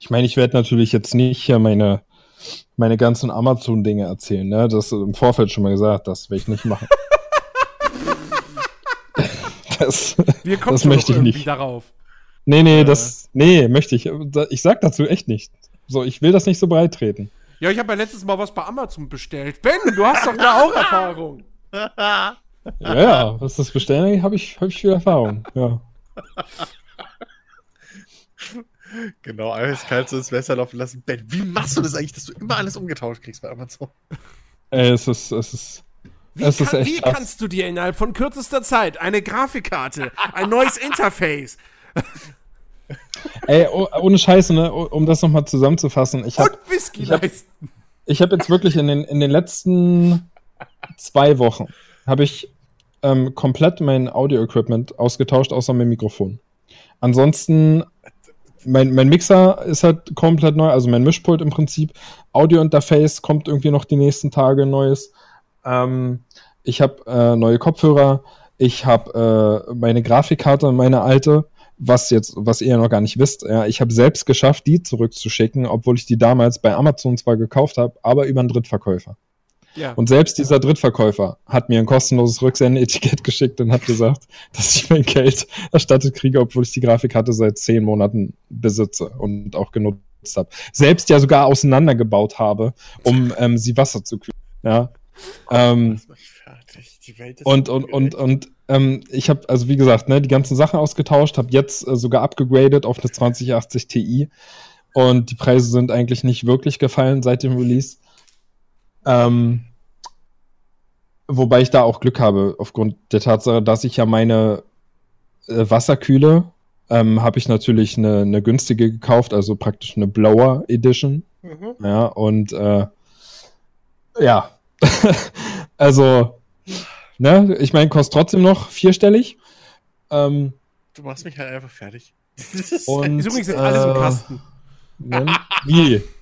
Ich meine, ich werde natürlich jetzt nicht hier meine, meine ganzen Amazon-Dinge erzählen, ne? Das im Vorfeld schon mal gesagt, das will ich nicht machen. das Wir kommen das möchte ich irgendwie nicht. darauf. Nee, nee, Äh. das, nee, möchte ich. Ich sag dazu echt nicht. So, ich will das nicht so breit treten. Ja, ich habe ja letztes Mal was bei Amazon bestellt. Ben, du hast doch da auch Erfahrung. Ja, ja, was das Bestellen habe ich, hab ich viel Erfahrung. Ja. Genau, eiskalt so ins Messer laufen lassen. Ben, wie machst du das eigentlich, dass du immer alles umgetauscht kriegst bei Amazon? Ey, es ist, es ist, Wie, es ist kann, echt wie krass. kannst du dir innerhalb von kürzester Zeit eine Grafikkarte, ein neues Interface Ey, oh, ohne Scheiße, ne, um das nochmal zusammenzufassen. Ich habe und Whisky ich hab- leisten? ich hab jetzt wirklich in den, in den letzten zwei Wochen habe ich ähm, komplett mein Audio-Equipment ausgetauscht, außer mein Mikrofon. Ansonsten, mein, mein Mixer ist halt komplett neu, also mein Mischpult im Prinzip. Audio-Interface kommt irgendwie noch die nächsten Tage neues. Ähm, ich habe äh, neue Kopfhörer. Ich habe äh, meine Grafikkarte, meine alte, was jetzt, was ihr ja noch gar nicht wisst. Ja, ich habe selbst geschafft, die zurückzuschicken, obwohl ich die damals bei Amazon zwar gekauft habe, aber über einen Drittverkäufer. Ja. Und selbst dieser Drittverkäufer hat mir ein kostenloses Rücksendeetikett geschickt und hat gesagt, dass ich mein Geld erstattet kriege, obwohl ich die Grafikkarte seit zehn Monaten besitze und auch genutzt habe. Selbst ja sogar auseinandergebaut habe, um ähm, sie Wasser zu kühlen. Ja. Ähm, und und und und ähm, ich habe also wie gesagt ne die ganzen Sachen ausgetauscht, habe jetzt äh, sogar abgegradet auf eine 2080 Ti und die Preise sind eigentlich nicht wirklich gefallen seit dem Release. Ähm, wobei ich da auch Glück habe aufgrund der Tatsache, dass ich ja meine äh, Wasser kühle, ähm, habe ich natürlich eine, eine günstige gekauft, also praktisch eine Blower Edition. Mhm. Ja, und äh, ja, also, ne, ich meine, kostet trotzdem noch vierstellig. Ähm, Du machst mich halt einfach fertig. und, Ist übrigens jetzt alles im äh, Kasten. Ne? Wie?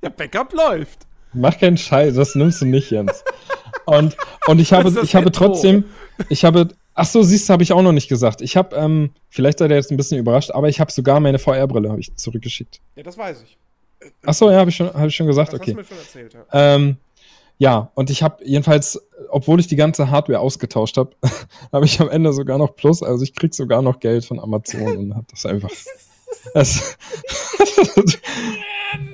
Ja, Backup läuft. Mach keinen Scheiß, das nimmst du nicht, Jens. Und, und ich habe, Das das ich habe Intro. trotzdem, ich habe, ach so, siehst du, habe ich auch noch nicht gesagt. Ich habe, ähm, vielleicht seid ihr jetzt ein bisschen überrascht, aber ich habe sogar meine VR-Brille habe ich zurückgeschickt. Ja, das weiß ich. Ach so, ja, habe ich schon, habe ich schon gesagt, Das okay. hast du mir schon erzählt. Ja. Ähm, ja, und ich habe jedenfalls, obwohl ich die ganze Hardware ausgetauscht habe, habe ich am Ende sogar noch Plus. Also ich krieg sogar noch Geld von Amazon und habe das einfach. Es,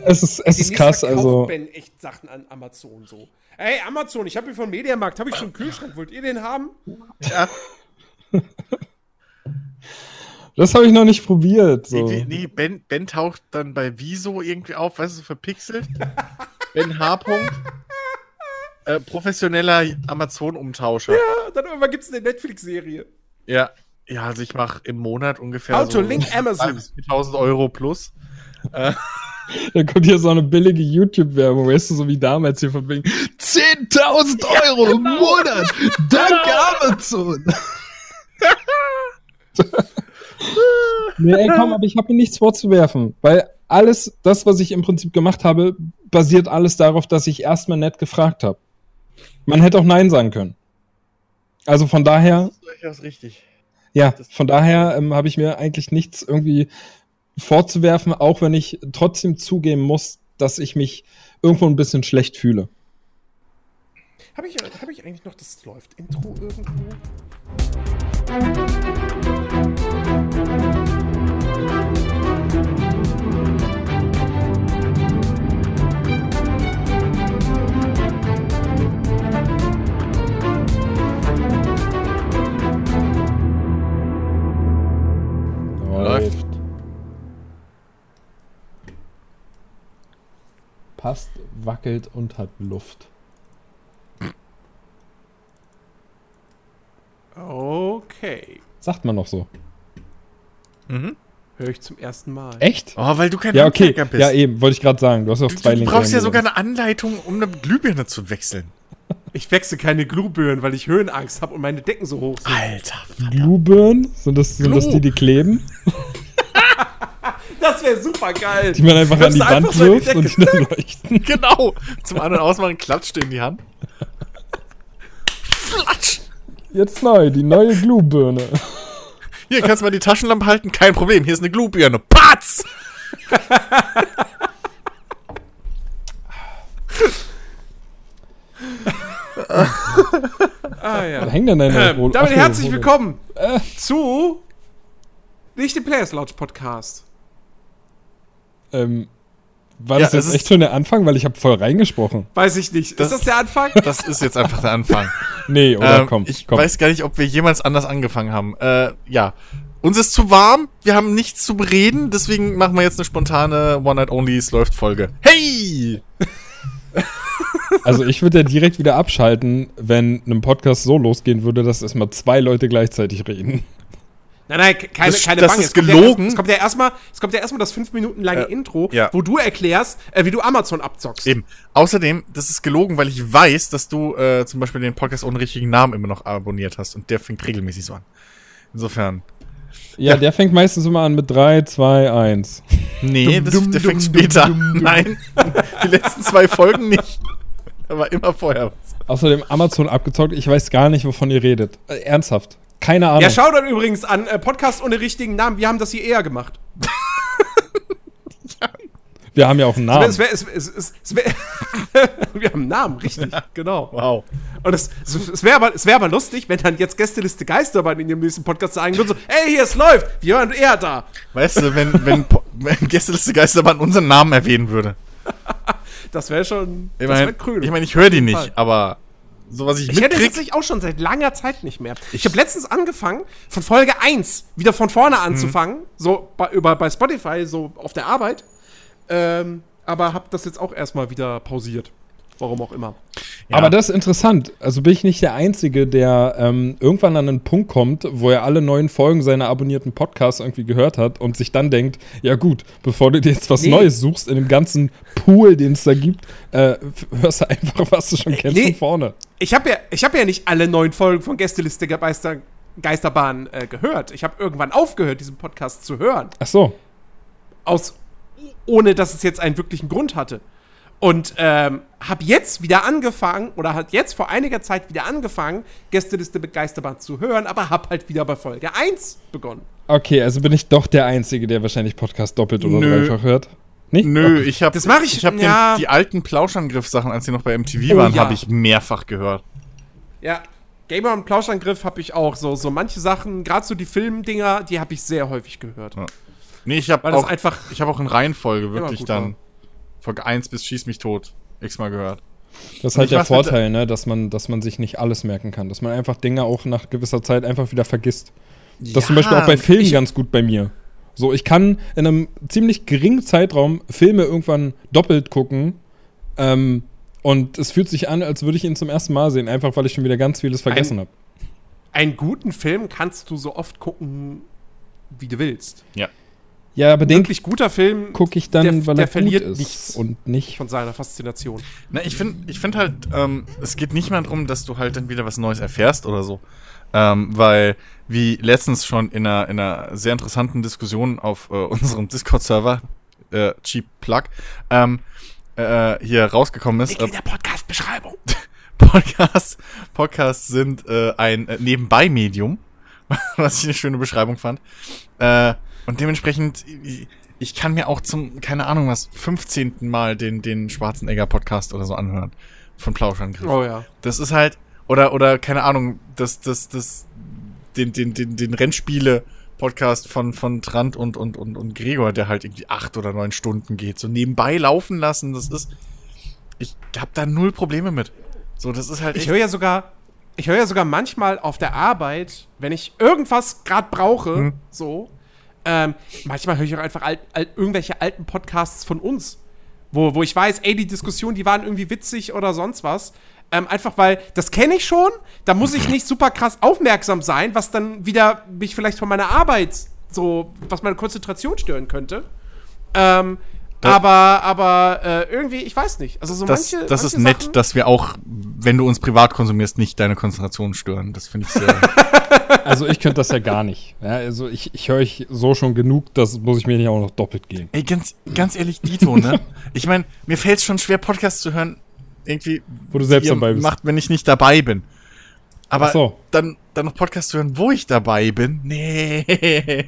es ist, es ist krass. Also Ben echt Sachen an Amazon so. Ey, Amazon, ich habe hier von Mediamarkt, habe ich schon einen Kühlschrank. Wollt ihr den haben? Ja, das habe ich noch nicht probiert. So. nee, nee, ben, ben taucht dann bei Wieso irgendwie auf, weißt du, verpixelt. Ben H. Punkt. Äh, professioneller Amazon-Umtauscher. Ja, dann irgendwann gibt es eine Netflix-Serie. Ja. Ja, also ich mache im Monat ungefähr How to so link 3.000 Amazon. bis 4.000 Euro plus. Da kommt hier so eine billige YouTube-Werbung, weißt du, so wie damals hier von wegen 10.000 Euro im Monat. Danke Amazon. nee, ey, komm, aber ich habe mir nichts vorzuwerfen, weil alles, das, was ich im Prinzip gemacht habe, basiert alles darauf, dass ich erstmal nett gefragt habe. Man hätte auch Nein sagen können. Also von daher, Das ist durchaus richtig. ja, von daher ähm, habe ich mir eigentlich nichts irgendwie vorzuwerfen, auch wenn ich trotzdem zugeben muss, dass ich mich irgendwo ein bisschen schlecht fühle. Habe ich, hab ich eigentlich noch das läuft Intro irgendwo? Passt, wackelt und hat Luft. Okay. Sagt man noch so. Mhm. Höre ich zum ersten Mal. Echt? Oh, weil du kein Ja, okay. Handwerker bist. Ja, eben, wollte ich gerade sagen. Du hast auch Du, zwei du, du linke brauchst ja sogar eine Anleitung, um eine Glühbirne zu wechseln. Ich wechsle keine Glühbirnen, weil ich Höhenangst habe und meine Decken so hoch sind. Alter. Glühbirnen? Sind das, sind das die, die kleben? Das wäre super geil. Die man einfach an die Wand einfach so wirft und die dann leuchten? Genau. Zum anderen ausmachen, klatscht in die Hand. Flatsch. Jetzt neu, die neue Glühbirne. Hier kannst du mal die Taschenlampe halten. Kein Problem. Hier ist eine Glühbirne. Patz! Ah ja. Was hängt denn deine Ähm, damit Ach, herzlich willkommen Äh. zu nicht dem Players Lounge Podcast. Ähm, war Ja, das jetzt ist- echt schon der Anfang? Weil ich habe voll reingesprochen. Weiß ich nicht. Das- ist das der Anfang? Das ist jetzt einfach der Anfang. Nee, oder ähm, komm, ich komm. weiß gar nicht, ob wir jemals anders angefangen haben. Äh, ja. Uns ist zu warm, wir haben nichts zu bereden, deswegen machen wir jetzt eine spontane One Night Only, es läuft Folge. Hey! Also ich würde ja direkt wieder abschalten, wenn einem Podcast so losgehen würde, dass erstmal zwei Leute gleichzeitig reden. Nein, nein, ke- keine, Das- keine das Bange. ist Es kommt gelogen. Ja, es kommt ja erstmal, es kommt ja erstmal das fünf Minuten lange Äh, Intro, ja. wo du erklärst, äh, wie du Amazon abzockst. Eben. Außerdem, das ist gelogen, weil ich weiß, dass du äh, zum Beispiel den Podcast ohne richtigen Namen immer noch abonniert hast und der fängt regelmäßig so an. Insofern. Ja, der fängt meistens immer an mit 3, 2, 1. Nee, Dum, das, dum, der dum, fängt später. dum. Nein, die letzten zwei Folgen nicht. Da war immer vorher was. Außerdem Amazon abgezockt, ich weiß gar nicht, wovon ihr redet. Äh, ernsthaft. Keine Ahnung. Ja, schau dann übrigens an, äh, Podcast ohne richtigen Namen, wir haben das hier eher gemacht. Wir haben ja auch einen Namen. Es wär, es wär, es, es, es wär, wir haben einen Namen, richtig, genau. Wow. Und es, wäre aber, wär aber lustig, wenn dann jetzt Gästeliste Geisterbahn in dem nächsten Podcast sagen würden, so, ey, hier, es läuft, wir waren eher da. Weißt du, wenn, wenn, wenn Gästeliste Geisterbahn unseren Namen erwähnen würde. Das wäre schon, Ich das meine, cool. ich, mein, ich höre die nicht, aber so was ich, Ich hätte mitkrieg, tatsächlich auch schon seit langer Zeit nicht mehr. Ich habe letztens angefangen, von Folge 1 wieder von vorne anzufangen, so bei, über, bei Spotify, so auf der Arbeit. Ähm, aber habe das jetzt auch erstmal wieder pausiert. Warum auch immer. Ja. Aber das ist interessant. Also bin ich nicht der Einzige, der ähm, irgendwann an einen Punkt kommt, wo er alle neuen Folgen seiner abonnierten Podcasts irgendwie gehört hat und sich dann denkt, ja gut, bevor du dir jetzt was Nee. Neues suchst in dem ganzen Pool, den es da gibt, äh, hörst du einfach, was du schon kennst Nee. von vorne. Ich habe ja, ich hab ja nicht alle neun Folgen von Gästeliste Geister, Geisterbahn äh, gehört. Ich habe irgendwann aufgehört, diesen Podcast zu hören. Ach so. Aus, ohne dass es jetzt einen wirklichen Grund hatte. Und ähm, habe jetzt wieder angefangen, oder hat jetzt vor einiger Zeit wieder angefangen, Gästeliste mit Geisterbahn zu hören, aber habe halt wieder bei Folge 1 begonnen. Okay, also bin ich doch der Einzige, der wahrscheinlich Podcast doppelt oder Nö. dreifach hört. Nicht? Nö, ich habe Das mach ich- ich hab ja. die alten Plauschangriff-Sachen, als die noch bei MTV Oh, waren, ja. habe ich mehrfach gehört. Ja, Gamer und Plauschangriff habe ich auch. So, so manche Sachen, gerade so die Filmdinger, die habe ich sehr häufig gehört. Ja. Nee, ich habe Weil das auch, einfach. ich habe auch in Reihenfolge wirklich dann war. Folge 1 bis Schieß mich tot x-mal gehört. Das ist halt der Vorteil, ne, dass man, dass man sich nicht alles merken kann. Dass man einfach Dinge auch nach gewisser Zeit einfach wieder vergisst. Das ist zum Beispiel auch bei Filmen ich- ganz gut bei mir. So, ich kann in einem ziemlich geringen Zeitraum Filme irgendwann doppelt gucken. Ähm, und es fühlt sich an, als würde ich ihn zum ersten Mal sehen, einfach weil ich schon wieder ganz vieles vergessen habe. Einen guten Film kannst du so oft gucken, wie du willst. Ja. Ja, aber den Wirklich guter Film gucke ich dann, der- weil der er gut verliert ist nichts. und nicht. von seiner Faszination. Na, ich finde ich find halt, ähm, es geht nicht mal darum, dass du halt dann wieder was Neues erfährst oder so. Ähm, weil, wie letztens schon in einer, in einer sehr interessanten Diskussion auf äh, unserem Discord-Server, äh, Cheap Plug, ähm, äh, hier rausgekommen ist, äh, der Podcast-Beschreibung. Podcasts, Podcasts sind äh, ein äh, Nebenbei-Medium, was ich eine schöne Beschreibung fand. Äh, und dementsprechend, ich- ich kann mir auch zum, keine Ahnung was, 15. Mal den, den Schwarzenegger-Podcast oder so anhören. Von Plauschangriff. Oh ja. Das ist halt, oder, oder, keine Ahnung, das, das, das, den, den, den, den Rennspiele-Podcast von, von Trant und, und, und, und Gregor, der halt irgendwie acht oder neun Stunden geht. So nebenbei laufen lassen, das ist, ich hab da null Probleme mit. So, das ist halt Ich höre ja sogar, ich höre ja sogar manchmal auf der Arbeit, wenn ich irgendwas gerade brauche, Hm. so, ähm, manchmal höre ich auch einfach alt, alt, irgendwelche alten Podcasts von uns, wo, wo ich weiß, ey, die Diskussionen, die waren irgendwie witzig oder sonst was. Ähm, einfach weil, das kenne ich schon, da muss ich nicht super krass aufmerksam sein, was dann wieder mich vielleicht von meiner Arbeit so, was meine Konzentration stören könnte. Ähm, Da- aber, aber äh, irgendwie, ich weiß nicht. Also so das, manche. das ist manche nett, Sachen- dass wir auch, wenn du uns privat konsumierst, nicht deine Konzentration stören. Das finde ich sehr. Also ich könnte das ja gar nicht. Ja, also ich, ich höre euch so schon genug, das muss ich mir nicht auch noch doppelt geben. Ey, ganz, ganz ehrlich, Dito, ne? Ich meine, mir fällt es schon schwer, Podcasts zu hören, irgendwie, Wo du selbst dabei bist. macht, wenn ich nicht dabei bin. Aber so. dann, dann noch Podcasts zu hören, wo ich dabei bin? Nee.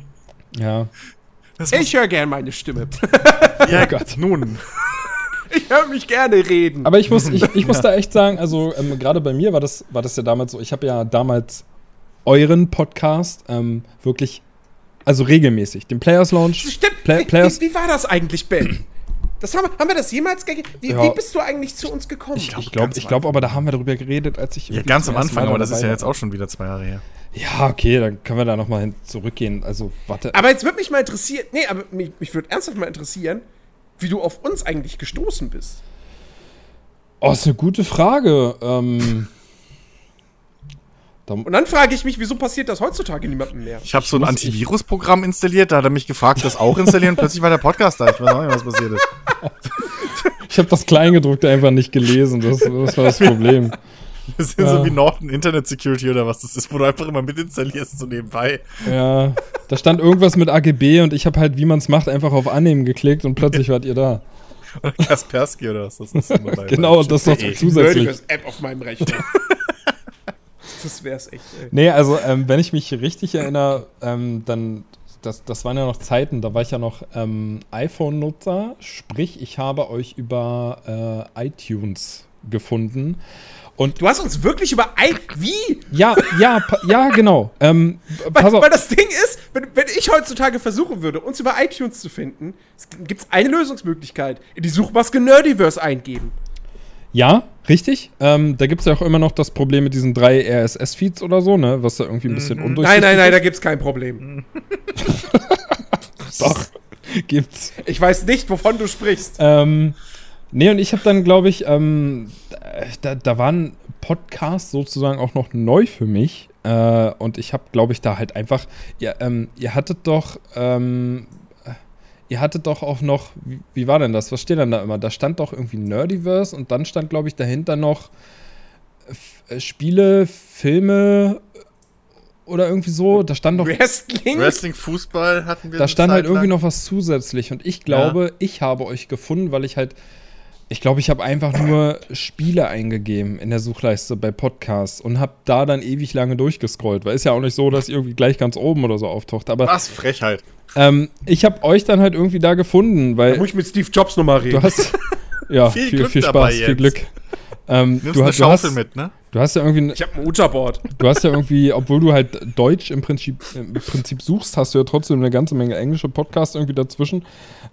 Ja. Das Ich höre gern meine Stimme. ja, Oh Gott. Nun. Ich höre mich gerne reden. Aber ich muss, ich, ich muss da echt sagen, also ähm, gerade bei mir war das, war das ja damals so, ich habe ja damals euren Podcast ähm, wirklich, also regelmäßig, den Players Launch. Stimmt. Play, wie, Players, wie, wie war das eigentlich, Ben? Das haben, haben wir das jemals gegeben? Wie, Ja. wie bist du eigentlich zu uns gekommen? ich glaub, ich glaube, ganz ich glaub, aber da haben wir darüber geredet, als ich. Ja, ganz am Anfang, aber das ist ja jetzt auch schon wieder zwei Jahre her. Ja, okay, dann können wir da nochmal hin zurückgehen. Also, warte. Aber jetzt würde mich mal interessieren, nee, aber mich, mich würde ernsthaft mal interessieren, wie du auf uns eigentlich gestoßen bist. Oh, ist eine gute Frage. Ähm, Und dann frage ich mich, wieso passiert das heutzutage niemandem mehr? Ich habe so ein Antivirus-Programm installiert, da hat er mich gefragt, das auch installieren. Plötzlich war der Podcast da. Ich weiß auch nicht, was passiert ist. ich habe das Kleingedruckte einfach nicht gelesen. Das, das war das Problem. Das ist so Ja. wie Norton Internet Security oder was das ist, wo du einfach immer mit installierst, so nebenbei. Ja, da stand irgendwas mit AGB und ich habe halt, wie man es macht, einfach auf Annehmen geklickt und plötzlich wart ihr da. Oder Kaspersky oder was das ist. immer bei- Genau, das noch zusätzlich. App auf meinem Rechner. Das wär's echt, ey. Nee, also ähm, wenn ich mich richtig erinnere, ähm, dann, das, das waren ja noch Zeiten, da war ich ja noch ähm, iPhone-Nutzer, sprich, ich habe euch über äh, iTunes gefunden. Und Du hast uns wirklich über ein. Wie? ja, ja, ja, genau. Ähm, Weil, pass auf. weil das Ding ist, wenn, wenn ich heutzutage versuchen würde, uns über iTunes zu finden, gibt es eine Lösungsmöglichkeit. In die Suchmaske Nerdiverse eingeben. Ja, richtig. Ähm, da gibt es ja auch immer noch das Problem mit diesen drei RSS-Feeds oder so, ne? Was da irgendwie ein bisschen Nein, undurchsichtig nein, nein, da ist. gibt's kein Problem. Doch, gibt's. Ich weiß nicht, wovon du sprichst. Ähm, nee, und ich habe dann, glaube ich, ähm, da, da waren Podcasts sozusagen auch noch neu für mich. Äh, und ich habe, glaube ich, da halt einfach, ihr, ähm, ihr hattet doch, ähm, ihr hattet doch auch noch, wie, wie war denn das? Was steht denn da immer? Da stand doch irgendwie Nerdiverse und dann stand, glaube ich, dahinter noch F äh, Spiele, Filme oder irgendwie so. Da stand doch Wrestling? Wrestling, Fußball hatten wir. da stand Zeit halt irgendwie noch was zusätzlich und ich glaube, ich habe euch gefunden, weil ich halt, ich glaube, ich habe einfach nur Spiele eingegeben in der Suchleiste bei Podcasts und habe da dann ewig lange durchgescrollt, weil ist ja auch nicht so, dass irgendwie gleich ganz oben oder so auftaucht. Aber Was? Frechheit. ähm, ich habe euch dann halt irgendwie da gefunden, Da weil muss ich mit Steve Jobs nochmal reden. du hast ja Viel viel, Glück viel dabei Spaß, viel jetzt. Glück. Ähm, Nimmst du, eine hast, du, Schaufel hast, mit, ne? Du hast ja irgendwie ich habe ein Utterboard. Du hast ja irgendwie, obwohl du halt Deutsch im Prinzip, im Prinzip suchst, hast du ja trotzdem eine ganze Menge englische Podcasts irgendwie dazwischen.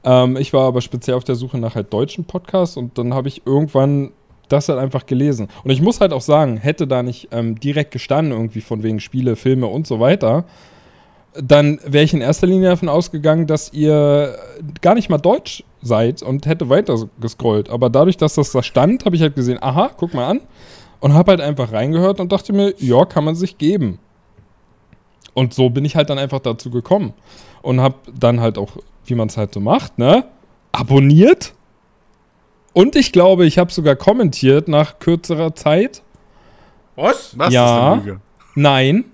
Ähm, ich war aber speziell auf der Suche nach halt deutschen Podcasts und dann habe ich irgendwann das halt einfach gelesen. Und ich muss halt auch sagen, hätte da nicht ähm, direkt gestanden, irgendwie von wegen Spiele, Filme und so weiter, dann wäre ich in erster Linie davon ausgegangen, dass ihr gar nicht mal deutsch seid und hätte weiter gescrollt. Aber dadurch, dass das da stand, habe ich halt gesehen, aha, guck mal an. Und habe halt einfach reingehört und dachte mir, ja, kann man sich geben. Und so bin ich halt dann einfach dazu gekommen. Und habe dann halt auch, wie man es halt so macht, ne? Abonniert. Und ich glaube, ich habe sogar kommentiert nach kürzerer Zeit. Was? Was Ja. ist eine Lüge? Nein,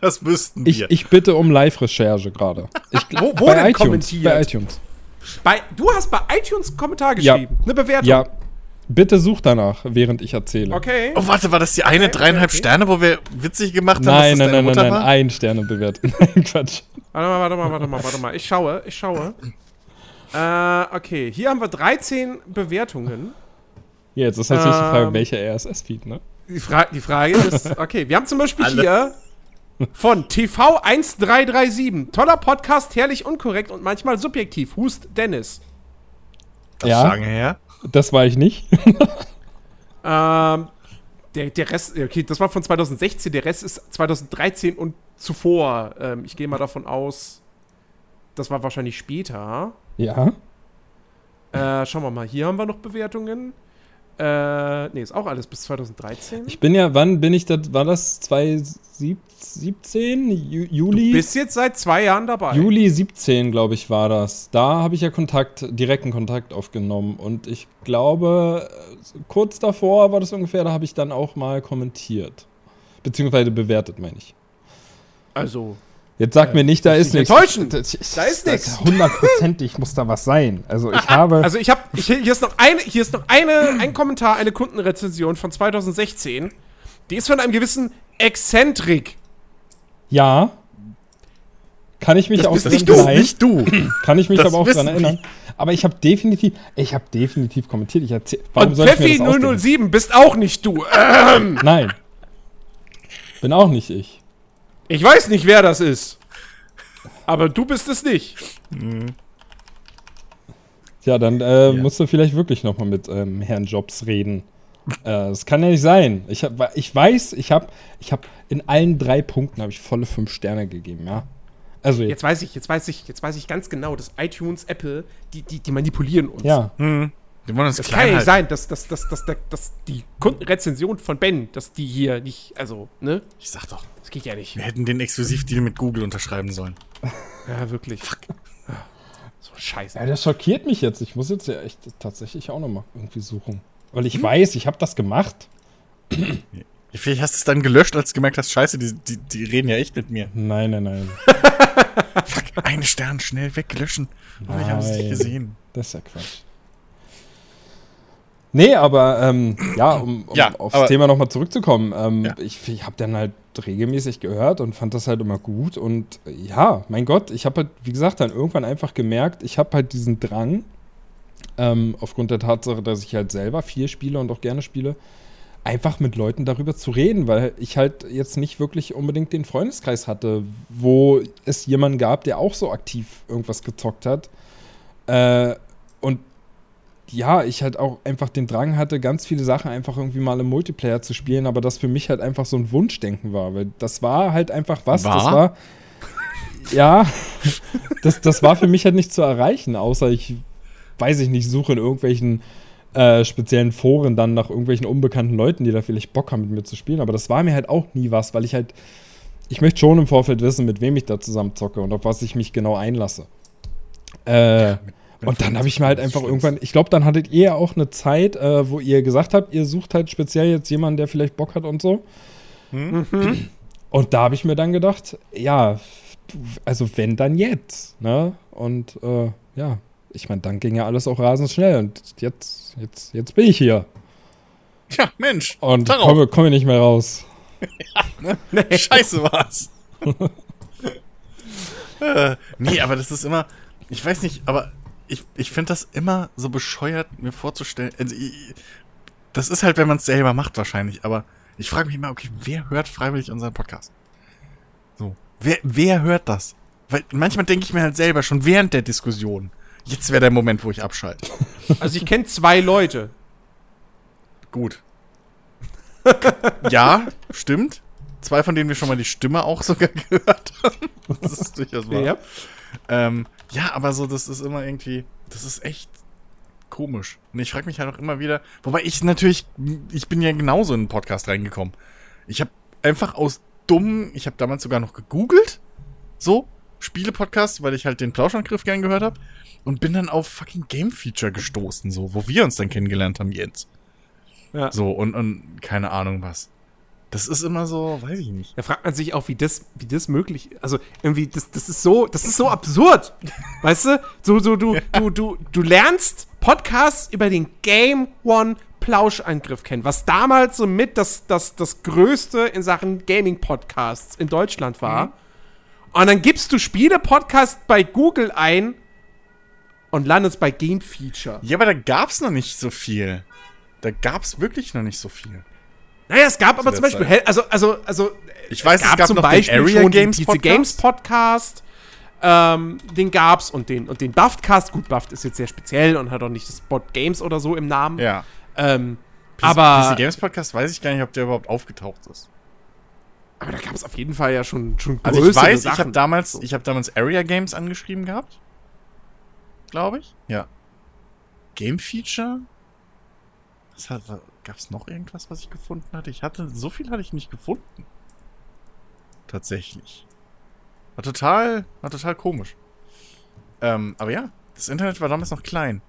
Das wüssten ich, wir. ich bitte um Live-Recherche gerade. Ich- Wo- wo bei denn iTunes, kommentiert? Bei iTunes. Bei, du hast bei iTunes einen Kommentar Ja. geschrieben. Eine Bewertung. Ja, bitte such danach, während ich erzähle. Okay. oh, warte, war das die eine Okay, dreieinhalb okay. Sterne, wo wir witzig gemacht haben, Nein, dass nein, das deine nein, nein, nein, war? ein Sterne bewerten. Nein, Quatsch. Warte mal, warte mal, warte mal, warte mal. Ich schaue, ich schaue. Äh, okay, hier haben wir 13 Bewertungen. Jetzt ist natürlich die Frage, Ähm, welcher RSS-Feed, ne? Die, Fra die Frage ist, okay, wir haben zum Beispiel Alle. hier von TV1337. Toller Podcast, herrlich unkorrekt und manchmal subjektiv. Hust Dennis. Das Ja. ist lange her. Das war ich nicht. Ähm, der, der Rest, okay, das war von 2016, der Rest ist 2013 und zuvor. Ähm, ich gehe mal davon aus, das war wahrscheinlich später. ja. Äh, schauen wir mal, hier haben wir noch Bewertungen. Äh, nee, ist auch alles bis 2013. Ich bin ja, wann bin ich das, war das 2017? Ju Juli? Bist jetzt seit zwei Jahren dabei. Juli 17, glaube ich, war das. Da habe ich ja Kontakt, direkten Kontakt aufgenommen. Und ich glaube, kurz davor war das ungefähr, da habe ich dann auch mal kommentiert. Beziehungsweise bewertet, meine ich. Also, Jetzt sag mir nicht, da ist nicht nichts. enttäuschen. Das- Da ist nix. Hundertprozentig muss da was sein. Also ich habe. also ich habe, hier ist noch eine, hier ist noch eine, ein Kommentar, eine Kundenrezension von 2016. Die ist von einem gewissen Exzentrik. ja. kann ich mich Das auch bist dran- nicht du, Nicht du. kann ich mich Das aber auch daran erinnern. Aber ich habe definitiv, ich habe definitiv kommentiert. Ich erzähl, warum Und soll ich mir Pfeffi das ausdenken? 007 bist auch nicht du. Ähm, Nein. Bin auch nicht ich. Ich weiß nicht, wer das ist. Aber du bist es nicht. Tja, dann äh, Ja. musst du vielleicht wirklich noch mal mit ähm, Herrn Jobs reden. äh, das kann ja nicht sein. Ich, hab, ich weiß, ich habe ich hab in allen drei Punkten habe ich volle fünf Sterne gegeben, ja. Also jetzt, Jetzt weiß ich, jetzt weiß ich, jetzt weiß ich ganz genau, dass iTunes, Apple, die, die, die manipulieren uns. ja. Hm. Die wollen uns Das klein kann ja nicht sein, dass, dass, dass, dass, dass, dass die Kundenrezension von Ben, dass die hier nicht, also, ne? Ich sag doch, Das geht ja nicht. wir hätten den Exklusivdeal mit Google unterschreiben sollen. Ja, wirklich. Fuck. So Scheiße. Ja, das schockiert mich jetzt. Ich muss jetzt ja echt tatsächlich auch noch mal irgendwie suchen. Weil Hm? ich weiß, ich habe das gemacht. Vielleicht hast du es dann gelöscht, als du gemerkt hast, scheiße, die, die, die reden ja echt mit mir. Nein, nein, nein. Fuck, einen Stern schnell weglöschen. Oh, ich habe es nicht gesehen. Das ist ja Quatsch. Nee, aber ähm, ja, um, um Ja, aufs aber- Thema nochmal zurückzukommen. Ähm, Ja. Ich, ich habe dann halt regelmäßig gehört und fand das halt immer gut. Und äh, ja, mein Gott, ich habe halt, wie gesagt, dann irgendwann einfach gemerkt, ich habe halt diesen Drang, ähm, aufgrund der Tatsache, dass ich halt selber viel spiele und auch gerne spiele, einfach mit Leuten darüber zu reden, weil ich halt jetzt nicht wirklich unbedingt den Freundeskreis hatte, wo es jemanden gab, der auch so aktiv irgendwas gezockt hat. Äh, und ja, ich halt auch einfach den Drang hatte, ganz viele Sachen einfach irgendwie mal im Multiplayer zu spielen, aber das für mich halt einfach so ein Wunschdenken war, weil das war halt einfach was, das War? war ja, das, das war für mich halt nicht zu erreichen, außer ich, weiß ich nicht, suche in irgendwelchen äh, speziellen Foren dann nach irgendwelchen unbekannten Leuten, die da vielleicht Bock haben, mit mir zu spielen, aber das war mir halt auch nie was, weil ich halt, ich möchte schon im Vorfeld wissen, mit wem ich da zusammen zocke und auf was ich mich genau einlasse. Äh, und dann habe ich mir halt einfach irgendwann, ich glaube, dann hattet ihr ja auch eine Zeit, äh, wo ihr gesagt habt, ihr sucht halt speziell jetzt jemanden, der vielleicht Bock hat und so. Und da habe ich mir dann gedacht, ja, also wenn, dann jetzt. Ne? Und äh, ja, ich meine, dann ging ja alles auch rasend schnell und jetzt, jetzt, jetzt bin ich hier. Tja, Mensch. Und darauf. komme, komme nicht mehr raus. Scheiße war's. äh, nee, aber das ist immer. Ich weiß nicht, aber ich, ich finde das immer so bescheuert, mir vorzustellen. Also, ich, das ist halt, wenn man es selber macht, wahrscheinlich. Aber ich frage mich immer, okay, wer hört freiwillig unseren Podcast? So. Wer, wer hört das? Weil manchmal denke ich mir halt selber schon während der Diskussion, jetzt wäre der Moment, wo ich abschalte. Also ich kenne zwei Leute. Gut. ja, stimmt. Zwei, von denen wir schon mal die Stimme auch sogar gehört haben. Das ist durchaus wahr. Ja. Ähm, ja, aber so, das ist immer irgendwie, das ist echt komisch. Und ich frage mich halt auch immer wieder, wobei ich natürlich, ich bin ja genauso in den Podcast reingekommen. Ich habe einfach aus dumm, ich habe damals sogar noch gegoogelt, so, Spiele-Podcast, weil ich halt den Plauschangriff gern gehört habe und bin dann auf fucking Game Feature gestoßen, so, wo wir uns dann kennengelernt haben, Jens. Ja. So, und, und keine Ahnung was. Das ist immer so, weiß ich nicht. Da fragt man sich auch, wie das, wie das möglich ist. Also irgendwie, das, das ist so, das ist so absurd. weißt du? So, so, du, du, du, du lernst Podcasts über den Game One Plauschangriff kennen, was damals so mit das, das, das Größte in Sachen Gaming-Podcasts in Deutschland war. Und dann gibst du Spiele-Podcast bei Google ein und landest bei Game Feature. Ja, aber da gab's noch nicht so viel. Da gab's wirklich noch nicht so viel. Naja, es gab aber zum Beispiel, Zeit. Also, also, also, Ich weiß, es gab noch den Area schon Games den PC. Games Podcast. Ähm, den gab's und den, und den Buffcast. Gut, Buffed ist jetzt sehr speziell und hat auch nicht das Spot Games oder so im Namen. Ja. Ähm, PC, aber, PC Games Podcast weiß ich gar nicht, ob der überhaupt aufgetaucht ist. aber da gab es auf jeden Fall ja schon, schon Also größere ich weiß, ich Sachen. habe damals, ich habe damals Area Games angeschrieben gehabt. Glaube ich. Ja. Game Feature? Was hat, gab's noch irgendwas, was ich gefunden hatte? Ich hatte, so viel hatte ich nicht gefunden. Tatsächlich. War total, war total komisch. Ähm, aber ja, das Internet war damals noch klein.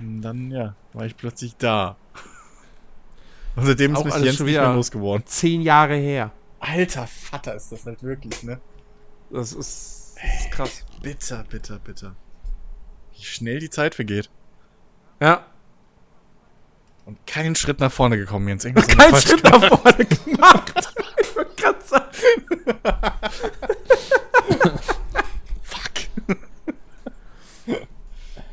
Und dann, ja, war ich plötzlich da. Und seitdem ist Auch mich Jens nicht mehr losgeworden. Zehn Jahre her. Alter Vater ist das halt wirklich, ne? Das ist, das ist krass. Bitter, bitter, bitter. Wie schnell die Zeit vergeht. Ja. Und keinen Schritt nach vorne gekommen, Jens. Irgendwas Kein Schritt nach vorne gemacht. wollte gerade sagen.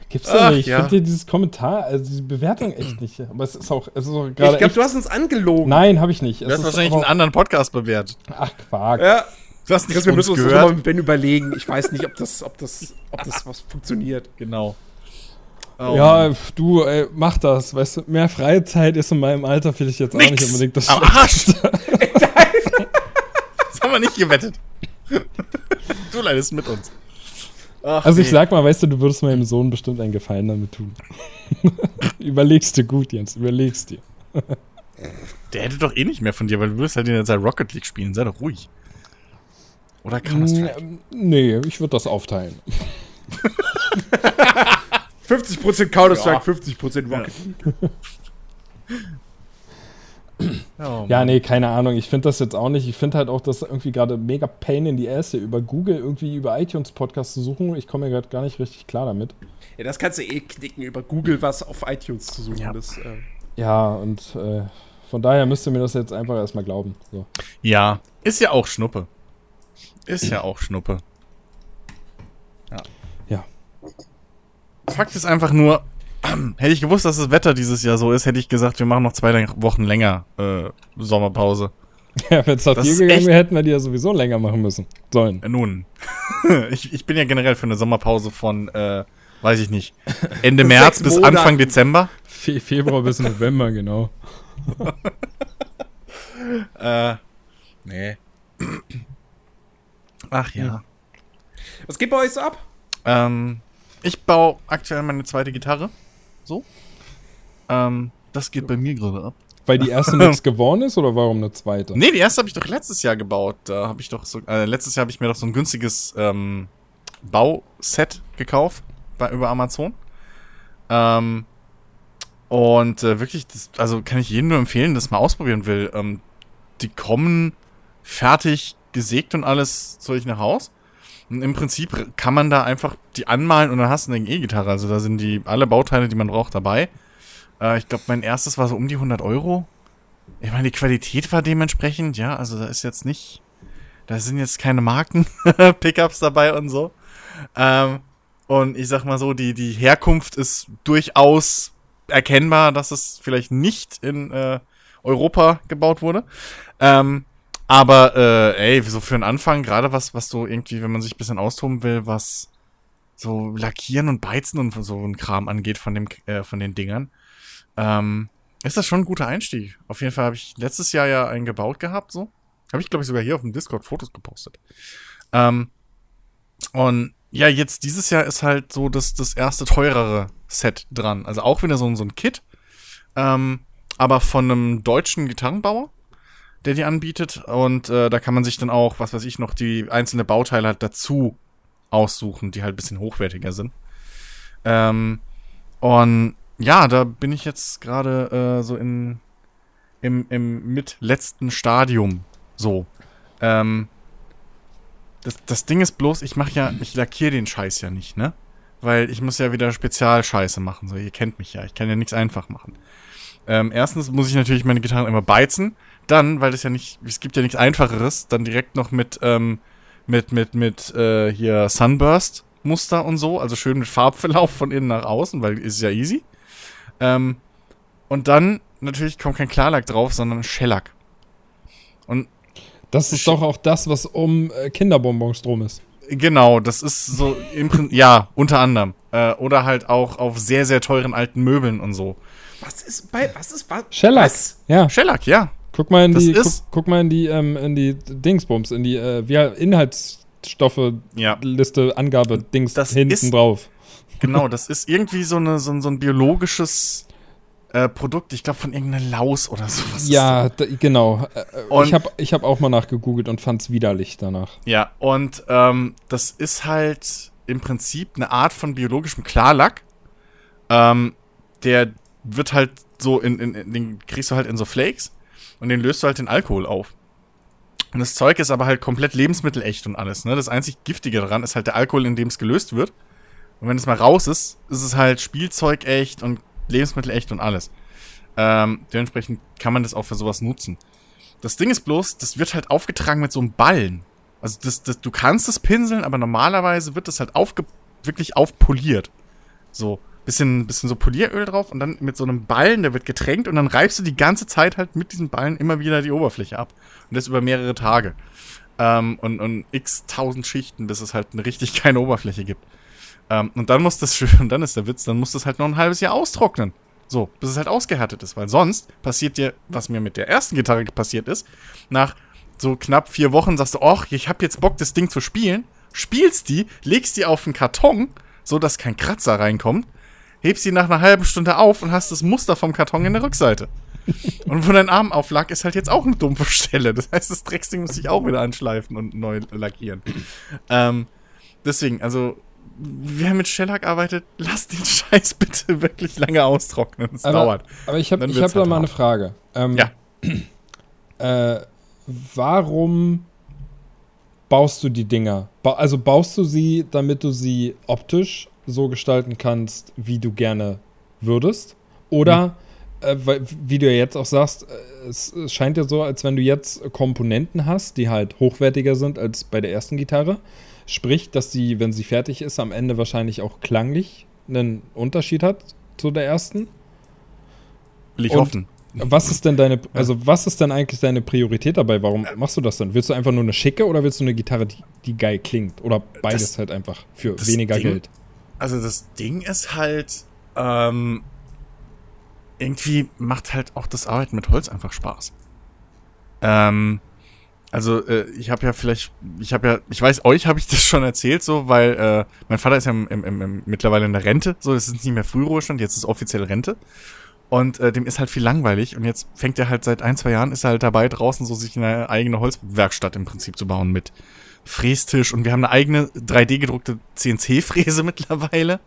Gibt's doch Ach, nicht. Ich ja. finde dir dieses Kommentar, also diese Bewertung echt nicht. Aber es ist auch, es ist auch Ich gerade. glaube, echt- du hast uns angelogen. Nein, habe ich nicht. Es Du hast ist wahrscheinlich einen anderen Podcast bewertet. Ach, Quark. Ja. Du hast nicht Chris, wir uns müssen uns gehört. nochmal mit Ben überlegen. Ich weiß nicht, ob das, ob das, ob das was funktioniert. Genau. Oh, Ja, du, ey, mach das. Weißt du, mehr Freizeit ist in meinem Alter vielleicht jetzt auch nicht Nix. unbedingt das Am Arsch. Das haben wir nicht gewettet. Du leidest mit uns. Ach, Also ich nee. sag mal, weißt du, du würdest meinem Sohn bestimmt einen Gefallen damit tun. überlegst dir gut, Jens, überlegst dir. Der hätte doch eh nicht mehr von dir, weil du würdest halt in der Zeit Rocket League spielen. Sei doch ruhig. Oder Counter-Strike. Mm, Nee, ich würde das aufteilen. 50% Counter-Strike, 50% Rocket League. Oh, Ja, nee, keine Ahnung. Ich finde das jetzt auch nicht. Ich finde halt auch, dass irgendwie gerade mega Pain in die Ass hier über Google irgendwie über iTunes Podcasts zu suchen. Ich komme mir gerade gar nicht richtig klar damit. Ja, das kannst du eh knicken, über Google was auf iTunes zu suchen. Ja. Das, äh, Ja, und äh, von daher müsst ihr mir das jetzt einfach erstmal glauben. So. Ja, ist ja auch Schnuppe. Ist ja auch Schnuppe. Ja. Fakt ist einfach nur, hätte ich gewusst, dass das Wetter dieses Jahr so ist, hätte ich gesagt, wir machen noch zwei Wochen länger äh, Sommerpause. Ja, wenn es nach Das dir gegangen wäre, hätten wir die ja sowieso länger machen müssen. Sollen. Äh, Nun, ich, ich bin ja generell für eine Sommerpause von, äh, weiß ich nicht, Ende März bis Monaten. Anfang Dezember. Fe Februar bis November, genau. Äh, nee. Ach ja. was geht bei euch so ab? Ähm, ich baue aktuell meine zweite Gitarre. So. Ähm, das geht bei mir gerade ab. Weil die erste nichts geworden ist oder warum eine zweite? Nee, die erste habe ich doch letztes Jahr gebaut. Da habe ich doch so, äh, letztes Jahr habe ich mir doch so ein günstiges ähm, Bauset gekauft bei, über Amazon. Ähm, und äh, wirklich, das, also kann ich jedem nur empfehlen, das mal ausprobieren will. Ähm, die kommen fertig gesägt und alles zu euch nach Haus. Und im Prinzip kann man da einfach die anmalen und dann hast du eine E-Gitarre. Also da sind die alle Bauteile, die man braucht, dabei. Äh, ich glaube, mein erstes war so um die 100 Euro. Ich meine, die Qualität war dementsprechend, ja, also da ist jetzt nicht, da sind jetzt keine Marken-Pickups dabei und so. Ähm, und ich sag mal so, die, die Herkunft ist durchaus erkennbar, dass es vielleicht nicht in äh, Europa gebaut wurde. Ähm, aber äh, ey, so für einen Anfang, gerade was, was so irgendwie, wenn man sich ein bisschen austoben will, was so Lackieren und Beizen und so ein Kram angeht von dem, äh, von den Dingern, ähm, ist das schon ein guter Einstieg. Auf jeden Fall habe ich letztes Jahr ja einen gebaut gehabt, so. Habe ich, glaube ich, sogar hier auf dem Discord Fotos gepostet. Ähm, und ja, jetzt dieses Jahr ist halt so das, das erste teurere Set dran. Also auch wieder so, ein- so ein Kit. Ähm, aber von einem deutschen Gitarrenbauer, der die anbietet. Und äh, da kann man sich dann auch, was weiß ich, noch die einzelnen Bauteile halt dazu aussuchen, die halt ein bisschen hochwertiger sind. Ähm, und ja, da bin ich jetzt gerade äh, so in im, im mitletzten Stadium so. Ähm, das, das Ding ist bloß, ich mache ja, ich lackiere den Scheiß ja nicht, ne? Weil ich muss ja wieder Spezialscheiße machen. So, ihr kennt mich ja, ich kann ja nichts einfach machen. Ähm, erstens muss ich natürlich meine Gitarren immer beizen. Dann, weil das ja nicht, es gibt ja nichts Einfacheres, dann direkt noch mit, ähm, mit, mit, mit, äh, hier Sunburst-Muster und so. Also schön mit Farbverlauf von innen nach außen, weil ist ja easy. Ähm, und dann natürlich kommt kein Klarlack drauf, sondern Shellack. Und Das ist doch auch das, was um äh, Kinderbonbons drum ist. Genau, das ist so im Prin ja, unter anderem. Äh, oder halt auch auf sehr, sehr teuren alten Möbeln und so. Was ist bei, was ist was? Shellac. Was? Ja, Shellac, ja. Guck mal in Das die, guck, guck mal in die, ähm, in die Dingsbums, in die äh, Inhaltsstoffe-Liste, Ja, Angabe, Dings Das hinten ist- drauf. genau. Das ist irgendwie so, eine, so, ein- so ein biologisches äh, Produkt. Ich glaube, von irgendeiner Laus oder sowas. Ja, genau. Äh, äh, Und- ich habe ich hab auch mal nachgegoogelt und fand's widerlich danach. Ja, und ähm, das ist halt im Prinzip eine Art von biologischem Klarlack. Ähm, der wird halt so in, in, in den kriegst du halt in so Flakes und den löst du halt in Alkohol auf. Und das Zeug ist aber halt komplett lebensmittelecht und alles. Ne? Das einzig Giftige daran ist halt der Alkohol, in dem es gelöst wird. Und wenn es mal raus ist, ist es halt Spielzeug echt und Lebensmittel echt und alles. Ähm, dementsprechend kann man das auch für sowas nutzen. Das Ding ist bloß, das wird halt aufgetragen mit so einem Ballen. Also das, das, du kannst es pinseln, aber normalerweise wird das halt aufge wirklich aufpoliert. So, bisschen, bisschen so Polieröl drauf und dann mit so einem Ballen, der wird getränkt und dann reibst du die ganze Zeit halt mit diesem Ballen immer wieder die Oberfläche ab. Und das über mehrere Tage. Ähm, und, und x tausend Schichten, bis es halt eine richtig keine Oberfläche gibt. Ähm, und dann muss das, und dann ist der Witz, dann muss das halt noch ein halbes Jahr austrocknen. So, bis es halt ausgehärtet ist. Weil sonst passiert dir, was mir mit der ersten Gitarre passiert ist, nach so knapp vier Wochen sagst du, ach, ich hab jetzt Bock, das Ding zu spielen, spielst die, legst die auf den Karton, so dass kein Kratzer reinkommt, hebst die nach einer halben Stunde auf und hast das Muster vom Karton in der Rückseite. und wo dein Arm auflag, ist halt jetzt auch eine dumpfe Stelle. Das heißt, das Drecksding muss ich auch wieder anschleifen und neu lackieren. ähm, deswegen, also wer mit Shellac arbeitet, lasst den Scheiß bitte wirklich lange austrocknen. Es aber, dauert. Aber ich habe hab halt da mal eine Frage. Ähm, ja. Äh, warum baust du die Dinger? Ba also baust du sie, damit du sie optisch so gestalten kannst, wie du gerne würdest? Oder, hm. äh, wie du ja jetzt auch sagst, äh, es, es scheint ja so, als wenn du jetzt Komponenten hast, die halt hochwertiger sind als bei der ersten Gitarre. Sprich, dass sie, wenn sie fertig ist, am Ende wahrscheinlich auch klanglich einen Unterschied hat zu der ersten. Will ich Und hoffen. Was ist denn deine, also was ist denn eigentlich deine Priorität dabei? Warum machst du das denn? Willst du einfach nur eine schicke oder willst du eine Gitarre, die, die geil klingt? Oder beides das, halt einfach für weniger Ding, Geld? Also das Ding ist halt, ähm, irgendwie macht halt auch das Arbeiten mit Holz einfach Spaß. Ähm, also äh, ich habe ja vielleicht, ich habe ja, ich weiß, euch habe ich das schon erzählt, so, weil äh, mein Vater ist ja im, im, im, mittlerweile in der Rente, so, das ist nicht mehr Frühruhestand, jetzt ist offiziell Rente. Und äh, dem ist halt viel langweilig. Und jetzt fängt er halt seit ein, zwei Jahren, ist er halt dabei, draußen so sich eine eigene Holzwerkstatt im Prinzip zu bauen mit Frästisch. Und wir haben eine eigene 3D-gedruckte CNC-Fräse mittlerweile.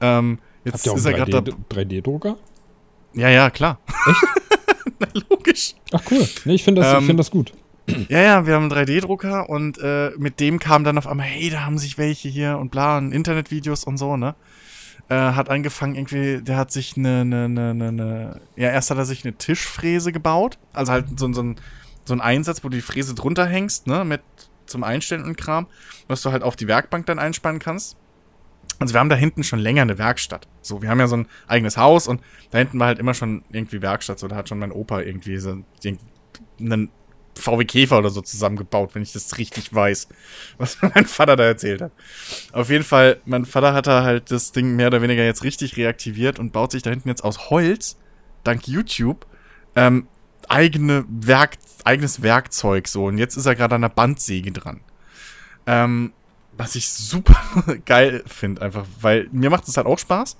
Ähm, jetzt Habt ist er 3D-Drucker? Ja, ja, klar. Echt? Na, logisch. Ach cool. Nee, ich finde das, ähm, find das gut. Ja, ja, wir haben einen 3D-Drucker und äh, mit dem kam dann auf einmal, hey, da haben sich welche hier und bla, und Internetvideos und so, ne? äh, hat angefangen, irgendwie, der hat sich eine, eine, eine, eine, ja, erst hat er sich eine Tischfräse gebaut, also halt so, so, ein, so ein Einsatz, wo du die Fräse drunter hängst, ne, mit zum Einstellen und Kram, was du halt auf die Werkbank dann einspannen kannst. Also wir haben da hinten schon länger eine Werkstatt. So, wir haben ja so ein eigenes Haus und da hinten war halt immer schon irgendwie Werkstatt. So, da hat schon mein Opa irgendwie so einen VW Käfer oder so zusammengebaut, wenn ich das richtig weiß, was mein Vater da erzählt hat. Auf jeden Fall, mein Vater hat da halt das Ding mehr oder weniger jetzt richtig reaktiviert und baut sich da hinten jetzt aus Holz, dank YouTube, ähm, eigene Werk, eigenes Werkzeug so. Und jetzt ist er gerade an der Bandsäge dran. Ähm, was ich super geil finde, einfach, weil mir macht es halt auch Spaß.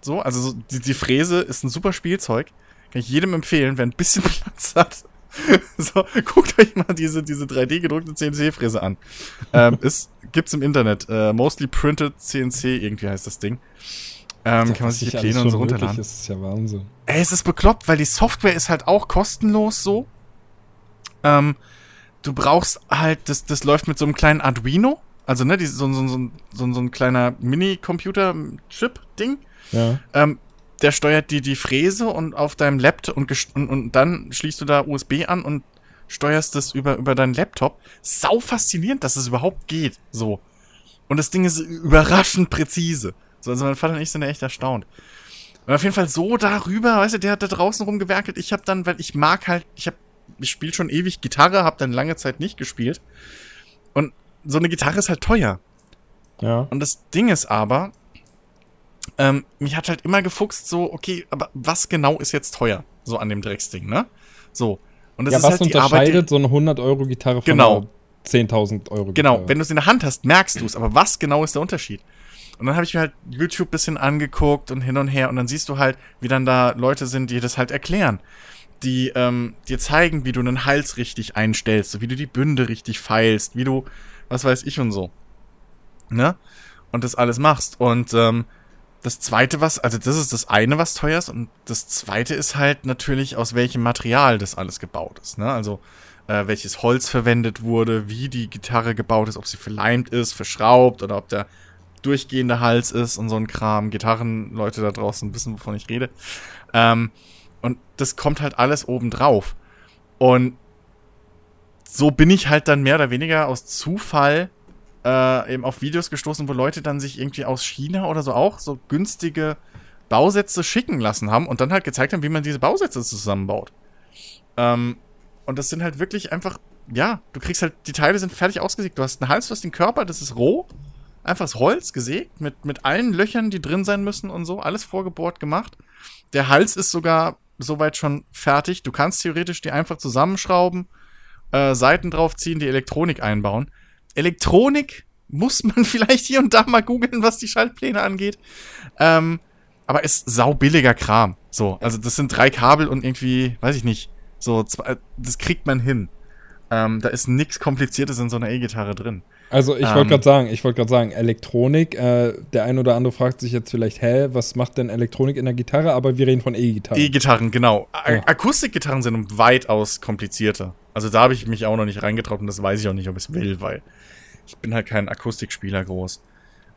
So, also so, die, die Fräse ist ein super Spielzeug. Kann ich jedem empfehlen, wer ein bisschen Platz hat so, guckt euch mal diese, diese 3D gedruckte CNC-Fräse an. ähm, ist, gibt's im Internet. Äh, mostly printed CNC, irgendwie heißt das Ding. Ähm, Doch, kann man sich die Pläne und so runterladen. Ist, ist ja Wahnsinn. Ey, es ist bekloppt, weil die Software ist halt auch kostenlos so. Ähm, du brauchst halt, das, das läuft mit so einem kleinen Arduino. Also, ne, die, so, so, so, so, so ein kleiner Mini-Computer-Chip-Ding. Ja. Ähm, der steuert dir die Fräse und auf deinem Laptop und, und, und dann schließt du da USB an und steuerst das über, über deinen Laptop. Sau faszinierend, dass es überhaupt geht. So. Und das Ding ist überraschend präzise. So, also mein Vater und ich sind ja echt erstaunt. Und auf jeden Fall so darüber, weißt du, der hat da draußen rumgewerkelt. Ich habe dann, weil ich mag halt, ich habe, ich spiele schon ewig Gitarre, habe dann lange Zeit nicht gespielt. Und so eine Gitarre ist halt teuer. Ja. Und das Ding ist aber, ähm, mich hat halt immer gefuchst, so, okay, aber was genau ist jetzt teuer? So an dem Drecksding, ne? So. Und das ja, ist was halt unterscheidet Arbeit, so eine 100-Euro-Gitarre von genau. einer 10.000 Euro Gitarre? Genau, wenn du es in der Hand hast, merkst du es, aber was genau ist der Unterschied? Und dann habe ich mir halt YouTube bisschen angeguckt und hin und her und dann siehst du halt, wie dann da Leute sind, die das halt erklären. Die ähm, dir zeigen, wie du einen Hals richtig einstellst, wie du die Bünde richtig feilst, wie du, was weiß ich und so. Ne? Und das alles machst. Und ähm, das zweite, was, also das ist das eine, was teuer ist, und das zweite ist halt natürlich, aus welchem Material das alles gebaut ist. Ne? Also äh, welches Holz verwendet wurde, wie die Gitarre gebaut ist, ob sie verleimt ist, verschraubt oder ob der durchgehende Hals ist und so ein Kram. Gitarrenleute da draußen wissen, wovon ich rede. Ähm, und das kommt halt alles oben drauf. Und so bin ich halt dann mehr oder weniger aus Zufall äh, eben auf Videos gestoßen, wo Leute dann sich irgendwie aus China oder so auch so günstige Bausätze schicken lassen haben und dann halt gezeigt haben, wie man diese Bausätze zusammenbaut. Ähm, und das sind halt wirklich einfach, ja, du kriegst halt, die Teile sind fertig ausgesägt. Du hast einen Hals, du hast den Körper, das ist roh. Einfaches Holz gesägt, mit, mit allen Löchern, die drin sein müssen und so, alles vorgebohrt gemacht. Der Hals ist sogar soweit schon fertig. Du kannst theoretisch die einfach zusammenschrauben, äh, Seiten draufziehen, die Elektronik einbauen. Elektronik muss man vielleicht hier und da mal googeln, was die Schaltpläne angeht. Ähm, aber ist saubilliger Kram. So, also das sind drei Kabel und irgendwie, weiß ich nicht, so, zwei, das kriegt man hin. Ähm, da ist nichts Kompliziertes in so einer E-Gitarre drin. Also ich wollte Ähm. gerade sagen, ich wollte gerade sagen, Elektronik, äh, der ein oder andere fragt sich jetzt vielleicht, hä, was macht denn Elektronik in der Gitarre? Aber wir reden von E-Gitarre. E-Gitarren, genau. A Ja. Akustikgitarren sind weitaus komplizierter. Also da habe ich mich auch noch nicht reingetraut und das weiß ich auch nicht, ob ich es will, weil ich bin halt kein Akustikspieler groß.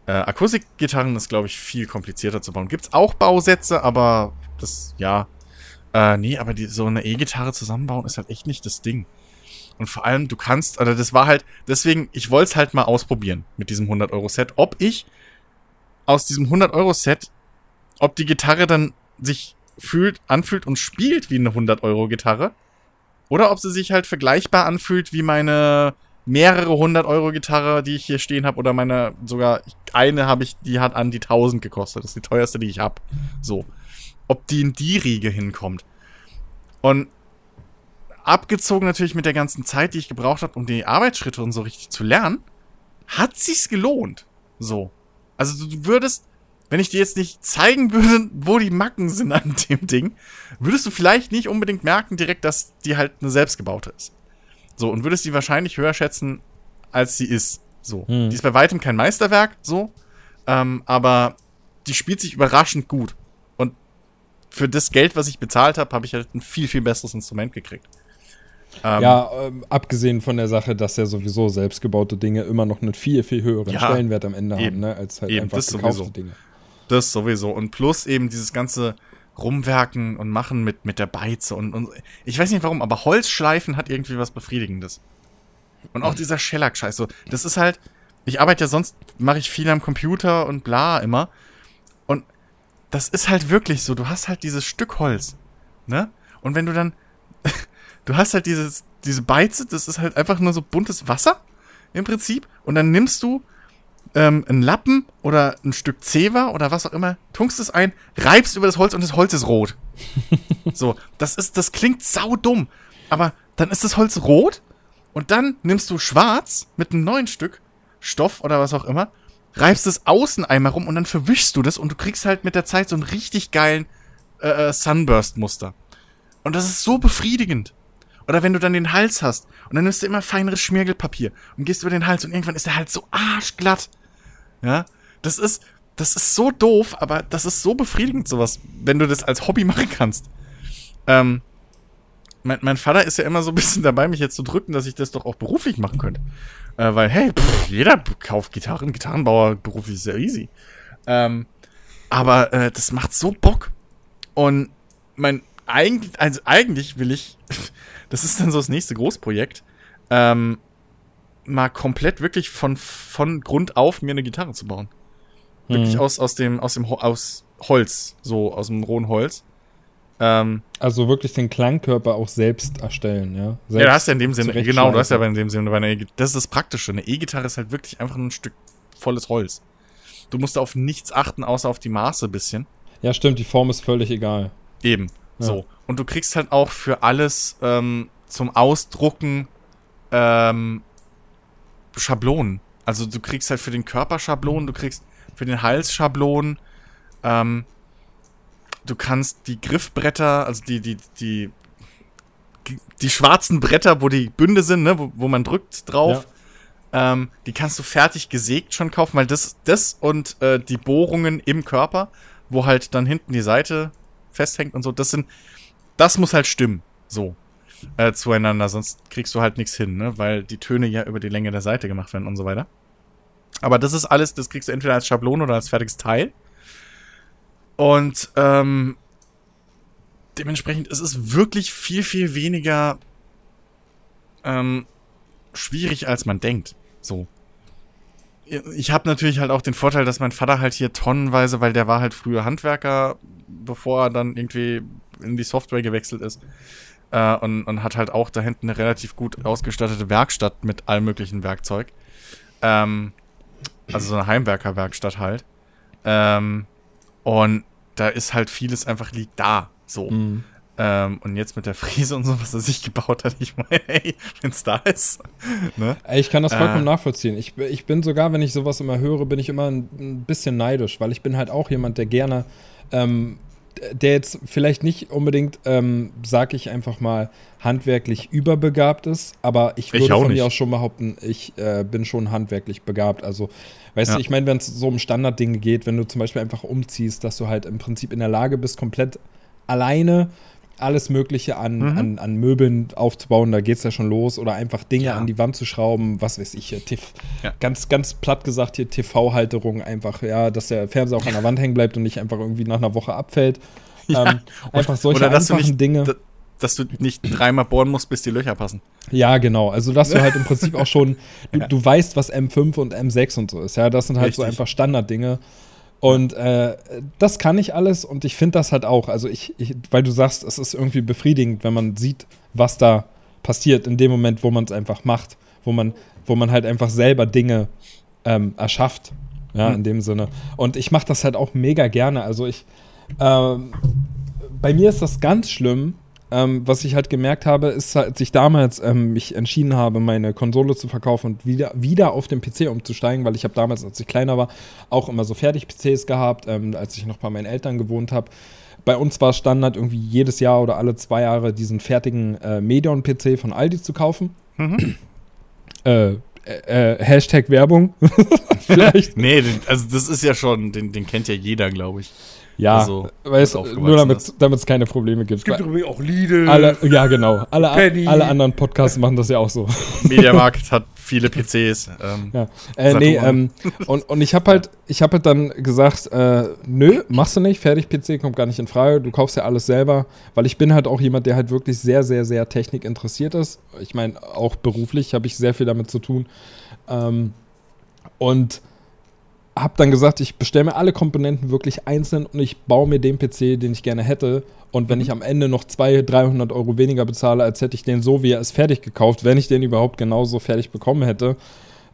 Äh, Akustikgitarren ist, glaube ich, viel komplizierter zu bauen. Gibt's auch Bausätze, aber das, ja. Äh, nee, aber die, so eine E-Gitarre zusammenbauen ist halt echt nicht das Ding. Und vor allem, du kannst, also das war halt, deswegen, ich wollte es halt mal ausprobieren mit diesem 100-Euro-Set, ob ich aus diesem 100-Euro-Set, ob die Gitarre dann sich fühlt, anfühlt und spielt wie eine 100-Euro-Gitarre. Oder ob sie sich halt vergleichbar anfühlt wie meine mehrere 100-Euro-Gitarre, die ich hier stehen habe. Oder meine, sogar eine habe ich, die hat an die 1000 gekostet. Das ist die teuerste, die ich habe. So. Ob die in die Riege hinkommt. Und abgezogen natürlich mit der ganzen Zeit, die ich gebraucht habe, um die Arbeitsschritte und so richtig zu lernen, hat sich's gelohnt. So. Also du würdest, wenn ich dir jetzt nicht zeigen würde, wo die Macken sind an dem Ding, würdest du vielleicht nicht unbedingt merken direkt, dass die halt eine selbstgebaute ist. So, und würdest die wahrscheinlich höher schätzen, als sie ist. So. Hm. Die ist bei weitem kein Meisterwerk, so. Ähm, aber die spielt sich überraschend gut. Und für das Geld, was ich bezahlt habe, habe ich halt ein viel, viel besseres Instrument gekriegt. Ähm, ja, ähm, abgesehen von der Sache, dass ja sowieso selbstgebaute Dinge immer noch einen viel, viel höheren Ja, Stellenwert am Ende eben. haben, ne, als halt Eben, einfach das gekaufte sowieso. Dinge. Das sowieso. Und plus eben dieses ganze Rumwerken und Machen mit, mit der Beize und, und ich weiß nicht warum, aber Holzschleifen hat irgendwie was Befriedigendes. Und auch dieser Shellac-Scheiß. So, das ist halt, ich arbeite ja sonst, mache ich viel am Computer und bla immer. Und das ist halt wirklich so, du hast halt dieses Stück Holz. Ne? Und wenn du dann, du hast halt dieses, diese Beize, das ist halt einfach nur so buntes Wasser im Prinzip. Und dann nimmst du ähm, einen Lappen oder ein Stück Zewa oder was auch immer, tunkst es ein, reibst über das Holz und das Holz ist rot. so, das ist, das klingt saudumm. Aber dann ist das Holz rot und dann nimmst du schwarz mit einem neuen Stück Stoff oder was auch immer, reibst es außen einmal rum und dann verwischst du das und du kriegst halt mit der Zeit so einen richtig geilen äh, äh, Sunburst-Muster. Und das ist so befriedigend. Oder wenn du dann den Hals hast und dann nimmst du immer feineres Schmirgelpapier und gehst über den Hals und irgendwann ist der Hals so arschglatt. Ja, das ist, das ist so doof, aber das ist so befriedigend, sowas, wenn du das als Hobby machen kannst. Ähm, mein, mein Vater ist ja immer so ein bisschen dabei, mich jetzt zu drücken, dass ich das doch auch beruflich machen könnte. Äh, weil, hey, pff, jeder kauft Gitarren, Gitarrenbauer beruflich ist ja easy. Ähm, aber äh, das macht so Bock. Und mein, eigentlich, also eigentlich will ich, das ist dann so das nächste Großprojekt, ähm, mal komplett wirklich von, von Grund auf mir eine Gitarre zu bauen. Wirklich Hm. aus, aus dem, aus dem, aus Holz, so aus dem rohen Holz. Ähm, Also wirklich den Klangkörper auch selbst erstellen, ja. Selbst ja, du hast ja in dem Sinne, genau, du hast ja in dem Sinne bei einer E das ist das Praktische. Eine E-Gitarre ist halt wirklich einfach ein Stück volles Holz. Du musst auf nichts achten, außer auf die Maße bisschen. Ja, stimmt, die Form ist völlig egal. Eben. Ja. So. Und du kriegst halt auch für alles ähm, zum Ausdrucken ähm, Schablonen. Also du kriegst halt für den Körper Schablonen, du kriegst für den Hals Schablonen. Ähm, du kannst die Griffbretter, also die, die, die, die schwarzen Bretter, wo die Bünde sind, ne, wo, wo man drückt drauf, ähm, die kannst du fertig gesägt schon kaufen, weil das, das und äh, die Bohrungen im Körper, wo halt dann hinten die Seite festhängt und so, das sind, das muss halt stimmen, so, äh, zueinander, sonst kriegst du halt nichts hin, ne, weil die Töne ja über die Länge der Seite gemacht werden und so weiter. Aber das ist alles, das kriegst du entweder als Schablone oder als fertiges Teil. Und ähm, dementsprechend ist es wirklich viel, viel weniger ähm, schwierig, als man denkt. So. Ich habe natürlich halt auch den Vorteil, dass mein Vater halt hier tonnenweise, weil der war halt früher Handwerker, bevor er dann irgendwie in die Software gewechselt ist. Äh, und, und hat halt auch da hinten eine relativ gut ausgestattete Werkstatt mit allem möglichen Werkzeug. Ähm, also so eine Heimwerkerwerkstatt halt. Ähm, und da ist halt vieles einfach liegt da. So. Mhm. Ähm, und jetzt mit der Frise und so, was er sich gebaut hat, ich meine, ey, wenn's da ist. ne? Ich kann das vollkommen Äh. nachvollziehen. Ich, ich bin sogar, wenn ich sowas immer höre, bin ich immer ein, ein bisschen neidisch, weil ich bin halt auch jemand, der gerne, ähm, der jetzt vielleicht nicht unbedingt, ähm, sag ich einfach mal, handwerklich überbegabt ist, aber ich würde auch von nicht. mir aus schon behaupten, ich äh, bin schon handwerklich begabt. Also, weißt Ja. du, ich meine, wenn es so um Standarddinge geht, wenn du zum Beispiel einfach umziehst, dass du halt im Prinzip in der Lage bist, komplett alleine alles Mögliche an, Mhm. an, an Möbeln aufzubauen, da geht es ja schon los. Oder einfach Dinge Ja. an die Wand zu schrauben, was weiß ich, hier, Ja. ganz, ganz platt gesagt, hier TV-Halterung einfach, ja, dass der Fernseher auch an der Wand hängen bleibt und nicht einfach irgendwie nach einer Woche abfällt. Ja. Ähm, einfach solche Oder dass du einfachen nicht, Dinge. da- dass du nicht dreimal bohren musst, bis die Löcher passen. Ja, genau. Also, dass du halt im Prinzip auch schon, du, du weißt, was M5 und M6 und so ist. Ja, das sind halt so Richtig. einfach Standarddinge. Und äh, das kann ich alles und ich finde das halt auch. Also, ich, ich, weil du sagst, es ist irgendwie befriedigend, wenn man sieht, was da passiert in dem Moment, wo man es einfach macht, wo man, wo man halt einfach selber Dinge ähm, erschafft. Ja, Hm. in dem Sinne. Und ich mache das halt auch mega gerne. Also, ich, ähm, bei mir ist das ganz schlimm. Ähm, was ich halt gemerkt habe, ist, als ich damals ähm, mich entschieden habe, meine Konsole zu verkaufen und wieder, wieder auf den PC umzusteigen, weil ich habe damals, als ich kleiner war, auch immer so Fertig-PCs gehabt, ähm, als ich noch bei meinen Eltern gewohnt habe. Bei uns war es Standard, irgendwie jedes Jahr oder alle zwei Jahre diesen fertigen äh, Medion-PC von Aldi zu kaufen. äh, äh, äh, Hashtag Werbung. Vielleicht. Nee, also das ist ja schon, den, den kennt ja jeder, glaube ich. Ja, Also, weißt, nur damit es keine Probleme gibt. Es gibt übrigens auch Lidl. Alle, ja, genau. Alle, Penny. alle anderen Podcasts machen das ja auch so. Mediamarkt hat viele PCs. Ähm, Ja. Äh, nee, ähm, und, und ich habe halt, ich habe halt dann gesagt, äh, nö, machst du nicht, fertig PC kommt gar nicht in Frage, du kaufst ja alles selber, weil ich bin halt auch jemand, der halt wirklich sehr, sehr, sehr Technik interessiert ist. Ich meine, auch beruflich habe ich sehr viel damit zu tun. Ähm, und habe dann gesagt, ich bestelle mir alle Komponenten wirklich einzeln und ich baue mir den PC, den ich gerne hätte. Und wenn ich am Ende noch 200, 300 Euro weniger bezahle, als hätte ich den so, wie er ist, fertig gekauft, wenn ich den überhaupt genauso fertig bekommen hätte,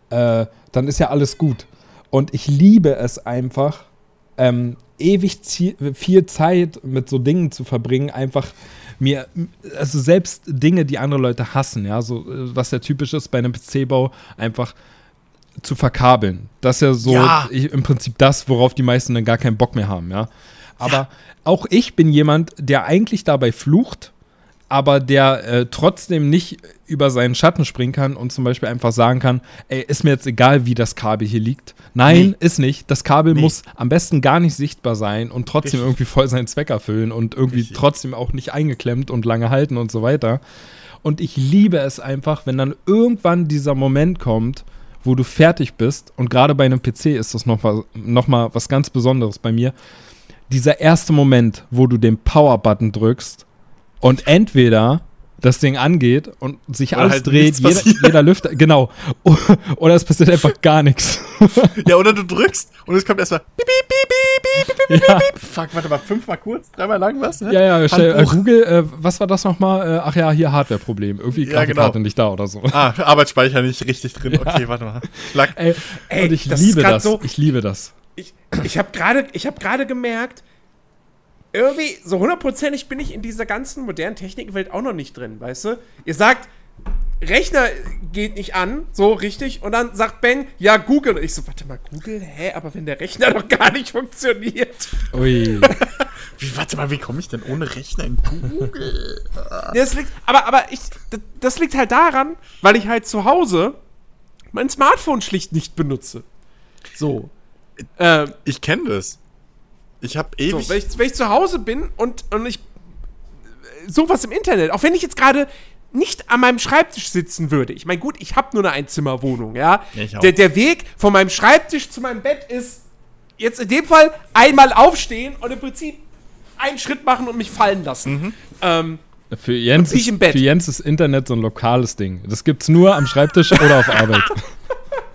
äh, dann ist ja alles gut. Und ich liebe es einfach, ähm, ewig viel Zeit mit so Dingen zu verbringen, einfach mir, also selbst Dinge, die andere Leute hassen, ja, so äh, was ja typisch ist bei einem PC-Bau, einfach zu verkabeln. Das ist ja so Ja. ich, im Prinzip das, worauf die meisten dann gar keinen Bock mehr haben, ja. Aber auch ich bin jemand, der eigentlich dabei flucht, aber der äh, trotzdem nicht über seinen Schatten springen kann und zum Beispiel einfach sagen kann, ey, ist mir jetzt egal, wie das Kabel hier liegt. Nein, ist nicht. Das Kabel Nee. muss am besten gar nicht sichtbar sein und trotzdem Richtig. irgendwie voll seinen Zweck erfüllen und irgendwie Richtig. trotzdem auch nicht eingeklemmt und lange halten und so weiter. Und ich liebe es einfach, wenn dann irgendwann dieser Moment kommt, wo du fertig bist und gerade bei einem PC ist das noch, was- noch mal was ganz Besonderes bei mir. Dieser erste Moment, wo du den Power-Button drückst und entweder das Ding angeht und sich Oder alles halt dreht, jeder, jeder Lüfter, genau. Oder es passiert einfach gar nichts. Ja, oder du drückst und es kommt erstmal piep, piep, piep, piep, piep, Ja. piep. Fuck, warte mal, fünfmal kurz, dreimal lang was? Ne? Ja, ja, stell, äh. Google, äh, was war das nochmal? Äh, ach ja, hier Hardware-Problem. Irgendwie Ja, Grafikkarte genau. nicht da oder so. Ah, Arbeitsspeicher nicht richtig drin. Okay, warte mal. Ey, Ey, und ich liebe das. so- Ich liebe das. ich, ich habe gerade hab gerade gemerkt, irgendwie so hundertprozentig bin ich in dieser ganzen modernen Technikwelt auch noch nicht drin, weißt du? Ihr sagt, Rechner geht nicht an, so richtig, und dann sagt Ben, ja, Google. Und ich so, warte mal, Google? Hä? Aber wenn der Rechner doch gar nicht funktioniert. Ui. Wie, warte mal, wie komme ich denn ohne Rechner in Google? Das liegt, aber, aber ich, das, das liegt halt daran, weil ich halt zu Hause mein Smartphone schlicht nicht benutze. So. Ähm, Ich kenne das. Ich habe So, ewig. wenn, ich, wenn ich zu Hause bin und, und ich sowas im Internet, auch wenn ich jetzt gerade nicht an meinem Schreibtisch sitzen würde. Ich meine, gut, ich habe nur eine Einzimmerwohnung, ja. Ich auch. der, der Weg von meinem Schreibtisch zu meinem Bett ist jetzt in dem Fall einmal aufstehen und im Prinzip einen Schritt machen und mich fallen lassen. Mhm. Ähm, Für Jens, ist, im Bett. für Jens ist Internet so ein lokales Ding. Das gibt's nur am Schreibtisch oder auf Arbeit.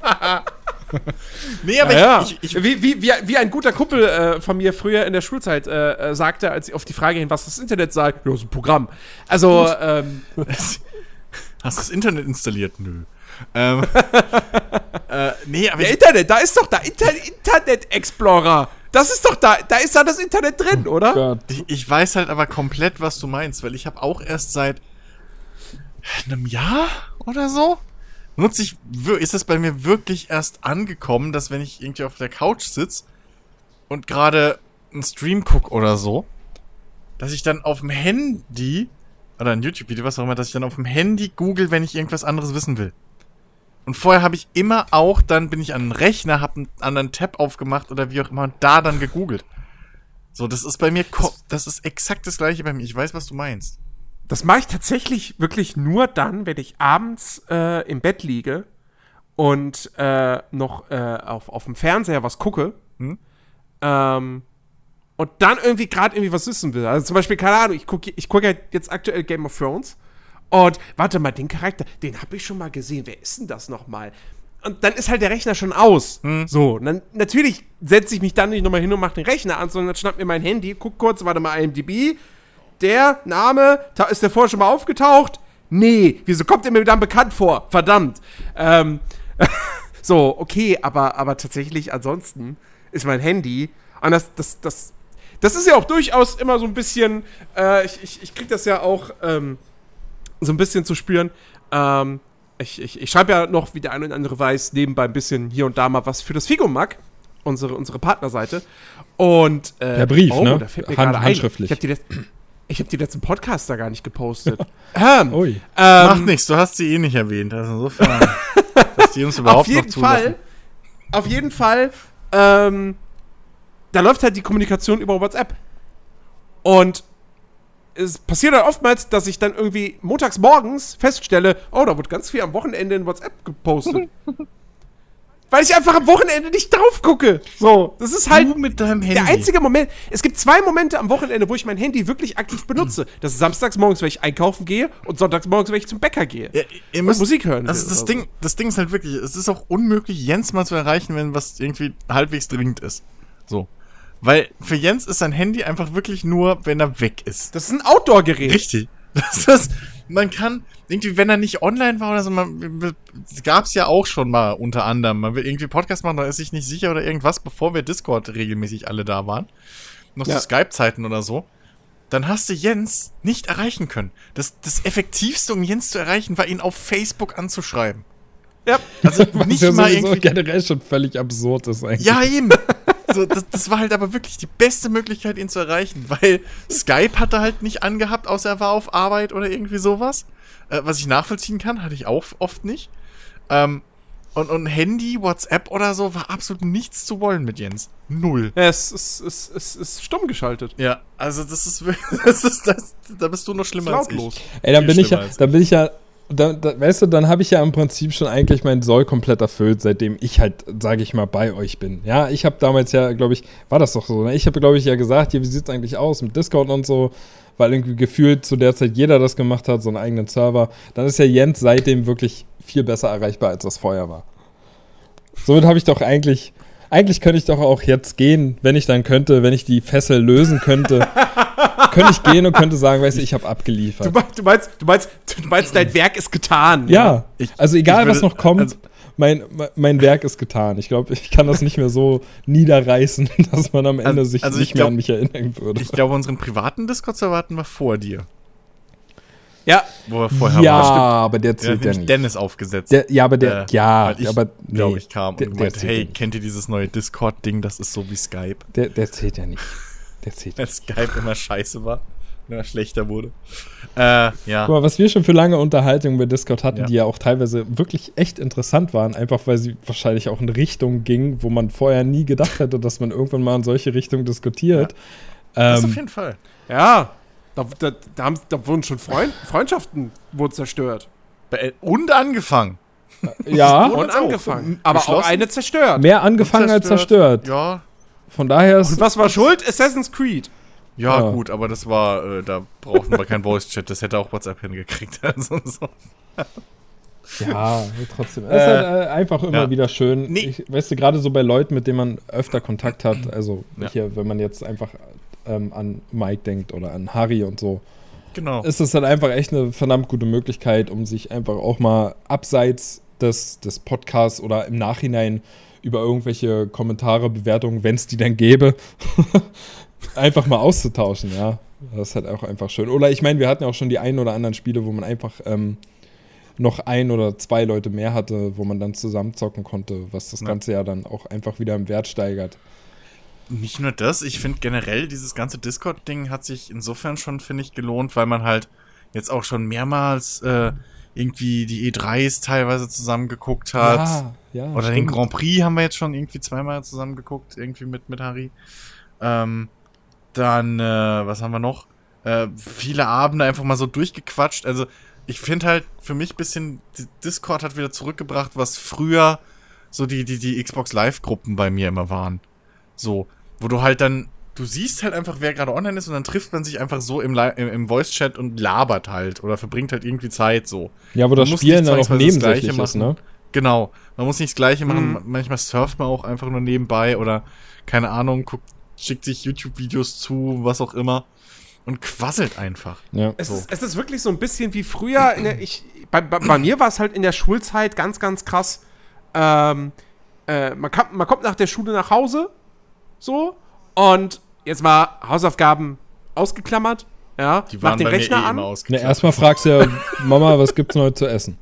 Nee, aber Ja, ich, ich, ich, wie, wie, wie, wie ein guter Kumpel äh, von mir früher in der Schulzeit äh, äh, sagte, als ich auf die Frage hin, was das Internet sei, ja, das ist ein Programm. Also, ähm, Hast du das Internet installiert? Nö. Ähm, äh, nee, aber der Internet, da ist doch da Inter Internet Explorer. Das ist doch da, da ist da das Internet drin, oder? Gott. ich, ich weiß halt aber komplett, was du meinst, weil ich habe auch erst seit einem Jahr oder so nutze ich, ist es bei mir wirklich erst angekommen, dass wenn ich irgendwie auf der Couch sitze und gerade einen Stream guck oder so, dass ich dann auf dem Handy oder ein YouTube-Video, was auch immer, dass ich dann auf dem Handy google, wenn ich irgendwas anderes wissen will. Und vorher habe ich immer auch, dann bin ich an den Rechner, habe einen anderen Tab aufgemacht oder wie auch immer und da dann gegoogelt. So, das ist bei mir, das ist exakt das gleiche bei mir. Ich weiß, was du meinst. Das mache ich tatsächlich wirklich nur dann, wenn ich abends äh, im Bett liege und äh, noch äh, auf, auf dem Fernseher was gucke. Hm? Ähm, und dann irgendwie gerade irgendwie was wissen will. Also zum Beispiel, keine Ahnung, ich gucke ich guck ja jetzt aktuell Game of Thrones. Und warte mal, den Charakter, den habe ich schon mal gesehen. Wer ist denn das nochmal? Und dann ist halt der Rechner schon aus. So, und dann natürlich setze ich mich dann nicht nochmal hin und mache den Rechner an, sondern schnapp mir mein Handy, guck kurz, warte mal, IMDb, der Name, ist der vorher schon mal aufgetaucht? Nee, wieso kommt der mir dann bekannt vor? Verdammt. Ähm, so, okay, aber, aber tatsächlich ansonsten ist mein Handy, und das, das, das, das ist ja auch durchaus immer so ein bisschen, äh, ich, ich, ich krieg das ja auch ähm, so ein bisschen zu spüren. Ähm, ich, ich, ich schreibe ja noch, wie der eine oder andere weiß, nebenbei ein bisschen hier und da mal was für das Figomac, unsere, unsere Partnerseite. Und äh, Der Brief, ne? Da fällt mir Hand- gerade ein. handschriftlich. Ich habe die, letz- ich hab die letzten Podcasts da gar nicht gepostet. ähm, Ui. ähm, Macht nichts, du hast sie eh nicht erwähnt. Also insofern, dass die uns überhaupt auf jeden noch zulassen. Fall, auf jeden Fall, ähm, da läuft halt die Kommunikation über WhatsApp. Und es passiert dann oftmals, dass ich dann irgendwie montags morgens feststelle, oh, da wird ganz viel am Wochenende in WhatsApp gepostet. Weil ich einfach am Wochenende nicht drauf gucke. So, das ist halt du mit deinem Handy. der einzige Moment. Es gibt zwei Momente am Wochenende, wo ich mein Handy wirklich aktiv benutze. Das ist samstags morgens, wenn ich einkaufen gehe und sonntags morgens, wenn ich zum Bäcker gehe. Ja, müsst, Musik hören Also das oder Ding, das Ding ist halt wirklich, es ist auch unmöglich, Jens mal zu erreichen, wenn was irgendwie halbwegs dringend ist. So. Weil für Jens ist sein Handy einfach wirklich nur, wenn er weg ist. Das ist ein Outdoor-Gerät. Richtig. Das ist, man kann, irgendwie, wenn er nicht online war oder so, man, gab's ja auch schon mal unter anderem. Man will irgendwie Podcast machen, da ist sich nicht sicher oder irgendwas, bevor wir Discord regelmäßig alle da waren. Noch Ja. zu Skype-Zeiten oder so. Dann hast du Jens nicht erreichen können. Das, das Effektivste, um Jens zu erreichen, war ihn auf Facebook anzuschreiben. Ja. Also Was nicht ja mal irgendwie. generell schon völlig absurd ist eigentlich. Ja, eben. So, das, das war halt aber wirklich die beste Möglichkeit, ihn zu erreichen, weil Skype hat er halt nicht angehabt, außer er war auf Arbeit oder irgendwie sowas. Äh, was ich nachvollziehen kann, hatte ich auch oft nicht. Ähm, und, und Handy, WhatsApp oder so war absolut nichts zu wollen mit Jens. Null. Ja, es ist, es, es ist stumm geschaltet. Ja, also das ist wirklich, das ist das, da bist du noch schlimmer als ich. Ey, dann Viel bin ich ja, dann bin ich ja, da, da, weißt du, dann habe ich ja im Prinzip schon eigentlich meinen Soll komplett erfüllt, seitdem ich halt, sage ich mal, bei euch bin. Ja, ich habe damals ja, glaube ich, war das doch so, ne? Ich habe, glaube ich, ja gesagt, hier, wie sieht's eigentlich aus mit Discord und so, weil irgendwie gefühlt zu der Zeit jeder das gemacht hat, so einen eigenen Server. Dann ist ja Jens seitdem wirklich viel besser erreichbar, als das vorher war. Somit habe ich doch eigentlich, eigentlich könnte ich doch auch jetzt gehen, wenn ich dann könnte, wenn ich die Fessel lösen könnte, könnte ich gehen und könnte sagen, weißt du, ich habe abgeliefert. Du, meinst- du, meinst, du, meinst, du meinst, dein Werk ist getan. Ja, Ich- also egal ich was würde- noch kommt, also- mein, mein Werk ist getan. Ich glaube, ich kann das nicht mehr so niederreißen, dass man am Ende Also- sich also nicht ich mehr glaub- an mich erinnern würde. Ich glaube, unseren privaten Discord-Server hatten wir vor dir. Ja, Wo wir vorher ja, waren. aber der zählt ja nämlich nicht. Dennis aufgesetzt. Der, ja, aber der, Äh, ja, ich, aber nee, glaube ich, kam der, und meinte, hey, ja kennt ihr dieses neue Discord-Ding? Das ist so wie Skype. Der, der zählt ja nicht. Der Als Skype immer scheiße war, immer schlechter wurde. Äh, ja. Guck mal, was wir schon für lange Unterhaltungen bei Discord hatten, Ja. die ja auch teilweise wirklich echt interessant waren, einfach weil sie wahrscheinlich auch in Richtung gingen, wo man vorher nie gedacht hätte, dass man irgendwann mal in solche Richtungen diskutiert. Das Ähm, auf jeden Fall. ja. Da, da, da, haben, da wurden schon Freund, Freundschaften wurden zerstört. Und angefangen. ja, Und angefangen. Aber auch eine zerstört. mehr angefangen als zerstört. Ja. Von daher ist Und was war schuld? Assassin's Creed. Ja, Ja. gut, aber das war, äh, da brauchten wir kein Voice-Chat, das hätte auch WhatsApp hingekriegt. Also, so. Ja, trotzdem. Es ist halt äh, einfach immer ja. wieder schön. Nee. Ich, weißt du, gerade so bei Leuten, mit denen man öfter Kontakt hat, also Ja. hier, wenn man jetzt einfach ähm, an Mike denkt oder an Harry und so, Genau. ist es halt einfach echt eine verdammt gute Möglichkeit, um sich einfach auch mal abseits des, des Podcasts oder im Nachhinein über irgendwelche Kommentare, Bewertungen, wenn es die dann gäbe, einfach mal auszutauschen, ja. Das ist halt auch einfach schön. Oder ich meine, wir hatten ja auch schon die ein oder anderen Spiele, wo man einfach ähm, noch ein oder zwei Leute mehr hatte, wo man dann zusammen zocken konnte, was das Ja. Ganze ja dann auch einfach wieder im Wert steigert. Nicht nur das, ich finde generell, dieses ganze Discord-Ding hat sich insofern schon, finde ich, gelohnt, weil man halt jetzt auch schon mehrmals äh, irgendwie die E3s teilweise zusammen geguckt hat. Ja, ja, Oder den stimmt. Grand Prix haben wir jetzt schon irgendwie zweimal zusammen geguckt, irgendwie mit, mit Harry. Ähm, dann, äh, was haben wir noch? Äh, viele Abende einfach mal so durchgequatscht. Also, ich finde halt für mich ein bisschen, die Discord hat wieder zurückgebracht, was früher so die, die, die Xbox Live-Gruppen bei mir immer waren. So, wo du halt dann, du siehst halt einfach, wer gerade online ist und dann trifft man sich einfach so im, Li- im, im Voice-Chat und labert halt oder verbringt halt irgendwie Zeit so. Ja, wo das Spielen dann auch nebensächlich ist, ne? Genau. Man muss nicht das Gleiche machen. Mhm. Manchmal surft man auch einfach nur nebenbei oder, keine Ahnung, guckt, schickt sich YouTube-Videos zu, was auch immer. Und quasselt einfach. Ja. Es, So. ist, es ist wirklich so ein bisschen wie früher. In der, ich, bei, bei, bei mir war es halt in der Schulzeit ganz, ganz krass. Ähm, äh, man, kam, man kommt nach der Schule nach Hause, so, und jetzt mal Hausaufgaben ausgeklammert, ja, Die mach waren den bei Rechner mir eh an. immer Ne, ausgeklappt. erstmal fragst du ja, Mama, was gibt's heute zu essen?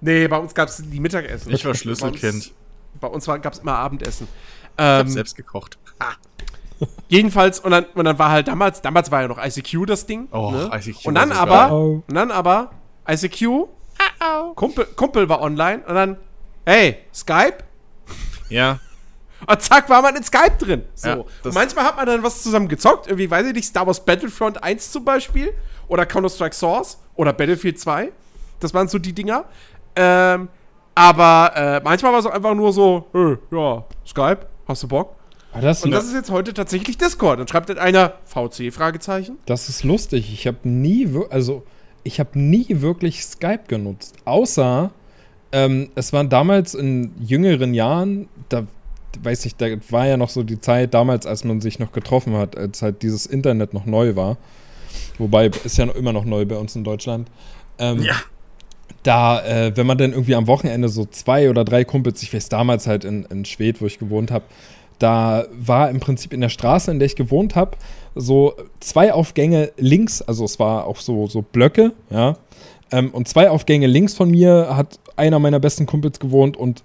Nee, bei uns gab es die Mittagessen. Ich war Bei Schlüsselkind. uns, bei uns gab es immer Abendessen. Ich hab Ähm, selbst gekocht. Jedenfalls, und dann, und dann war halt damals, damals war ja noch ICQ das Ding. Oh, ne? ICQ Und dann aber, geil. Oh. und dann aber, ICQ, Kumpel, Kumpel war online und dann, hey, Skype? Ja. Und zack, war man in Skype drin. So. Ja, manchmal hat man dann was zusammen gezockt, irgendwie, weiß ich nicht, Star Wars Battlefront 1 zum Beispiel oder Counter-Strike Source oder Battlefield 2. Das waren so die Dinger. Ähm, aber äh, manchmal war es auch einfach nur so, hey, ja, Skype, hast du Bock? Ah, das, Und das ist jetzt heute tatsächlich Discord. Dann schreibt halt einer VC, Fragezeichen. das ist lustig. Ich habe nie, also ich habe nie wirklich Skype genutzt. Außer, ähm, es waren damals in jüngeren Jahren, da weiß ich, da war ja noch so die Zeit damals, als man sich noch getroffen hat, als halt dieses Internet noch neu war. Wobei, ist ja noch, immer noch neu bei uns in Deutschland. Ähm, Ja. Da, äh, wenn man dann irgendwie am Wochenende so zwei oder drei Kumpels, ich weiß damals halt in, in Schwedt, wo ich gewohnt habe, da war im Prinzip in der Straße, in der ich gewohnt habe, so zwei Aufgänge links, also es war auch so, so Blöcke, ja. Ähm, und zwei Aufgänge links von mir hat einer meiner besten Kumpels gewohnt und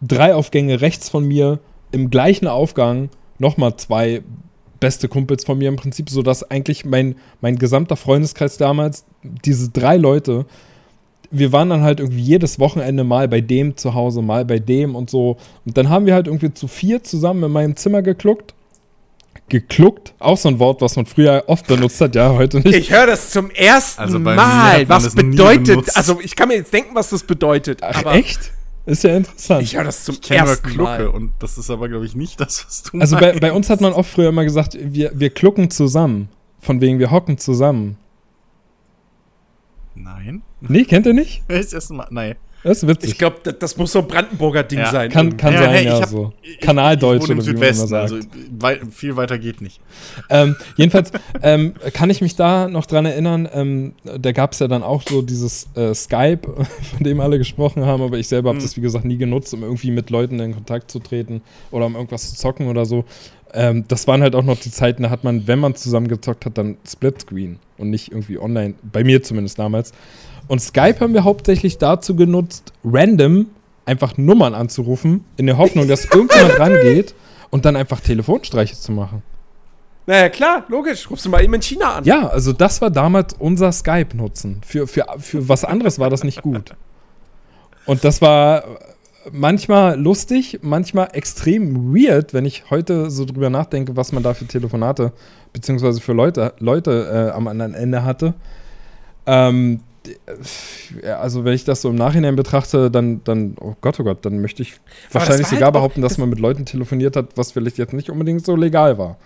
drei Aufgänge rechts von mir im gleichen Aufgang nochmal zwei beste Kumpels von mir im Prinzip, sodass eigentlich mein, mein gesamter Freundeskreis damals, diese drei Leute, wir waren dann halt irgendwie jedes Wochenende mal bei dem zu Hause, mal bei dem und so. Und dann haben wir halt irgendwie zu vier zusammen in meinem Zimmer gekluckt. Gekluckt, auch so ein Wort, was man früher oft benutzt hat, ja, heute nicht. Ich höre das zum ersten Also Mal. Was bedeutet, also ich kann mir jetzt denken, was das bedeutet. Ach, aber echt? Ist ja interessant. Ich höre das zum Ich ersten Klucke Mal. und das ist aber, glaube ich, nicht das, was du Also bei, bei uns hat man oft früher immer gesagt, wir, wir klucken zusammen. Von wegen, wir hocken zusammen. Nein. Nee, kennt ihr nicht? Das erste Mal. Nein. Das ist witzig. Ich glaube, das, das muss so ein Brandenburger Ding Ja. sein. kann kann Ja, sein, hey, ja, ich hab- so. Ich- Kanaldeutsch ich wohne im oder wie man immer Südwesten, sagt. also wei viel weiter geht nicht. Ähm, jedenfalls ähm, kann ich mich da noch dran erinnern, ähm, da gab es ja dann auch so dieses äh, Skype, von dem alle gesprochen haben, aber ich selber habe Mhm. das, wie gesagt, nie genutzt, um irgendwie mit Leuten in Kontakt zu treten oder um irgendwas zu zocken oder so. Ähm, das waren halt auch noch die Zeiten, da hat man, wenn man zusammen gezockt hat, dann Splitscreen und nicht irgendwie online, bei mir zumindest damals. Und Skype haben wir hauptsächlich dazu genutzt, random einfach Nummern anzurufen, in der Hoffnung, dass irgendjemand rangeht und dann einfach Telefonstreiche zu machen. Naja, klar, logisch. Rufst du mal eben in China an. Ja, also das war damals unser Skype-Nutzen. Für, für, für was anderes war das nicht gut. Und das war manchmal lustig, manchmal extrem weird, wenn ich heute so drüber nachdenke, was man da für Telefonate beziehungsweise für Leute, Leute äh, am anderen Ende hatte. Ähm, also wenn ich das so im Nachhinein betrachte, dann, dann, oh Gott, oh Gott, dann möchte ich wahrscheinlich war halt sogar auch- behaupten, dass man mit Leuten telefoniert hat, was vielleicht jetzt nicht unbedingt so legal war.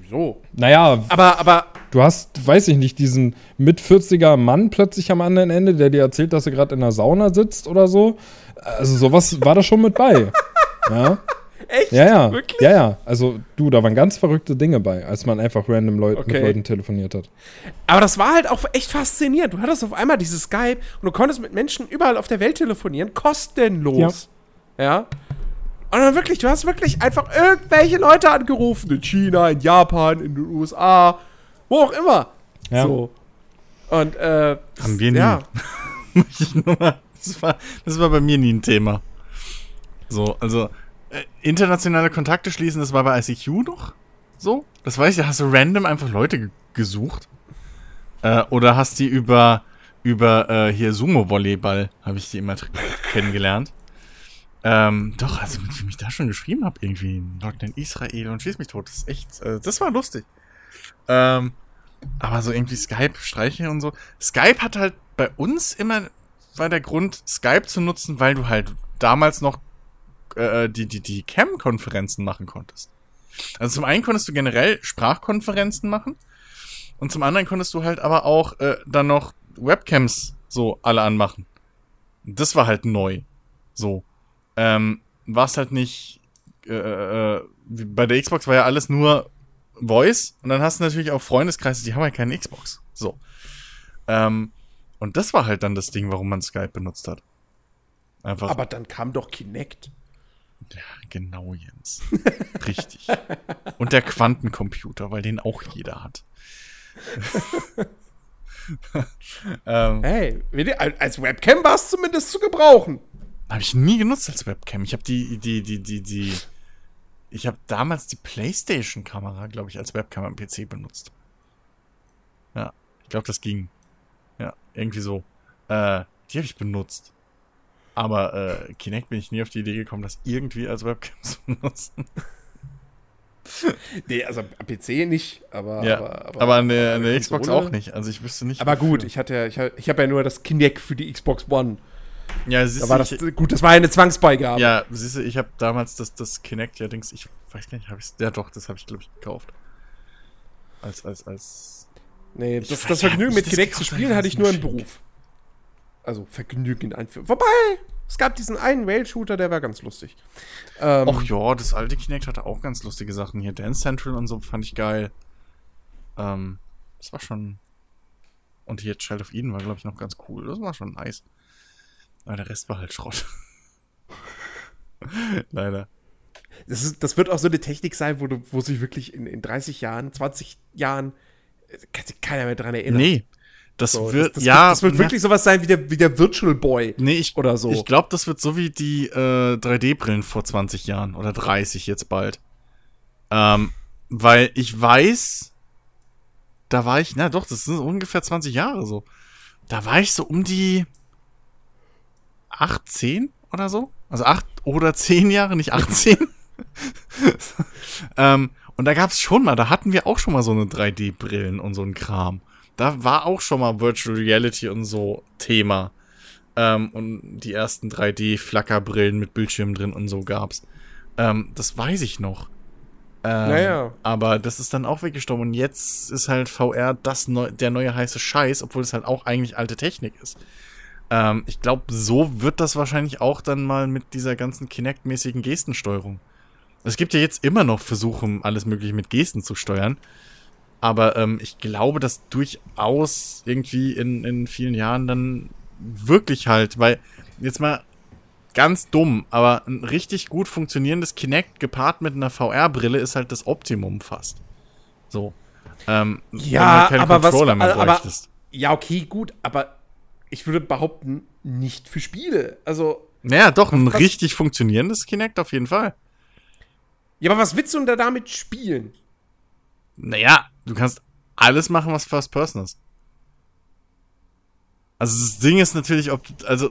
Wieso? Naja, Aber, aber, du hast, weiß ich nicht, diesen mit 40er Mann plötzlich am anderen Ende, der dir erzählt, dass er gerade in der Sauna sitzt oder so. Also sowas war da schon mit bei. Ja. Echt? Ja, ja. Wirklich? Ja, ja. Also du, da waren ganz verrückte Dinge bei, als man einfach random Leut mit Okay. Leuten telefoniert hat. Aber das war halt auch echt faszinierend. Du hattest auf einmal dieses Skype und du konntest mit Menschen überall auf der Welt telefonieren, kostenlos. Ja. Und dann wirklich, du hast wirklich einfach irgendwelche Leute angerufen. In China, in Japan, in den USA, wo auch immer. Ja. So. Und, äh. Haben wir nie. Ja. Das, war, das war bei mir nie ein Thema. So, also äh, internationale Kontakte schließen, das war bei ICQ noch so. Das weiß ich, da hast du random einfach Leute ge- gesucht. Äh, oder hast die über, über äh, hier Sumo-Volleyball, habe ich die immer kennengelernt. Ähm, doch, also wem ich da schon geschrieben habe, irgendwie Leutnant Israel und schieß mich tot. Das ist echt, äh, das war lustig. Ähm, aber so irgendwie Skype, Streiche und so. Skype hat halt bei uns immer, war der Grund, Skype zu nutzen, weil du halt damals noch äh, die, die, die Cam-Konferenzen machen konntest. Also zum einen konntest du generell Sprachkonferenzen machen und zum anderen konntest du halt aber auch äh, dann noch Webcams so alle anmachen. Das war halt neu. So. Ähm, war es halt nicht. Äh, äh, wie bei der Xbox war ja alles nur Voice und dann hast du natürlich auch Freundeskreise, die haben halt keine Xbox. So. Ähm, und das war halt dann das Ding, warum man Skype benutzt hat. Einfach. Aber dann kam doch Kinect. Ja, genau, Jens. Richtig. Und der Quantencomputer, weil den auch jeder hat. ähm, Hey, als Webcam war es zumindest zu gebrauchen. habe ich nie genutzt als Webcam. Ich habe die, die, die, die, die. Ich habe damals die PlayStation-Kamera, glaube ich, als Webcam am PC benutzt. Ja, ich glaube, das ging. Ja, irgendwie so. Äh, die habe ich benutzt. Aber äh, Kinect bin ich nie auf die Idee gekommen, das irgendwie als Webcam zu benutzen. Nee, also am PC nicht, aber. Ja, aber, aber, an der, an der Xbox auch nicht. Also ich wüsste nicht. Aber gut, ich hatte ich, hab- ich habe ja nur das Kinect für die Xbox One. Ja, siehst Da du, war das ich, gut, das war eine Zwangsbeigabe. ja, siehst du, ich habe damals das, das Kinect ja Dings, ich weiß gar nicht, habe ich Ja doch, das habe ich glaube ich gekauft. Als als als Nee, das, das Vergnügen mit Kinect zu spielen hatte ich nur im? Beruf. Also Vergnügen in Anführungszeichen. Wobei, es gab diesen einen Rail-Shooter, der war ganz lustig. Ähm, Och ja, das alte Kinect hatte auch ganz lustige Sachen hier. Dance Central und so fand ich geil. Ähm, das war schon. Und hier Child of Eden war, glaube ich, noch ganz cool. Das war schon nice. Aber der Rest war halt Schrott. Leider. das, ist, das wird auch so eine Technik sein, wo, du, wo sich wirklich in, in 30 Jahren, 20 Jahren äh, kann sich keiner mehr dran erinnern. Nee. Das So, wird, das, das ja. wird, das wird na- wirklich sowas sein wie der, wie der Virtual Boy. Nee, ich, oder so. Ich glaube, das wird so wie die äh, 3D-Brillen vor 20 Jahren oder 30 jetzt bald. Ähm, weil ich weiß, da war ich, na doch, das sind ungefähr 20 Jahre so. Da war ich so um die 18 oder so. Also 8 oder 10 Jahre, nicht 18. ähm, und da gab es schon mal, da hatten wir auch schon mal so eine 3D-Brillen und so ein Kram. Da war auch schon mal Virtual Reality und so Thema. Ähm, und die ersten 3D-Flackerbrillen mit Bildschirm drin und so gab's. Ähm, das weiß ich noch. Ähm, Naja. Aber das ist dann auch weggestorben. Und jetzt ist halt VR das neu, der neue heiße Scheiß, obwohl es halt auch eigentlich alte Technik ist. Ähm, ich glaube, so wird das wahrscheinlich auch dann mal mit dieser ganzen Kinect-mäßigen Gestensteuerung. Es gibt ja jetzt immer noch Versuche, alles mögliche mit Gesten zu steuern. Aber ähm, ich glaube, dass durchaus irgendwie in, in vielen Jahren dann wirklich halt, weil jetzt mal ganz dumm, aber ein richtig gut funktionierendes Kinect gepaart mit einer VR-Brille ist halt das Optimum fast. So. Ähm, wenn du Ja, halt aber was. Controller mehr Aber, bräuchtest. ja, okay, gut, aber ich würde behaupten, nicht für Spiele. Also, Naja, doch, ein was- richtig funktionierendes Kinect auf jeden Fall. ja, aber was willst du denn da damit spielen? Naja, du kannst alles machen, was First Person ist. Also das Ding ist natürlich, ob du, also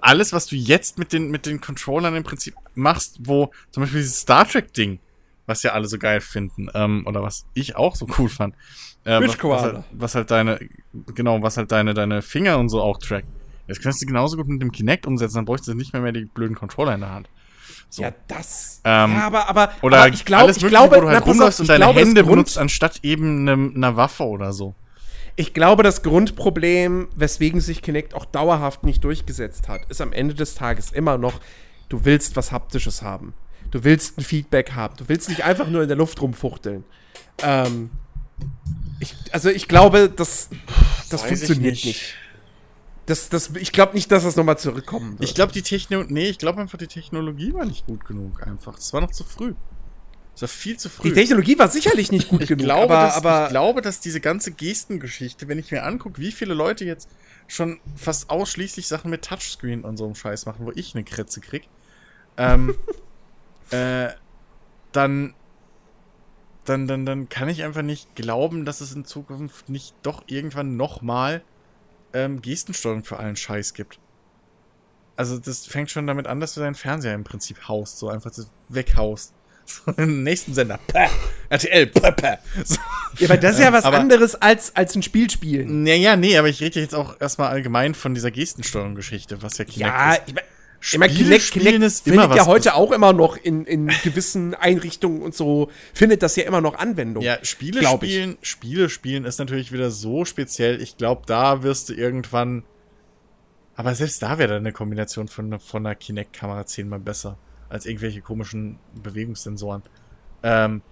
alles, was du jetzt mit den, mit den Controllern im Prinzip machst, wo zum Beispiel dieses Star Trek-Ding, was ja alle so geil finden, ähm, oder was ich auch so cool fand, äh, was, was, halt, was halt deine, genau, was halt deine, deine Finger und so auch trackt. Das kannst du genauso gut mit dem Kinect umsetzen, dann bräuchst du nicht mehr, mehr die blöden Controller in der Hand. So. Ja, das. Ähm, ja, aber, aber, Oder aber ich, glaub, alles ich glaube, wo du halt rumläufst und deine glaube, das Hände Grund- benutzt, anstatt eben ne, einer Waffe oder so. Ich glaube, das Grundproblem, weswegen sich Kinect auch dauerhaft nicht durchgesetzt hat, ist am Ende des Tages immer noch, du willst was Haptisches haben. Du willst ein Feedback haben. Du willst nicht einfach nur in der Luft rumfuchteln. Ähm, ich, also ich glaube, das, das Weiß funktioniert nicht. nicht. Das, das, ich glaube nicht, dass das nochmal zurückkommen wird. Ich glaube, die Techno nee, ich glaube einfach, die Technologie war nicht gut genug einfach. Es war noch zu früh. Es war viel zu früh. die Technologie war sicherlich nicht gut ich genug, glaube, aber, dass, aber ich glaube, dass diese ganze Gestengeschichte, wenn ich mir angucke, wie viele Leute jetzt schon fast ausschließlich Sachen mit Touchscreen und so einem Scheiß machen, wo ich eine Kretze krieg, ähm, äh, dann, dann, dann, dann kann ich einfach nicht glauben, dass es in Zukunft nicht doch irgendwann nochmal ähm, Gestensteuerung für allen Scheiß gibt. Also das fängt schon damit an, dass du deinen Fernseher im Prinzip haust, so einfach weghaust. So im nächsten Sender. Päh, RTL. Päh, päh. So. ja, aber das ist ja was Aber- anderes als, als ein Spiel spielen. Naja, nee, aber ich rede jetzt auch erstmal allgemein von dieser Gestensteuerung-Geschichte, was ja Kinect Ja, ist. ich mein, Spiele Kinect, spielen Kinect ist findet ja heute auch immer noch in, in gewissen Einrichtungen und so, findet das ja immer noch Anwendung. Ja, Spiele Glaub ich. spielen, Spiele spielen ist natürlich wieder so speziell. Ich glaube, da wirst du irgendwann. Aber selbst da wäre dann eine Kombination von, von einer Kinect-Kamera zehnmal besser als irgendwelche komischen Bewegungssensoren. Ähm,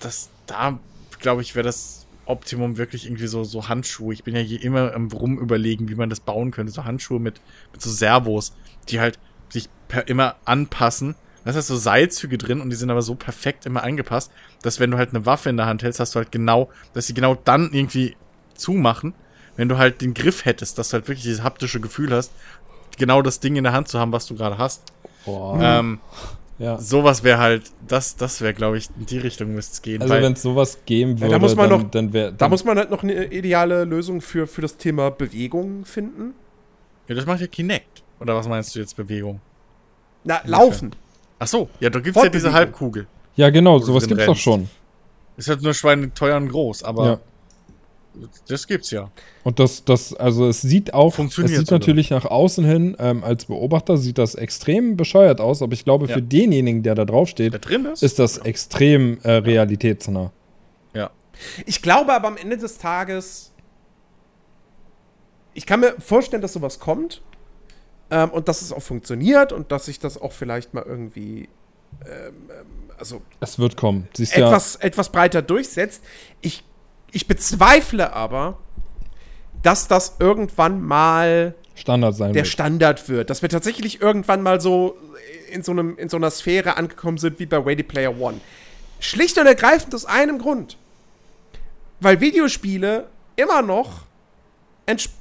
das, da, glaube ich, wäre das Optimum wirklich irgendwie so, so Handschuhe. Ich bin ja hier immer am Rumüberlegen, wie man das bauen könnte. So Handschuhe mit, mit so Servos, die halt sich per, immer anpassen. Da ist halt so Seilzüge drin und die sind aber so perfekt immer angepasst, dass wenn du halt eine Waffe in der Hand hältst, hast du halt genau, dass sie genau dann irgendwie zumachen. Wenn du halt den Griff hättest, dass du halt wirklich dieses haptische Gefühl hast, genau das Ding in der Hand zu haben, was du gerade hast. Boah. Ähm, ja. sowas wäre halt, das, das wäre, glaube ich, in die Richtung müsste es gehen. Also wenn es sowas geben würde, da muss man dann, noch- dann wäre Da muss man halt noch eine ideale Lösung für, für das Thema Bewegung finden. ja, das macht ja Kinect. Oder was meinst du jetzt, Bewegung? Na, laufen. Ach so, ja, da gibt's ja diese. Halbkugel. Ja, genau, sowas gibt's doch schon. Ist halt nur schweineteuer und groß, aber Ja. das gibt's ja. Und das, das, also es sieht auch, Funktioniert es sieht sogar. natürlich nach außen hin, ähm, als Beobachter sieht das extrem bescheuert aus, aber ich glaube, Ja. für denjenigen, der da drauf Da steht, drin ist. ist das extrem äh, realitätsnah. ja. Ich glaube aber am Ende des Tages, ich kann mir vorstellen, dass sowas kommt ähm, und dass es auch funktioniert und dass sich das auch vielleicht mal irgendwie, ähm, ähm, also Es wird kommen. Siehst etwas, etwas breiter durchsetzt. Ich, ich bezweifle aber, dass das irgendwann mal ja Standard sein der wird. Standard wird. Dass wir tatsächlich irgendwann mal so in so, einem, in so einer Sphäre angekommen sind wie bei Ready Player One. Schlicht und ergreifend aus einem Grund. Weil Videospiele immer noch. Entsp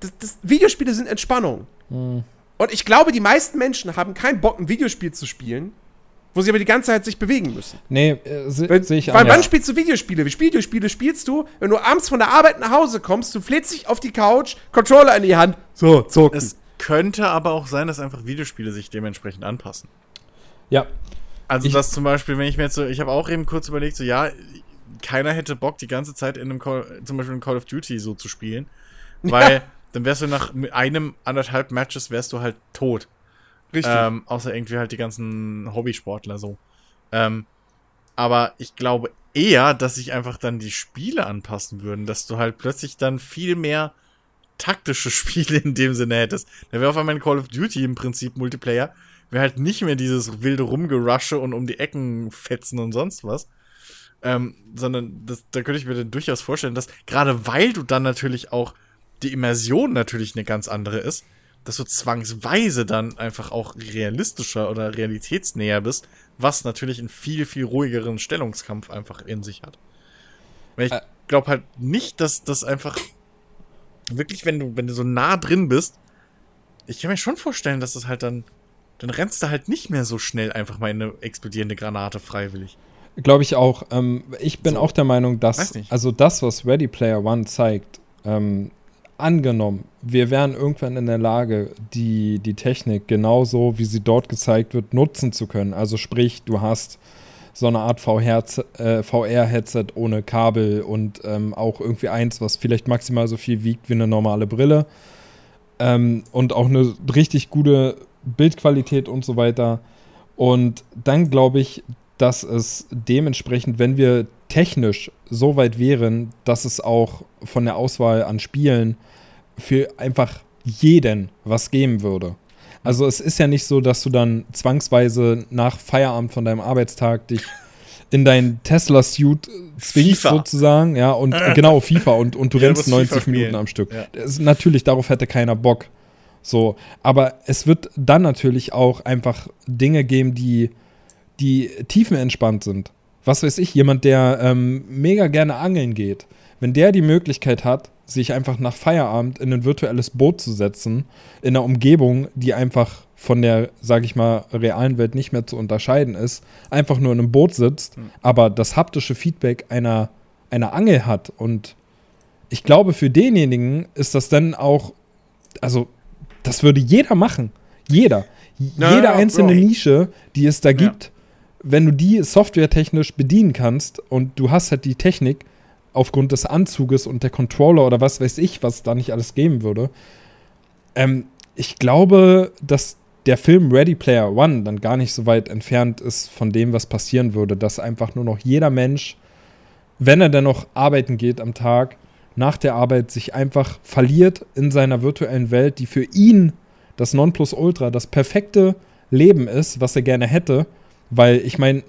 das, das, Videospiele sind Entspannung. Und ich glaube, die meisten Menschen haben keinen Bock, ein Videospiel zu spielen, wo sie aber die ganze Zeit sich bewegen müssen. Nee, äh, sehe ich weil wann anders. spielst du Videospiele? Wie Videospiele spielst du, wenn du abends von der Arbeit nach Hause kommst, du flätst dich auf die Couch, Controller in die Hand, so, zocken. Es könnte aber auch sein, dass einfach Videospiele sich dementsprechend anpassen. Ja, Also, Ich- dass zum Beispiel, wenn ich mir jetzt so, ich habe auch eben kurz überlegt, so, ja, keiner hätte Bock, die ganze Zeit in einem Call, zum Beispiel in Call of Duty so zu spielen, weil dann wärst du nach einem, anderthalb Matches wärst du halt tot. Richtig. Ähm, außer irgendwie halt die ganzen Hobbysportler so. Ähm, aber ich glaube eher, dass sich einfach dann die Spiele anpassen würden, dass du halt plötzlich dann viel mehr taktische Spiele in dem Sinne hättest. Da wäre auf einmal in Call of Duty im Prinzip Multiplayer, wäre halt nicht mehr dieses wilde Rumgerusche und um die Ecken fetzen und sonst was. Ähm, sondern das, da könnte ich mir dann durchaus vorstellen, dass gerade weil du dann natürlich auch die Immersion natürlich eine ganz andere ist, dass du zwangsweise dann einfach auch realistischer oder realitätsnäher bist, was natürlich einen viel, viel ruhigeren Stellungskampf einfach in sich hat. Weil ich Ä- glaube halt nicht, dass das einfach wirklich, wenn du, wenn du so nah drin bist, ich kann mir schon vorstellen, dass das halt dann, dann rennst du halt nicht mehr so schnell einfach mal in eine explodierende Granate freiwillig. glaube ich auch. Ähm, ich bin So. auch der Meinung, dass, also das, was Ready Player One zeigt, ähm, angenommen, wir wären irgendwann in der Lage, die, die Technik genauso, wie sie dort gezeigt wird, nutzen zu können. Also sprich, du hast so eine Art VR-Z- äh, VR-Headset ohne Kabel und ähm, auch irgendwie eins, was vielleicht maximal so viel wiegt wie eine normale Brille. Ähm, und auch eine richtig gute Bildqualität und so weiter. Und dann glaube ich, dass es dementsprechend, wenn wir technisch so weit wären, dass es auch von der Auswahl an Spielen für einfach jeden was geben würde. Also es ist ja nicht so, dass du dann zwangsweise nach Feierabend von deinem Arbeitstag dich in dein Tesla-Suit zwingst FIFA. sozusagen, ja, und genau, FIFA und, und du Ja, rennst musst 90 FIFA Minuten am Stück. Ja. Das ist, natürlich, darauf hätte keiner Bock. So, aber es wird dann natürlich auch einfach Dinge geben, die, die tiefenentspannt sind. Was weiß ich, jemand, der ähm, mega gerne angeln geht, wenn der die Möglichkeit hat, sich einfach nach Feierabend in ein virtuelles Boot zu setzen, in einer Umgebung, die einfach von der, sag ich mal, realen Welt nicht mehr zu unterscheiden ist, einfach nur in einem Boot sitzt, aber das haptische Feedback einer, einer Angel hat. Und ich glaube, für denjenigen ist das dann auch, also, das würde jeder machen. Jeder. Ja, Jede ja, einzelne Bro. Nische, die es da gibt, wenn du die softwaretechnisch bedienen kannst und du hast halt die Technik aufgrund des Anzuges und der Controller oder was weiß ich, was da nicht alles geben würde. Ähm, ich glaube, dass der Film Ready Player One dann gar nicht so weit entfernt ist von dem, was passieren würde, dass einfach nur noch jeder Mensch, wenn er dann noch arbeiten geht am Tag, nach der Arbeit sich einfach verliert in seiner virtuellen Welt, die für ihn das Nonplusultra, das perfekte Leben ist, was er gerne hätte. Weil ich meine,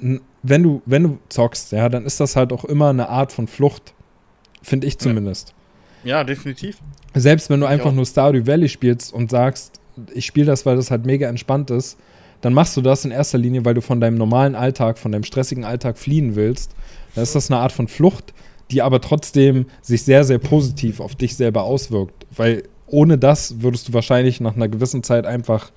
wenn du, wenn du zockst, ja, dann ist das halt auch immer eine Art von Flucht. Finde ich zumindest. Ja, definitiv. Selbst wenn du Ich einfach auch. nur Stardew Valley spielst und sagst, ich spiele das, weil das halt mega entspannt ist, dann machst du das in erster Linie, weil du von deinem normalen Alltag, von deinem stressigen Alltag fliehen willst. Dann ist das eine Art von Flucht, die aber trotzdem sich sehr, sehr positiv auf dich selber auswirkt. Weil ohne das würdest du wahrscheinlich nach einer gewissen Zeit einfach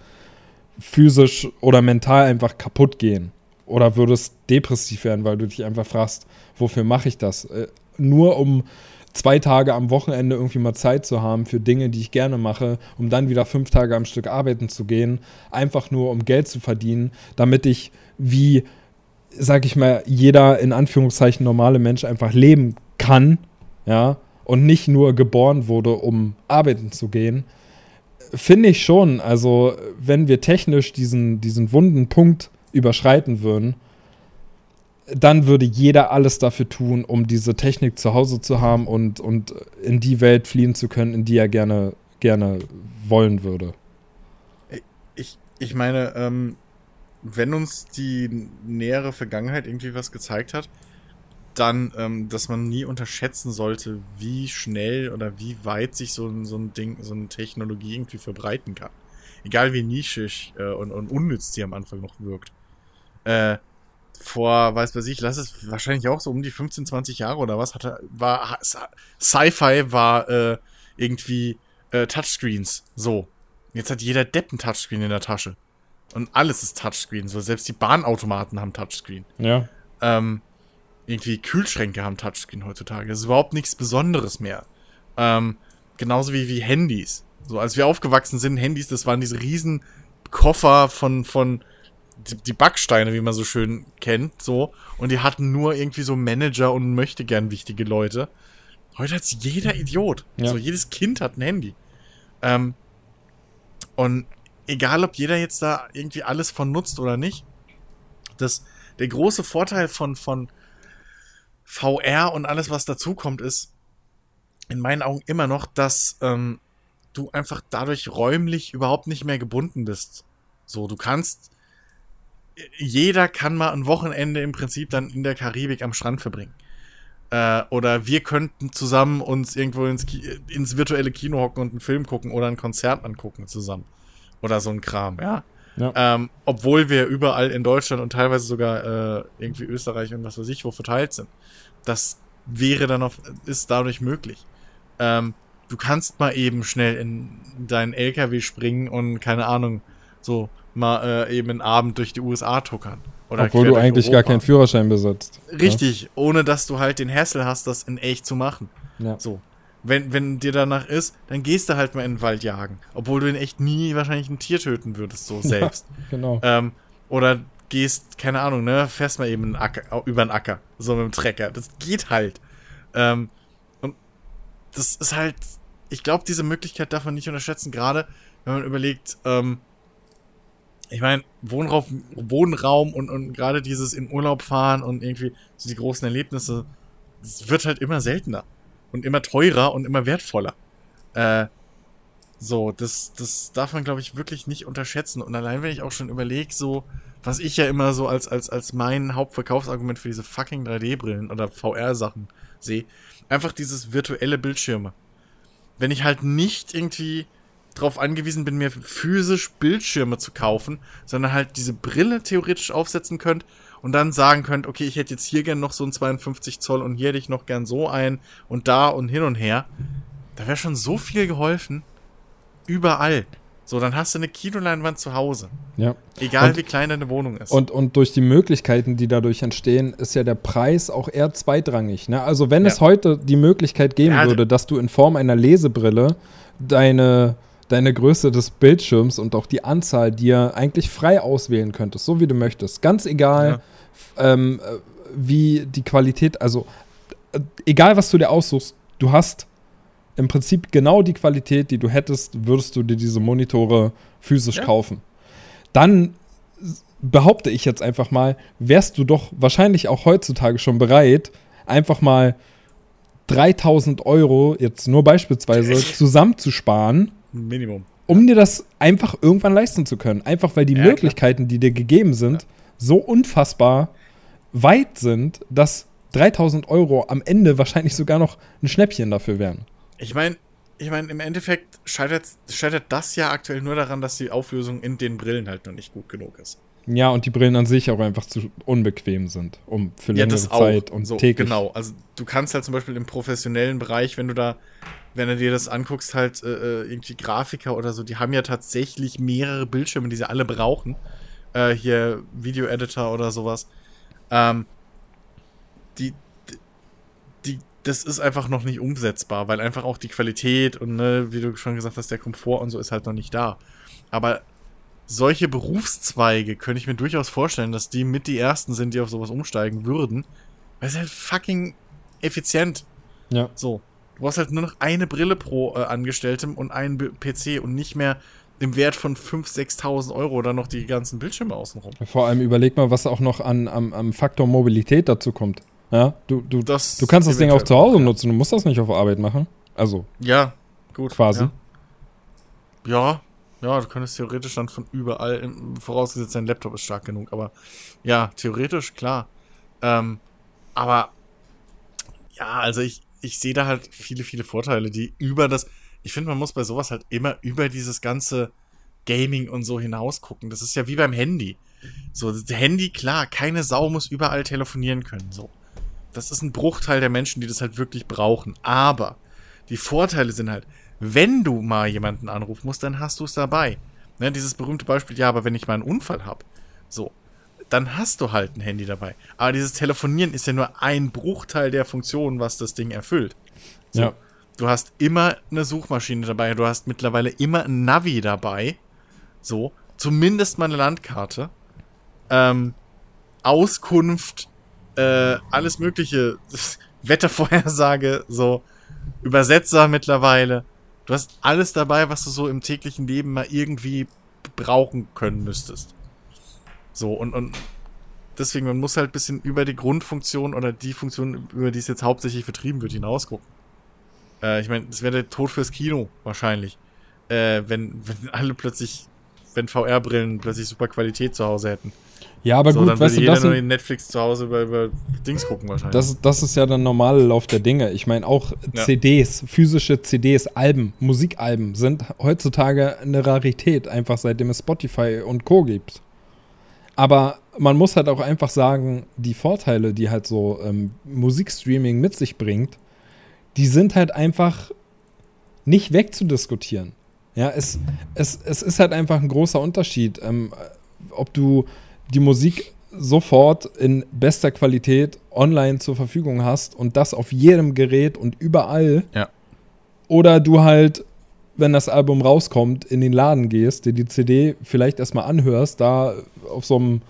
physisch oder mental einfach kaputt gehen. Oder würdest depressiv werden, weil du dich einfach fragst, wofür mache ich das? Äh, nur um zwei Tage am Wochenende irgendwie mal Zeit zu haben für Dinge, die ich gerne mache, um dann wieder fünf Tage am Stück arbeiten zu gehen, einfach nur um Geld zu verdienen, damit ich wie, sag ich mal, jeder in Anführungszeichen normale Mensch einfach leben kann, ja, und nicht nur geboren wurde, um arbeiten zu gehen, finde ich schon. Also, wenn wir technisch diesen, diesen wunden Punkt überschreiten würden, dann würde jeder alles dafür tun, um diese Technik zu Hause zu haben und, und in die Welt fliehen zu können, in die er gerne, gerne wollen würde. Ich, ich meine, ähm, wenn uns die nähere Vergangenheit irgendwie was gezeigt hat, dann, ähm, dass man nie unterschätzen sollte, wie schnell oder wie weit sich so, ein- so ein Ding, so eine Technologie irgendwie verbreiten kann. Egal wie nischig äh, und, und unnütz die am Anfang noch wirkt. Äh, vor, weiß weiß ich, lass es wahrscheinlich auch so um die 15, 20 Jahre oder was, hatte, war Sci-Fi war äh, irgendwie äh, Touchscreens. So. Jetzt hat jeder Depp ein Touchscreen in der Tasche. Und alles ist Touchscreen. So, selbst die Bahnautomaten haben Touchscreen. Ja. Ähm, irgendwie Kühlschränke haben Touchscreen heutzutage. Das ist überhaupt nichts Besonderes mehr. Ähm, genauso wie, wie Handys. So, als wir aufgewachsen sind, Handys, das waren diese riesen Koffer von, von die, die Backsteine, wie man so schön kennt, so. Und die hatten nur irgendwie so Manager und möchte gern wichtige Leute. Heute hat's jeder Idiot. Ja. So, jedes Kind hat ein Handy. Ähm, und egal, ob jeder jetzt da irgendwie alles von nutzt oder nicht, das, der große Vorteil von, von VR und alles, was dazukommt, ist in meinen Augen immer noch, dass ähm, du einfach dadurch räumlich überhaupt nicht mehr gebunden bist. So, du kannst, jeder kann mal ein Wochenende im Prinzip dann in der Karibik am Strand verbringen. Äh, oder wir könnten zusammen uns irgendwo ins, ins virtuelle Kino hocken und einen Film gucken oder ein Konzert angucken zusammen. Oder so ein Kram, ja. Ja. Ähm, obwohl wir überall in Deutschland und teilweise sogar äh, irgendwie Österreich und was weiß ich wo verteilt sind. Das wäre dann auf, ist dadurch möglich. Ähm, du kannst mal eben schnell in deinen LKW springen und keine Ahnung, so mal äh, eben einen Abend durch die USA tuckern. Oder Obwohl du eigentlich gar Europa. keinen Führerschein besitzt. Richtig, ohne dass du halt den Hassel hast, das in echt zu machen. Ja. So. Wenn, wenn dir danach ist, dann gehst du halt mal in den Wald jagen. Obwohl du in echt nie wahrscheinlich ein Tier töten würdest, so selbst. Genau. ähm, oder gehst, keine Ahnung, ne, fährst mal eben einen Acker, über einen Acker, so mit dem Trecker. Das geht halt. Ähm, und das ist halt, ich glaube, diese Möglichkeit darf man nicht unterschätzen, gerade wenn man überlegt, ähm, ich meine, Wohnraum, Wohnraum und, und gerade dieses in Urlaub fahren und irgendwie so die großen Erlebnisse, es wird halt immer seltener und immer teurer und immer wertvoller. Äh, so, das, das darf man, glaube ich, wirklich nicht unterschätzen. Und allein, wenn ich auch schon überlege, so, was ich ja immer so als, als, als mein Hauptverkaufsargument für diese fucking 3D-Brillen oder VR-Sachen sehe, einfach dieses virtuelle Bildschirme. Wenn ich halt nicht irgendwie darauf angewiesen bin, mir physisch Bildschirme zu kaufen, sondern halt diese Brille theoretisch aufsetzen könnt und dann sagen könnt, okay, ich hätte jetzt hier gern noch so ein 52 Zoll und hier hätte ich noch gern so ein und da und hin und her. Da wäre schon so viel geholfen. Überall. So, dann hast du eine Kinoleinwand zu Hause. Ja. Egal Und- wie klein deine Wohnung ist. Und, und durch die Möglichkeiten, die dadurch entstehen, ist ja der Preis auch eher zweitrangig. Ne? Also wenn Ja. es heute die Möglichkeit geben Ja, würde, dass du in Form einer Lesebrille deine, deine Größe des Bildschirms und auch die Anzahl dir eigentlich frei auswählen könntest, so wie du möchtest. Ganz egal, ähm, äh, wie die Qualität, also äh, egal was du dir aussuchst, du hast im Prinzip genau die Qualität, die du hättest, würdest du dir diese Monitore physisch Ja. kaufen. Dann behaupte ich jetzt einfach mal, wärst du doch wahrscheinlich auch heutzutage schon bereit, einfach mal 3000 Euro, jetzt nur beispielsweise, zusammenzusparen, Minimum. um dir das einfach irgendwann leisten zu können. Einfach weil die Ja, klar. Möglichkeiten, die dir gegeben sind, so unfassbar weit sind, dass 3000 Euro am Ende wahrscheinlich sogar noch ein Schnäppchen dafür wären. Ich meine, ich meine, im Endeffekt scheitert, scheitert das ja aktuell nur daran, dass die Auflösung in den Brillen halt noch nicht gut genug ist. Ja, und die Brillen an sich auch einfach zu unbequem sind, um für längere Zeit und so, täglich. Genau, also du kannst halt zum Beispiel im professionellen Bereich, wenn du da, wenn du dir das anguckst, halt äh, äh, irgendwie Grafiker oder so, die haben ja tatsächlich mehrere Bildschirme, die sie alle brauchen. Äh, hier Video-Editor oder sowas. Ähm, die, die, das ist einfach noch nicht umsetzbar, weil einfach auch die Qualität und, ne, wie du schon gesagt hast, der Komfort und so ist halt noch nicht da. Aber solche Berufszweige könnte ich mir durchaus vorstellen, dass die mit die ersten sind, die auf sowas umsteigen würden. Weil es halt fucking effizient. Ja. So. Du brauchst halt nur noch eine Brille pro äh, Angestelltem und einen B PC und nicht mehr im Wert von 5.000, 6.000 Euro dann noch die ganzen Bildschirme außenrum. Vor allem überleg mal, was auch noch an, am, am Faktor Mobilität dazu kommt. Ja, du, du, Das du kannst das Ding auch zu Hause nutzen, du musst das nicht auf Arbeit machen. Also, Ja, gut. Quasi. Ja. ja, ja, du könntest theoretisch dann von überall, vorausgesetzt dein Laptop ist stark genug, aber ja, theoretisch, klar. Ähm, aber ja, also ich, ich sehe da halt viele, viele Vorteile, die über das. Ich finde, man muss bei sowas halt immer über dieses ganze Gaming und so hinaus gucken. Das ist ja wie beim Handy. So, Handy, klar, keine Sau muss überall telefonieren können. So. Das ist ein Bruchteil der Menschen, die das halt wirklich brauchen. Aber die Vorteile sind halt, wenn du mal jemanden anrufen musst, dann hast du es dabei. Ne, dieses berühmte Beispiel, ja, aber wenn ich mal einen Unfall habe, so, dann hast du halt ein Handy dabei. Aber dieses Telefonieren ist ja nur ein Bruchteil der Funktionen, was das Ding erfüllt. So. ja. Du hast immer eine Suchmaschine dabei, du hast mittlerweile immer ein Navi dabei. So, zumindest mal eine Landkarte. Ähm, Auskunft, äh, alles mögliche, Wettervorhersage, so, Übersetzer mittlerweile. Du hast alles dabei, was du so im täglichen Leben mal irgendwie brauchen können müsstest. So, und, und deswegen, man muss halt bisschen über die Grundfunktion oder die Funktion, über die es jetzt hauptsächlich vertrieben wird, hinausgucken. Äh, ich meine, das wäre der Tod fürs Kino wahrscheinlich. Äh, wenn, wenn alle plötzlich, wenn VR-Brillen plötzlich super Qualität zu Hause hätten. Ja, aber so, gut, dann weißt du, jeder das nur in Netflix zu Hause über, über Dings gucken wahrscheinlich. Das, das ist ja der normale Lauf der Dinge. Ich meine, auch Ja. CDs, physische CDs, Alben, Musikalben sind heutzutage eine Rarität, einfach seitdem es Spotify und Co. gibt. Aber man muss halt auch einfach sagen, die Vorteile, die halt so ähm, Musikstreaming mit sich bringt, die sind halt einfach nicht wegzudiskutieren. Ja, es, es, es ist halt einfach ein großer Unterschied, ähm, ob du die Musik sofort in bester Qualität online zur Verfügung hast und das auf jedem Gerät und überall. Ja. Oder du halt, wenn das Album rauskommt, in den Laden gehst, dir die CD vielleicht erstmal anhörst, da auf so einem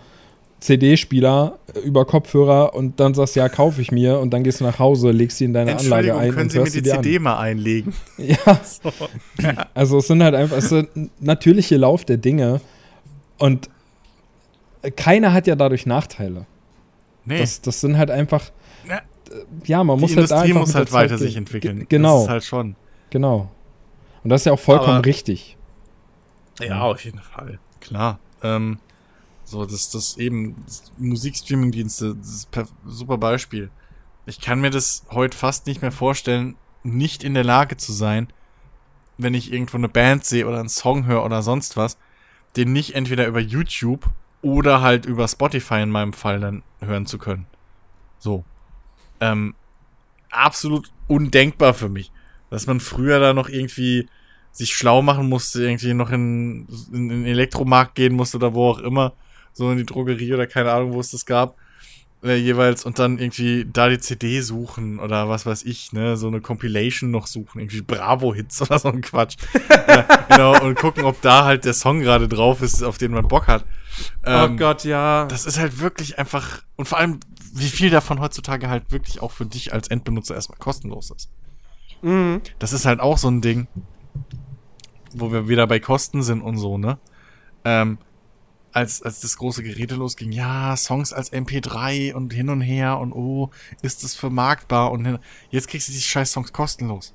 CD-Spieler über Kopfhörer und dann sagst, ja, kaufe ich mir und dann gehst du nach Hause, legst sie in deine Anlage ein können und Sie mir die CD an. mal einlegen? Ja, So. also es sind halt einfach, es ist ein natürlicher Lauf der Dinge. Und keiner hat ja dadurch Nachteile. Nee. Das, das sind halt einfach. Ja. Ja, man die muss halt Industrie einfach muss halt weiter sich entwickeln. Ge- Genau, Das ist halt schon. genau. Und das ist ja auch vollkommen Aber- richtig. Ja, auf jeden Fall. Klar. Ähm, so, das, das eben, Musikstreaming-Dienste, das ist per super Beispiel. Ich kann mir das heute fast nicht mehr vorstellen, nicht in der Lage zu sein, wenn ich irgendwo eine Band sehe oder einen Song höre oder sonst was, den nicht entweder über YouTube oder halt über Spotify in meinem Fall dann hören zu können. So. Ähm, absolut undenkbar für mich. Dass man früher da noch irgendwie sich schlau machen musste, irgendwie noch in, in, in den Elektromarkt gehen musste oder wo auch immer, so in die Drogerie oder keine Ahnung, wo es das gab, äh, jeweils und dann irgendwie da die CD suchen oder was weiß ich, ne, so eine Compilation noch suchen, irgendwie Bravo-Hits oder so ein Quatsch. ja, genau, und gucken, ob da halt der Song gerade drauf ist, auf den man Bock hat. oh Ähm, Gott, ja. das ist halt wirklich einfach, und vor allem, wie viel davon heutzutage halt wirklich auch für dich als Endbenutzer erstmal kostenlos ist. Mhm. Das ist halt auch so ein Ding, wo wir wieder bei Kosten sind und so, ne? Ähm, als, als das große Gerede losging, ja, Songs als MP3 und hin und her und oh, ist das vermarktbar und hin, jetzt kriegst du die scheiß Songs kostenlos.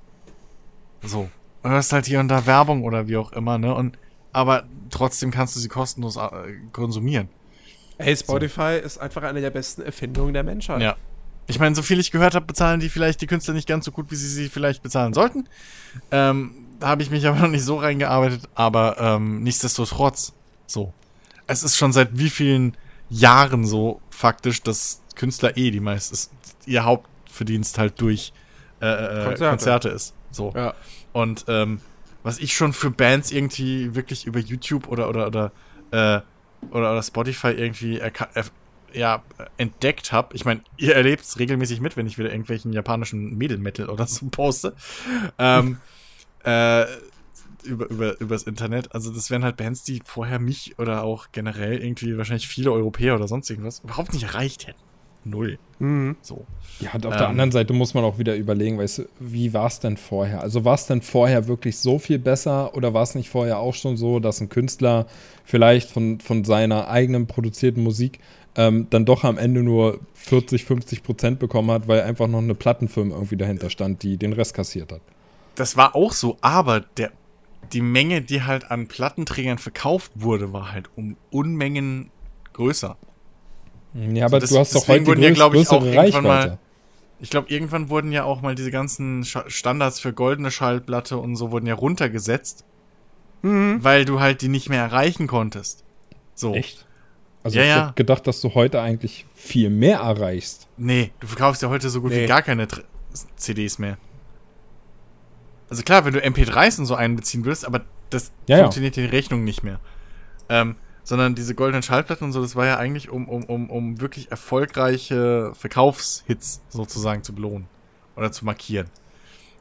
So. Und hast halt hier und da Werbung oder wie auch immer, ne? Und, aber trotzdem kannst du sie kostenlos äh, konsumieren. Ey, Spotify ist einfach eine der besten Erfindungen der Menschheit. Ja. Ich meine, so viel ich gehört habe, bezahlen die vielleicht die Künstler nicht ganz so gut, wie sie sie vielleicht bezahlen sollten. Ähm, da habe ich mich aber noch nicht so reingearbeitet, aber ähm, nichtsdestotrotz so. Es ist schon seit wie vielen Jahren so faktisch, dass Künstler eh die meist ihr Hauptverdienst halt durch äh, äh, Konzerte. Konzerte. ist. So. Ja. Und ähm, was ich schon für Bands irgendwie wirklich über YouTube oder oder oder äh, oder, oder Spotify irgendwie ja, entdeckt habe. Ich meine, ihr erlebt es regelmäßig mit, wenn ich wieder irgendwelchen japanischen Mädel-Metal oder so poste. ähm, äh, über, über, übers Internet. Also das wären halt Bands, die vorher mich oder auch generell irgendwie wahrscheinlich viele Europäer oder sonst irgendwas überhaupt nicht erreicht hätten. Null. Mhm. So. Ja, und auf Ähm. der anderen Seite muss man auch wieder überlegen, weißt du, wie war es denn vorher? Also war es denn vorher wirklich so viel besser oder war es nicht vorher auch schon so, dass ein Künstler vielleicht von, von seiner eigenen produzierten Musik ähm, dann doch am Ende nur 40, 50 Prozent bekommen hat, weil einfach noch eine Plattenfirma irgendwie dahinter stand, die den Rest kassiert hat? Das war auch so, aber der, die Menge, die halt an Plattenträgern verkauft wurde, war halt um Unmengen größer. Ja, aber das- du hast doch heute wurden ja, größ- glaub ich, auch größere irgendwann mal- Reichweite. Ich glaube, irgendwann wurden ja auch mal diese ganzen Standards für goldene Schallplatte und so wurden ja runtergesetzt, Mhm. weil du halt die nicht mehr erreichen konntest. So. Echt? Also Ja, ich ja. hätte gedacht, dass du heute eigentlich viel mehr erreichst. Nee, du verkaufst ja heute so gut Nee. wie gar keine Tr CDs mehr. Also klar, wenn du MP3s und so einbeziehen willst, aber das Ja, ja. funktioniert die Rechnung nicht mehr. Ähm, sondern diese goldenen Schallplatten und so, das war ja eigentlich, um, um, um, um wirklich erfolgreiche Verkaufshits sozusagen zu belohnen oder zu markieren.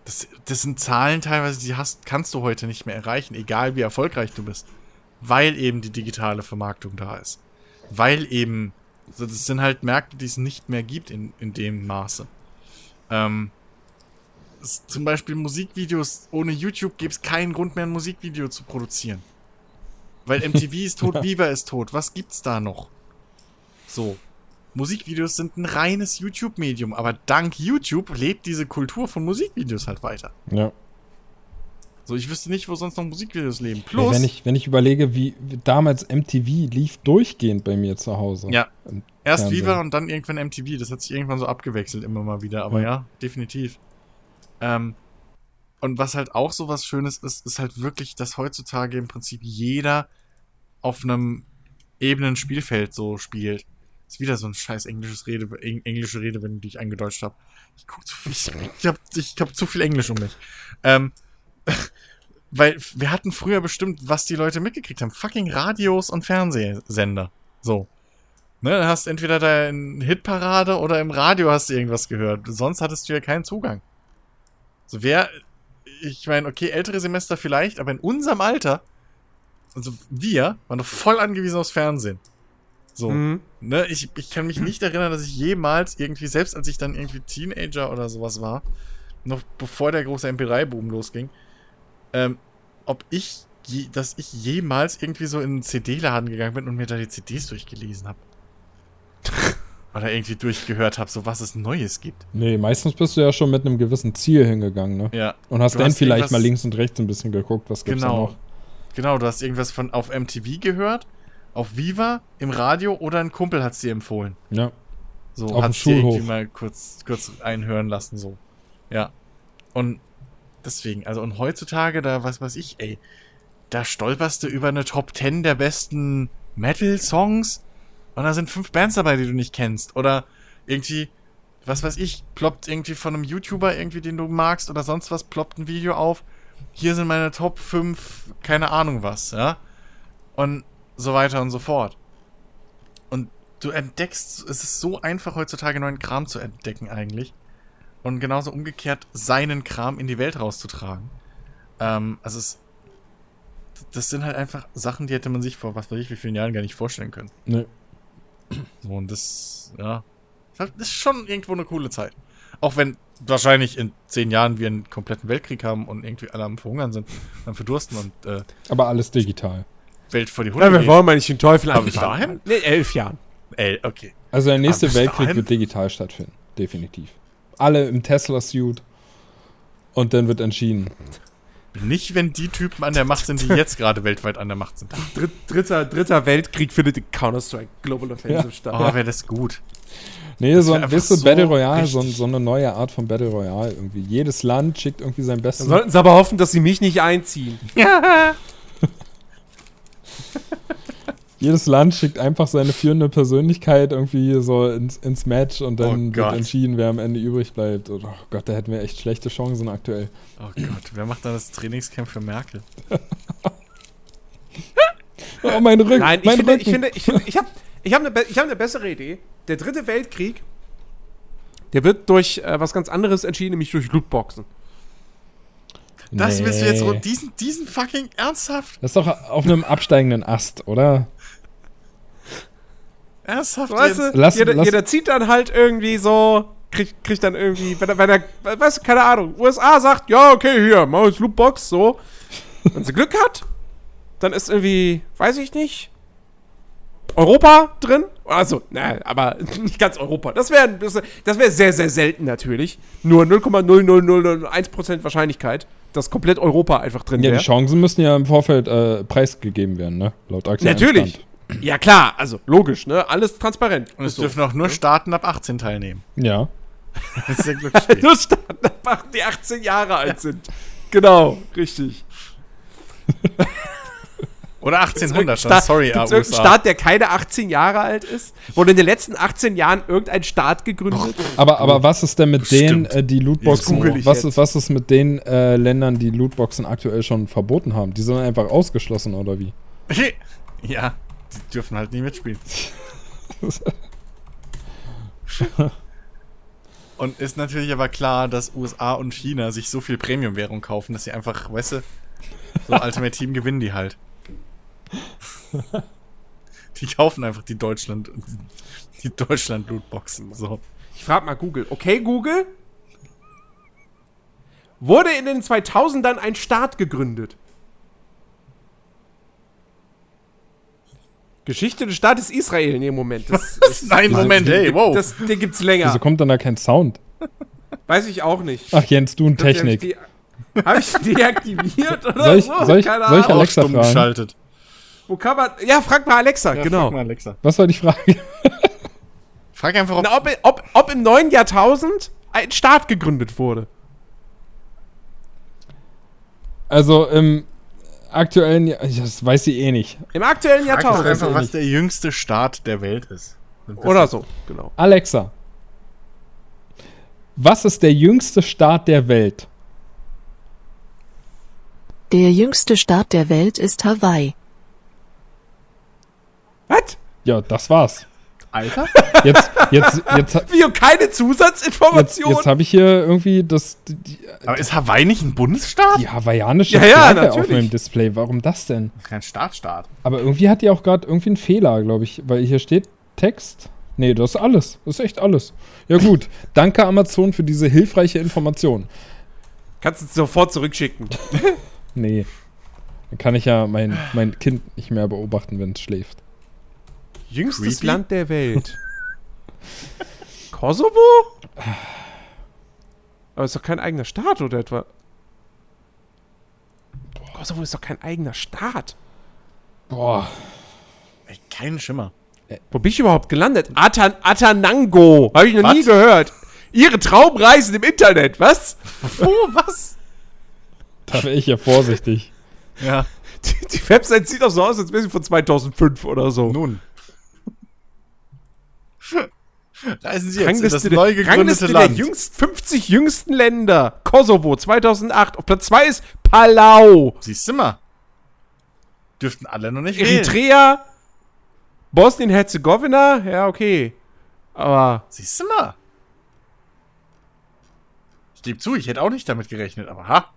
Das, das sind Zahlen teilweise, die hast, kannst du heute nicht mehr erreichen, egal wie erfolgreich du bist. Weil eben die digitale Vermarktung da ist. Weil eben, so, das sind halt Märkte, die es nicht mehr gibt in, in dem Maße. Ähm, zum Beispiel Musikvideos, ohne YouTube gäbe es keinen Grund mehr, ein Musikvideo zu produzieren. Weil MTV ist tot, Viva ist tot. Was gibt's da noch? So. Musikvideos sind ein reines YouTube-Medium, aber dank YouTube lebt diese Kultur von Musikvideos halt weiter. Ja. So, ich wüsste nicht, wo sonst noch Musikvideos leben. Ja, Plus, wenn, ich, wenn ich überlege, wie, damals MTV lief durchgehend bei mir zu Hause. Ja. Erst Fernsehen. Viva und dann irgendwann MTV. Das hat sich irgendwann so abgewechselt immer mal wieder, aber Ja. ja, definitiv. Ähm, und was halt auch so was Schönes ist, ist halt wirklich, dass heutzutage im Prinzip jeder auf einem ebenen Spielfeld so spielt. Ist wieder so ein scheiß englisches Rede, eng, englische Redewendung, die ich eingedeutscht habe. Ich guck zu viel, ich, hab, ich hab zu viel Englisch um mich. Ähm, weil wir hatten früher bestimmt, was die Leute mitgekriegt haben. Fucking Radios und Fernsehsender. So. Ne, dann hast du entweder deine Hitparade oder im Radio hast du irgendwas gehört. Sonst hattest du ja keinen Zugang. So, wer, ich meine, okay, ältere Semester vielleicht, aber in unserem Alter, also wir, waren doch voll angewiesen aufs Fernsehen. So, Mhm. ne, ich, ich kann mich nicht erinnern, dass ich jemals irgendwie, selbst als ich dann irgendwie Teenager oder sowas war, noch bevor der große MP3-Boom losging, ähm, ob ich je, dass ich jemals irgendwie so in einen CD-Laden gegangen bin und mir da die CDs durchgelesen habe. Oder irgendwie durchgehört habe, so was es Neues gibt. Nee, meistens bist du ja schon mit einem gewissen Ziel hingegangen, ne? Ja. Und hast Du dann hast vielleicht mal links und rechts ein bisschen geguckt, was gibt's Genau. noch. Genau, du hast irgendwas von auf MTV gehört, auf Viva, im Radio oder ein Kumpel hat es dir empfohlen. Ja. So Auf hat's dir irgendwie mal kurz, kurz einhören lassen, so. Ja. Und deswegen, also und heutzutage, da, was weiß ich, ey, da stolperst du über eine Top 10 der besten Metal-Songs und da sind fünf Bands dabei, die du nicht kennst. Oder irgendwie, was weiß ich, ploppt irgendwie von einem YouTuber irgendwie, den du magst oder sonst was, ploppt ein Video auf. Hier sind meine Top 5, keine Ahnung was, ja. Und so weiter und so fort. Und du entdeckst, es ist so einfach heutzutage neuen Kram zu entdecken eigentlich. Und genauso umgekehrt seinen Kram in die Welt rauszutragen. Ähm, also es, das sind halt einfach Sachen, die hätte man sich vor was weiß ich wie vielen Jahren gar nicht vorstellen können. Nee. So, und das, ja, ist halt- ist schon irgendwo eine coole Zeit. Auch wenn wahrscheinlich in zehn Jahren wir einen kompletten Weltkrieg haben und irgendwie alle am Verhungern sind, am Verdursten und äh, Aber alles digital. Welt vor die Hunde Ja, wir wollen mal nicht den Teufel Aber bis dahin? Nee, elf Jahren. Ey, okay. Also der nächste Weltkrieg dahin? wird digital stattfinden. Definitiv. Alle im Tesla-Suit. Und dann wird entschieden. Nicht, wenn die Typen an der Macht sind, die jetzt gerade weltweit an der Macht sind. Dritt, dritter, dritter Weltkrieg findet in Counter-Strike Global Offensive Ja. statt. Oh, wäre das gut. Nee, so, wär einfach weißt du, so Battle Royale, so, so eine neue Art von Battle Royale irgendwie. Jedes Land schickt irgendwie sein Dann Bestes. sollten sie aber hoffen, dass sie mich nicht einziehen. Jedes Land schickt einfach seine führende Persönlichkeit irgendwie so ins, ins Match und dann Oh wird entschieden, wer am Ende übrig bleibt. Und, oh Gott, da hätten wir echt schlechte Chancen aktuell. Oh Gott, wer macht dann das Trainingscamp für Merkel? Oh, mein Rücken. Nein, ich mein finde, Rücken. ich finde, ich finde, ich habe ich hab eine hab eine bessere Idee. Der dritte Weltkrieg, der wird durch äh, was ganz anderes entschieden, nämlich durch Lootboxen. Das willst du jetzt so, Nee. diesen, diesen fucking ernsthaft? Das ist doch auf einem absteigenden Ast, oder? Ernsthaft Weißt jetzt? du, Lass- jeder, lass- jeder zieht dann halt irgendwie so, kriegt, kriegt dann irgendwie, wenn er, wenn er, weißt du, keine Ahnung, USA sagt, ja, okay, hier, mach uns Lootbox, so. Wenn sie Glück hat, dann ist irgendwie, weiß ich nicht, Europa drin. Also, na, aber nicht ganz Europa. Das wäre das wär, sehr, sehr selten natürlich. Nur 0,00001% Wahrscheinlichkeit, dass komplett Europa einfach drin Ja, die wäre. Chancen müssen ja im Vorfeld äh, preisgegeben werden, ne? Laut aktuellem Natürlich. Stand. Ja, klar, also logisch, ne? Alles transparent. Und es so. dürfen auch nur Staaten ab 18 teilnehmen. Ja. Das ist ein Glücksspiel. Nur Staaten, die 18 Jahre alt sind. Genau, richtig. Oder 1800 schon. Staat- Sorry, gibt's irgendeinen Staat, der keine 18 Jahre alt ist? Wurde in den letzten 18 Jahren irgendein Staat gegründet? Aber, aber was ist denn mit denen, äh, die Lootboxen, was ist, was ist mit den äh, Ländern, die Lootboxen aktuell schon verboten haben? Die sind einfach ausgeschlossen, oder wie? ja, die dürfen halt nie mitspielen. Und ist natürlich aber klar, dass USA und China sich so viel Premium-Währung kaufen, dass sie einfach, weißt du, so Ultimate Team gewinnen die halt. Die kaufen einfach die Deutschland, die Deutschland-Lootboxen. So. Ich frage mal Google. Okay, Google? Wurde in den 2000ern ein Staat gegründet? Geschichte des Staates Israel in dem Moment. Das, das, Nein, Moment, hey, wow. das, den gibt's länger. Wieso kommt dann da kein Sound? Weiß ich auch nicht. Ach, Jens, du und Technik. Habe ich deaktiviert oder Soll ich- so? soll ich- Keine soll ich. Alexa fragen? geschaltet. Wo kann man. Ja, frag mal Alexa, Ja, genau. Frag mal Alexa. Was war die Frage? Frag einfach, ob Na, ob, ob, ob im neuen Jahrtausend ein Staat gegründet wurde. Also im aktuellen, Jahr- das weiß sie eh nicht. Im aktuellen frag Jahrtausend. einfach, eh was nicht. der jüngste Staat der Welt ist. Oder so, genau. Alexa, was ist der jüngste Staat der Welt? Der jüngste Staat der Welt ist Hawaii. Was? Ja, das war's. Alter? Jetzt, jetzt, jetzt, Wie, keine jetzt, Zusatzinformation? jetzt habe ich hier irgendwie das, die, Aber ist Hawaii nicht ein Bundesstaat? die hawaiianische Ja, ja, Flagge auf meinem Display. Warum das denn? Kein Staatsstaat. Aber irgendwie hat die auch gerade irgendwie einen Fehler, glaube ich, weil hier steht Text. Nee, das ist alles. Das ist echt alles. Ja gut, danke Amazon für diese hilfreiche Information. Kannst du sofort zurückschicken. Nee. Dann kann ich ja mein, mein Kind nicht mehr beobachten, wenn es schläft. Jüngstes Creepy. Land der Welt. Kosovo? Aber ist doch kein eigener Staat, oder etwa? Kosovo ist doch kein eigener Staat. Boah. Ey, kein Schimmer. Wo bin ich überhaupt gelandet? Atan Atanango. Habe ich noch Was? nie gehört. Ihre Traumreisen im Internet, was? Wo, was? Da wäre ich ja vorsichtig. Ja, Die, die Website sieht doch so aus, als wäre sie von 2005 oder so. nun. Reisen Sie jetzt in das Rangliste, neu der, gegründete Rangliste der Land. jüngst, 50 jüngsten Länder. Kosovo 2008. Auf Platz 2 ist Palau. Siehst du mal. Dürften alle noch nicht wählen. Eritrea. Bosnien-Herzegowina. Ja, okay. Aber Siehst du mal. Ich gebe zu, ich hätte auch nicht damit gerechnet, aber ha.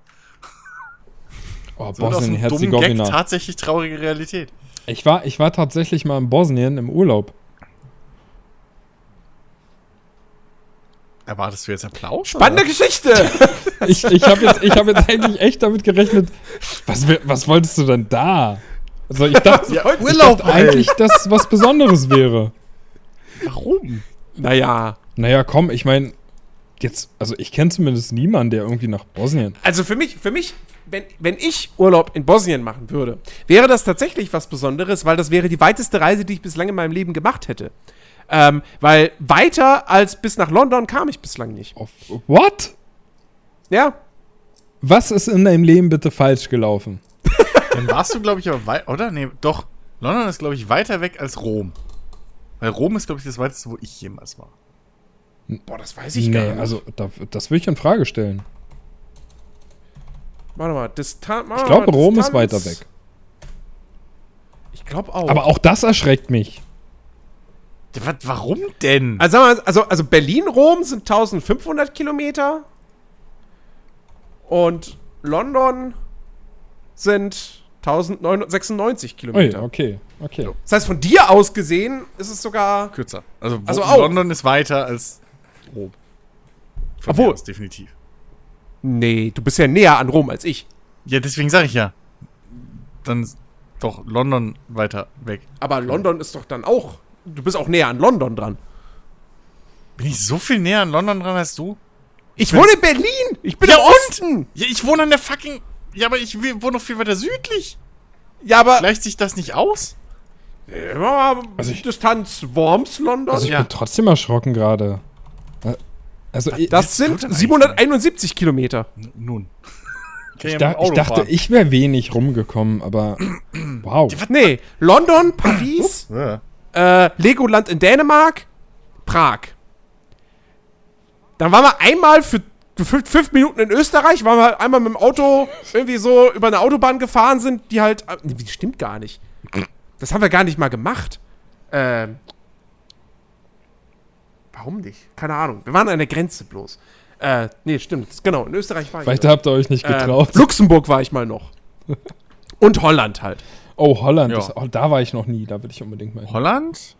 Oh, So Bosnien-Herzegowina. tatsächlich traurige Realität. Ich war, ich war tatsächlich mal in Bosnien im Urlaub. Erwartest du jetzt Applaus? spannende Geschichte. Ich, ich habe jetzt, ich hab jetzt eigentlich echt damit gerechnet. Was, was wolltest du denn da? Also ich dachte, Ja, ich Urlaub dachte eigentlich, dass was Besonderes wäre. Warum? naja. Naja, komm, ich meine, jetzt, also ich kenne zumindest niemanden, der irgendwie nach Bosnien. Also für mich, für mich, wenn, wenn ich Urlaub in Bosnien machen würde, wäre das tatsächlich was Besonderes, weil das wäre die weiteste Reise, die ich bislang in meinem Leben gemacht hätte. Ähm, weil weiter als bis nach London kam ich bislang nicht. What? Ja. Was ist in deinem Leben bitte falsch gelaufen? Dann warst du, glaube ich, aber weit, oder? Nee, doch. London ist, glaube ich, weiter weg als Rom. Weil Rom ist, glaube ich, das weiteste, wo ich jemals war. Boah, das weiß nee, also da, das will ich in Frage stellen. Warte mal, Distan Ich glaube, Rom ist weiter weg. Ich glaube auch. Aber auch das erschreckt mich. Was, warum denn? Also, sagen wir mal, also, also Berlin-Rom sind 1500 Kilometer. Und London sind 1996 Ui, Kilometer. okay, okay. Das heißt, von dir aus gesehen ist es sogar. Kürzer. Also, wo, Also auch. London ist weiter als Rom. Von Obwohl- aus, definitiv. Nee, du bist ja näher an Rom als ich. Ja, deswegen sage ich ja. Dann doch London weiter weg. Aber London ist doch dann auch. Du bist auch näher an London dran. Bin ich so viel näher an London dran als du? Ich wohne in Berlin! Ich bin Ja, unten! Ja, ich wohne an der fucking. Ja, aber ich wohne noch viel weiter südlich. Ja, aber. Gleicht sich das nicht aus? Mal Also ich- Distanz Worms, London. Also ich Ja. bin trotzdem erschrocken gerade. Äh, Also ich, das du sind denn eigentlich? 771 Kilometer. N nun. Ich, ja da, ich dachte, fahren. ich wäre wenig rumgekommen, aber wow. Nee, London, Paris, Ja. Äh, Legoland in Dänemark, Prag. Dann waren wir einmal für, fünf, fünf Minuten in Österreich, waren wir einmal mit dem Auto irgendwie so über eine Autobahn gefahren sind, die halt. äh, Nee, die stimmt gar nicht. Das haben wir gar nicht mal gemacht. Ähm. Warum nicht? Keine Ahnung. Wir waren an der Grenze bloß. Äh, nee, stimmt. Genau, in Österreich war ich. Weiter habt ihr euch nicht Ähm, getraut. Luxemburg war ich mal noch. Und Holland halt. Oh, Holland. Ist, oh, da war ich noch nie. Da will ich unbedingt mal hin. Holland.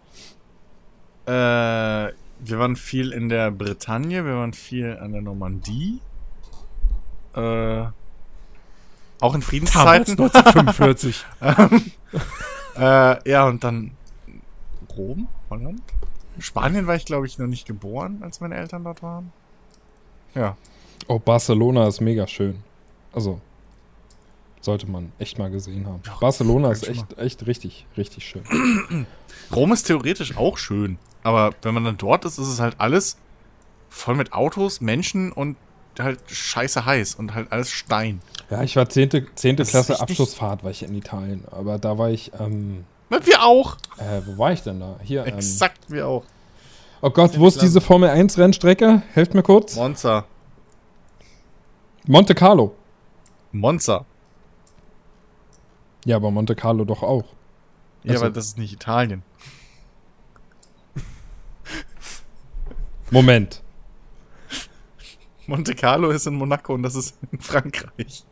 Äh, wir waren viel in der Bretagne, wir waren viel an der Normandie. Äh, auch in Friedenszeiten. 1945. Äh, ja, und dann Rom, Holland. Spanien war ich, glaube ich, noch nicht geboren, als meine Eltern dort waren. Ja. Oh, Barcelona ist mega schön. Also, sollte man echt mal gesehen haben. Barcelona ist echt, echt richtig, richtig schön. Rom ist theoretisch auch schön. Aber wenn man dann dort ist, ist es halt alles voll mit Autos, Menschen und halt scheiße heiß und halt alles Stein. Ja, ich war 10. 10. Das ist Klasse Abschlussfahrt, war ich in Italien. Aber da war ich, ähm, wir auch. äh, wo war ich denn da? Hier, ähm, Exakt, wir auch. oh Gott, wo ist diese Formel 1 Rennstrecke? Helft mir kurz. Monza. Monte Carlo. Monza. Ja, aber Monte Carlo doch auch. Ja, Also- aber das ist nicht Italien. Moment. Monte Carlo ist in Monaco und das ist in Frankreich.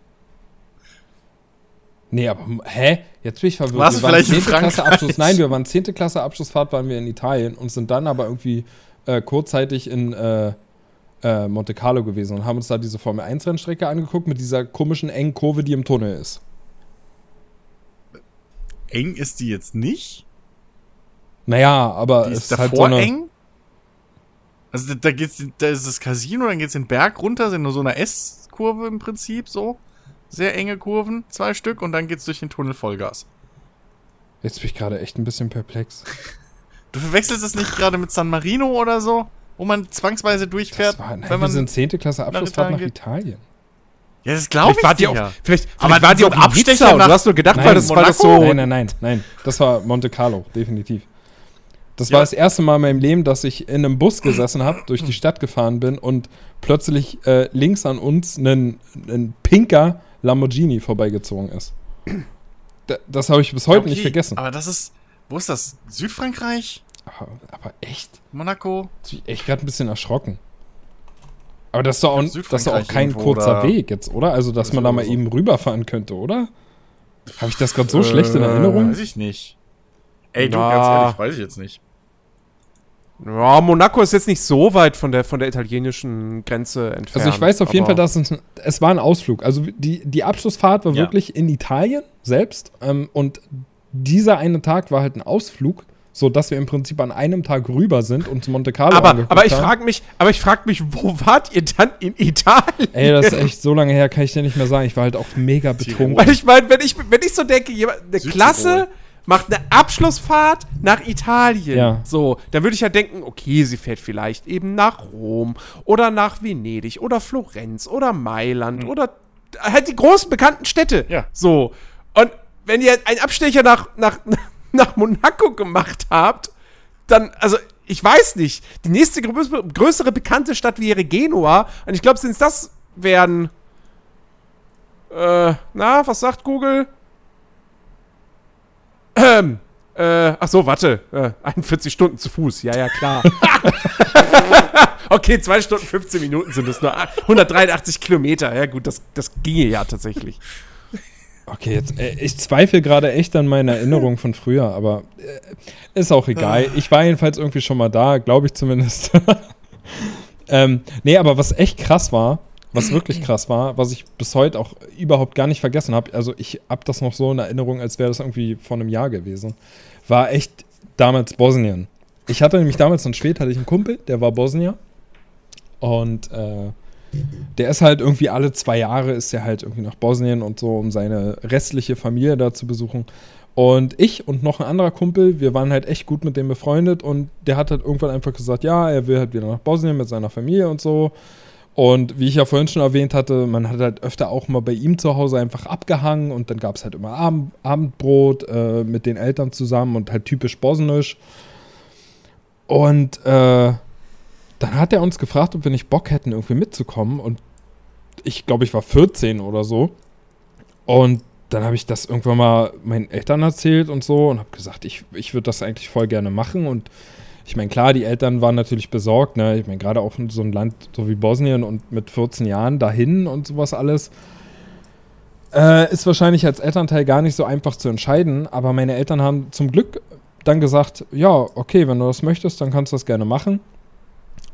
Nee, aber hä? Jetzt bin ich verwirrt. Warst du waren vielleicht in 10. Klasse Frankreich? Abschluss. Nein, wir waren 10. Klasse Abschlussfahrt, waren wir in Italien und sind dann aber irgendwie äh, kurzzeitig in äh, äh, Monte Carlo gewesen und haben uns da diese Formel 1 Rennstrecke angeguckt mit dieser komischen engen Kurve, die im Tunnel ist. Eng ist die jetzt nicht. Naja, aber Die es ist ist halt davor so eine, eng. Also da, geht's, da ist das Casino, dann geht's den Berg runter, sind nur so eine S-Kurve im Prinzip, so. Sehr enge Kurven, zwei Stück, und dann geht's durch den Tunnel Vollgas. Jetzt bin ich gerade echt ein bisschen perplex. Du verwechselst es nicht gerade mit San Marino oder so, wo man zwangsweise durchfährt, Das war, nein, wenn wir man. sind 10. Klasse Abschlussfahrt nach Italien Italien. Ja, das glaube ich Vielleicht war die dir auch, vielleicht, Aber vielleicht war die auch Abstecher und du hast nur gedacht, Nein, weil das, weil das Monaco? so. Nein, nein, nein, nein. Das war Monte Carlo, definitiv. Das Ja. war das erste Mal in meinem Leben, dass ich in einem Bus gesessen habe, durch die Stadt gefahren bin und plötzlich äh, links an uns ein, ein pinker Lamborghini vorbeigezogen ist. Da, das habe ich bis heute nicht Okay, vergessen. Aber das ist. Wo ist das? Südfrankreich? Aber, aber echt? Monaco? Ich bin echt gerade ein bisschen erschrocken. Aber das ist doch auch, das ist auch kein kurzer Weg jetzt, oder? Also, dass man da mal so. eben rüberfahren könnte, oder? Habe ich das gerade so schlecht in Erinnerung? Weiß ich nicht. Ey, du, Na. ganz ehrlich, weiß ich jetzt nicht. Ja, Monaco ist jetzt nicht so weit von der, von der italienischen Grenze entfernt. Also ich weiß auf jeden Fall, dass es, es war ein Ausflug. Also die, die Abschlussfahrt war Ja. wirklich in Italien selbst. Ähm, und dieser eine Tag war halt ein Ausflug, so dass wir im Prinzip an einem Tag rüber sind und zu Monte Carlo Aber, aber ich frage mich, aber ich frage mich, wo wart ihr dann in Italien? Ey, das ist echt so lange her, kann ich dir nicht mehr sagen. Ich war halt auch mega betrunken. Weil ich meine, wenn ich, wenn ich so denke, jemand, eine Südtirol. Klasse macht eine Abschlussfahrt nach Italien. Ja. So, dann würde ich ja denken, okay, sie fährt vielleicht eben nach Rom oder nach Venedig oder Florenz oder Mailand oder halt die großen bekannten Städte. Ja. So. Und wenn ihr einen Abstecher nach, nach, nach Monaco gemacht habt, dann, also, ich weiß nicht. Die nächste größere, bekannte Stadt wäre Genua. Und ich glaube, since das werden. Äh, na, was sagt Google? Ähm, äh, ach so, warte. Äh, 41 Stunden zu Fuß. Ja, ja, klar. okay, 2 Stunden 15 Minuten sind es nur. 183 Kilometer. Ja, gut, das, das ginge ja tatsächlich. Okay, jetzt, äh, ich zweifle gerade echt an meiner Erinnerung von früher, aber äh, ist auch egal. Ich war jedenfalls irgendwie schon mal da, glaube ich zumindest. ähm, nee, aber was echt krass war, was wirklich krass war, was ich bis heute auch überhaupt gar nicht vergessen habe, also ich habe das noch so in Erinnerung, als wäre das irgendwie vor einem Jahr gewesen, war echt damals Bosnien. Ich hatte nämlich damals in Schwed, hatte ich einen Kumpel, der war Bosnier und äh, der ist halt irgendwie alle zwei Jahre ist er halt irgendwie nach Bosnien und so, um seine restliche Familie da zu besuchen. Und ich und noch ein anderer Kumpel, wir waren halt echt gut mit dem befreundet und der hat halt irgendwann einfach gesagt, ja, er will halt wieder nach Bosnien mit seiner Familie und so. Und wie ich ja vorhin schon erwähnt hatte, man hat halt öfter auch mal bei ihm zu Hause einfach abgehangen und dann gab es halt immer Abend, Abendbrot äh, mit den Eltern zusammen und halt typisch bosnisch. Und äh, dann hat er uns gefragt, ob wir nicht Bock hätten, irgendwie mitzukommen. Und ich glaube, ich war 14 oder so. Und dann habe ich das irgendwann mal meinen Eltern erzählt und so und habe gesagt, ich, ich würde das eigentlich voll gerne machen. Und ich meine, klar, die Eltern waren natürlich besorgt. Ne? Ich meine, gerade auch in so ein Land so wie Bosnien und mit 14 Jahren dahin und sowas alles. Äh, ist wahrscheinlich als Elternteil gar nicht so einfach zu entscheiden. Aber meine Eltern haben zum Glück dann gesagt, ja, okay, wenn du das möchtest, dann kannst du das gerne machen.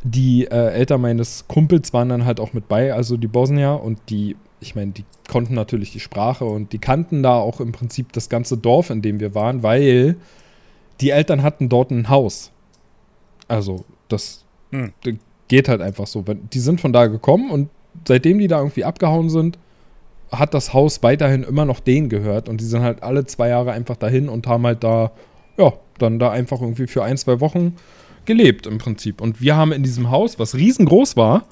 Die äh, Eltern meines Kumpels waren dann halt auch mit bei, also die Bosnier und die, ich meine, die konnten natürlich die Sprache und die kannten da auch im Prinzip das ganze Dorf, in dem wir waren, weil die Eltern hatten dort ein Haus. Also, das Hm. geht halt einfach so. Die sind von da gekommen und seitdem die da irgendwie abgehauen sind, hat das Haus weiterhin immer noch denen gehört und die sind halt alle zwei Jahre einfach dahin und haben halt da, ja, dann da einfach irgendwie für ein, zwei Wochen gelebt im Prinzip. Und wir haben in diesem Haus, was riesengroß war,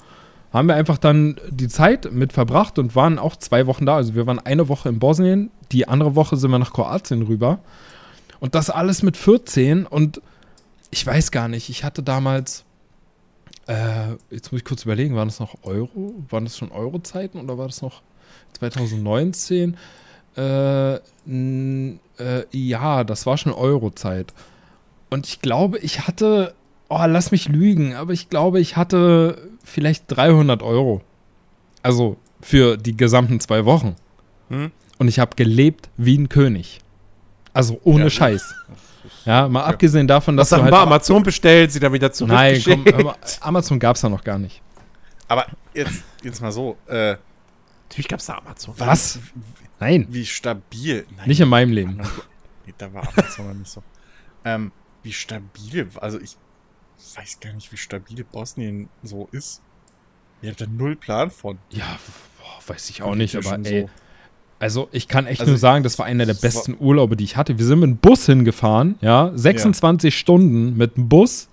haben wir einfach dann die Zeit mit verbracht und waren auch zwei Wochen da. Also wir waren eine Woche in Bosnien, die andere Woche sind wir nach Kroatien rüber. Und das alles mit 14 und ich weiß gar nicht, ich hatte damals, äh, jetzt muss ich kurz überlegen, waren das noch Euro? Waren das schon Euro-Zeiten oder war das noch 2019? Äh, äh, ja, das war schon Euro-Zeit. Und ich glaube, ich hatte, oh, lass mich lügen, aber ich glaube, ich hatte vielleicht 300 Euro. Also für die gesamten zwei Wochen. Hm? Und ich habe gelebt wie ein König. Also ohne Ja, Scheiß. Ja, mal abgesehen davon, dass Hast du halt bei Amazon bestellt, sie dann wieder Nein, komm, zurückgeschickt. Amazon gab es da noch gar nicht. Aber jetzt, jetzt mal so, äh, Natürlich gab es da Amazon. Was? Nein, wie stabil. Nein. nicht in meinem Leben. Nee, da war Amazon nicht so. Ähm, wie stabil, also ich weiß gar nicht, wie stabil Bosnien so ist. Ich habe da null Plan von. Ja, boah, weiß ich auch nicht, aber ey. so. Also ich kann echt Also, nur sagen, das war einer der besten Urlaube, die ich hatte. Wir sind mit dem Bus hingefahren, ja, 26 Stunden mit dem Bus.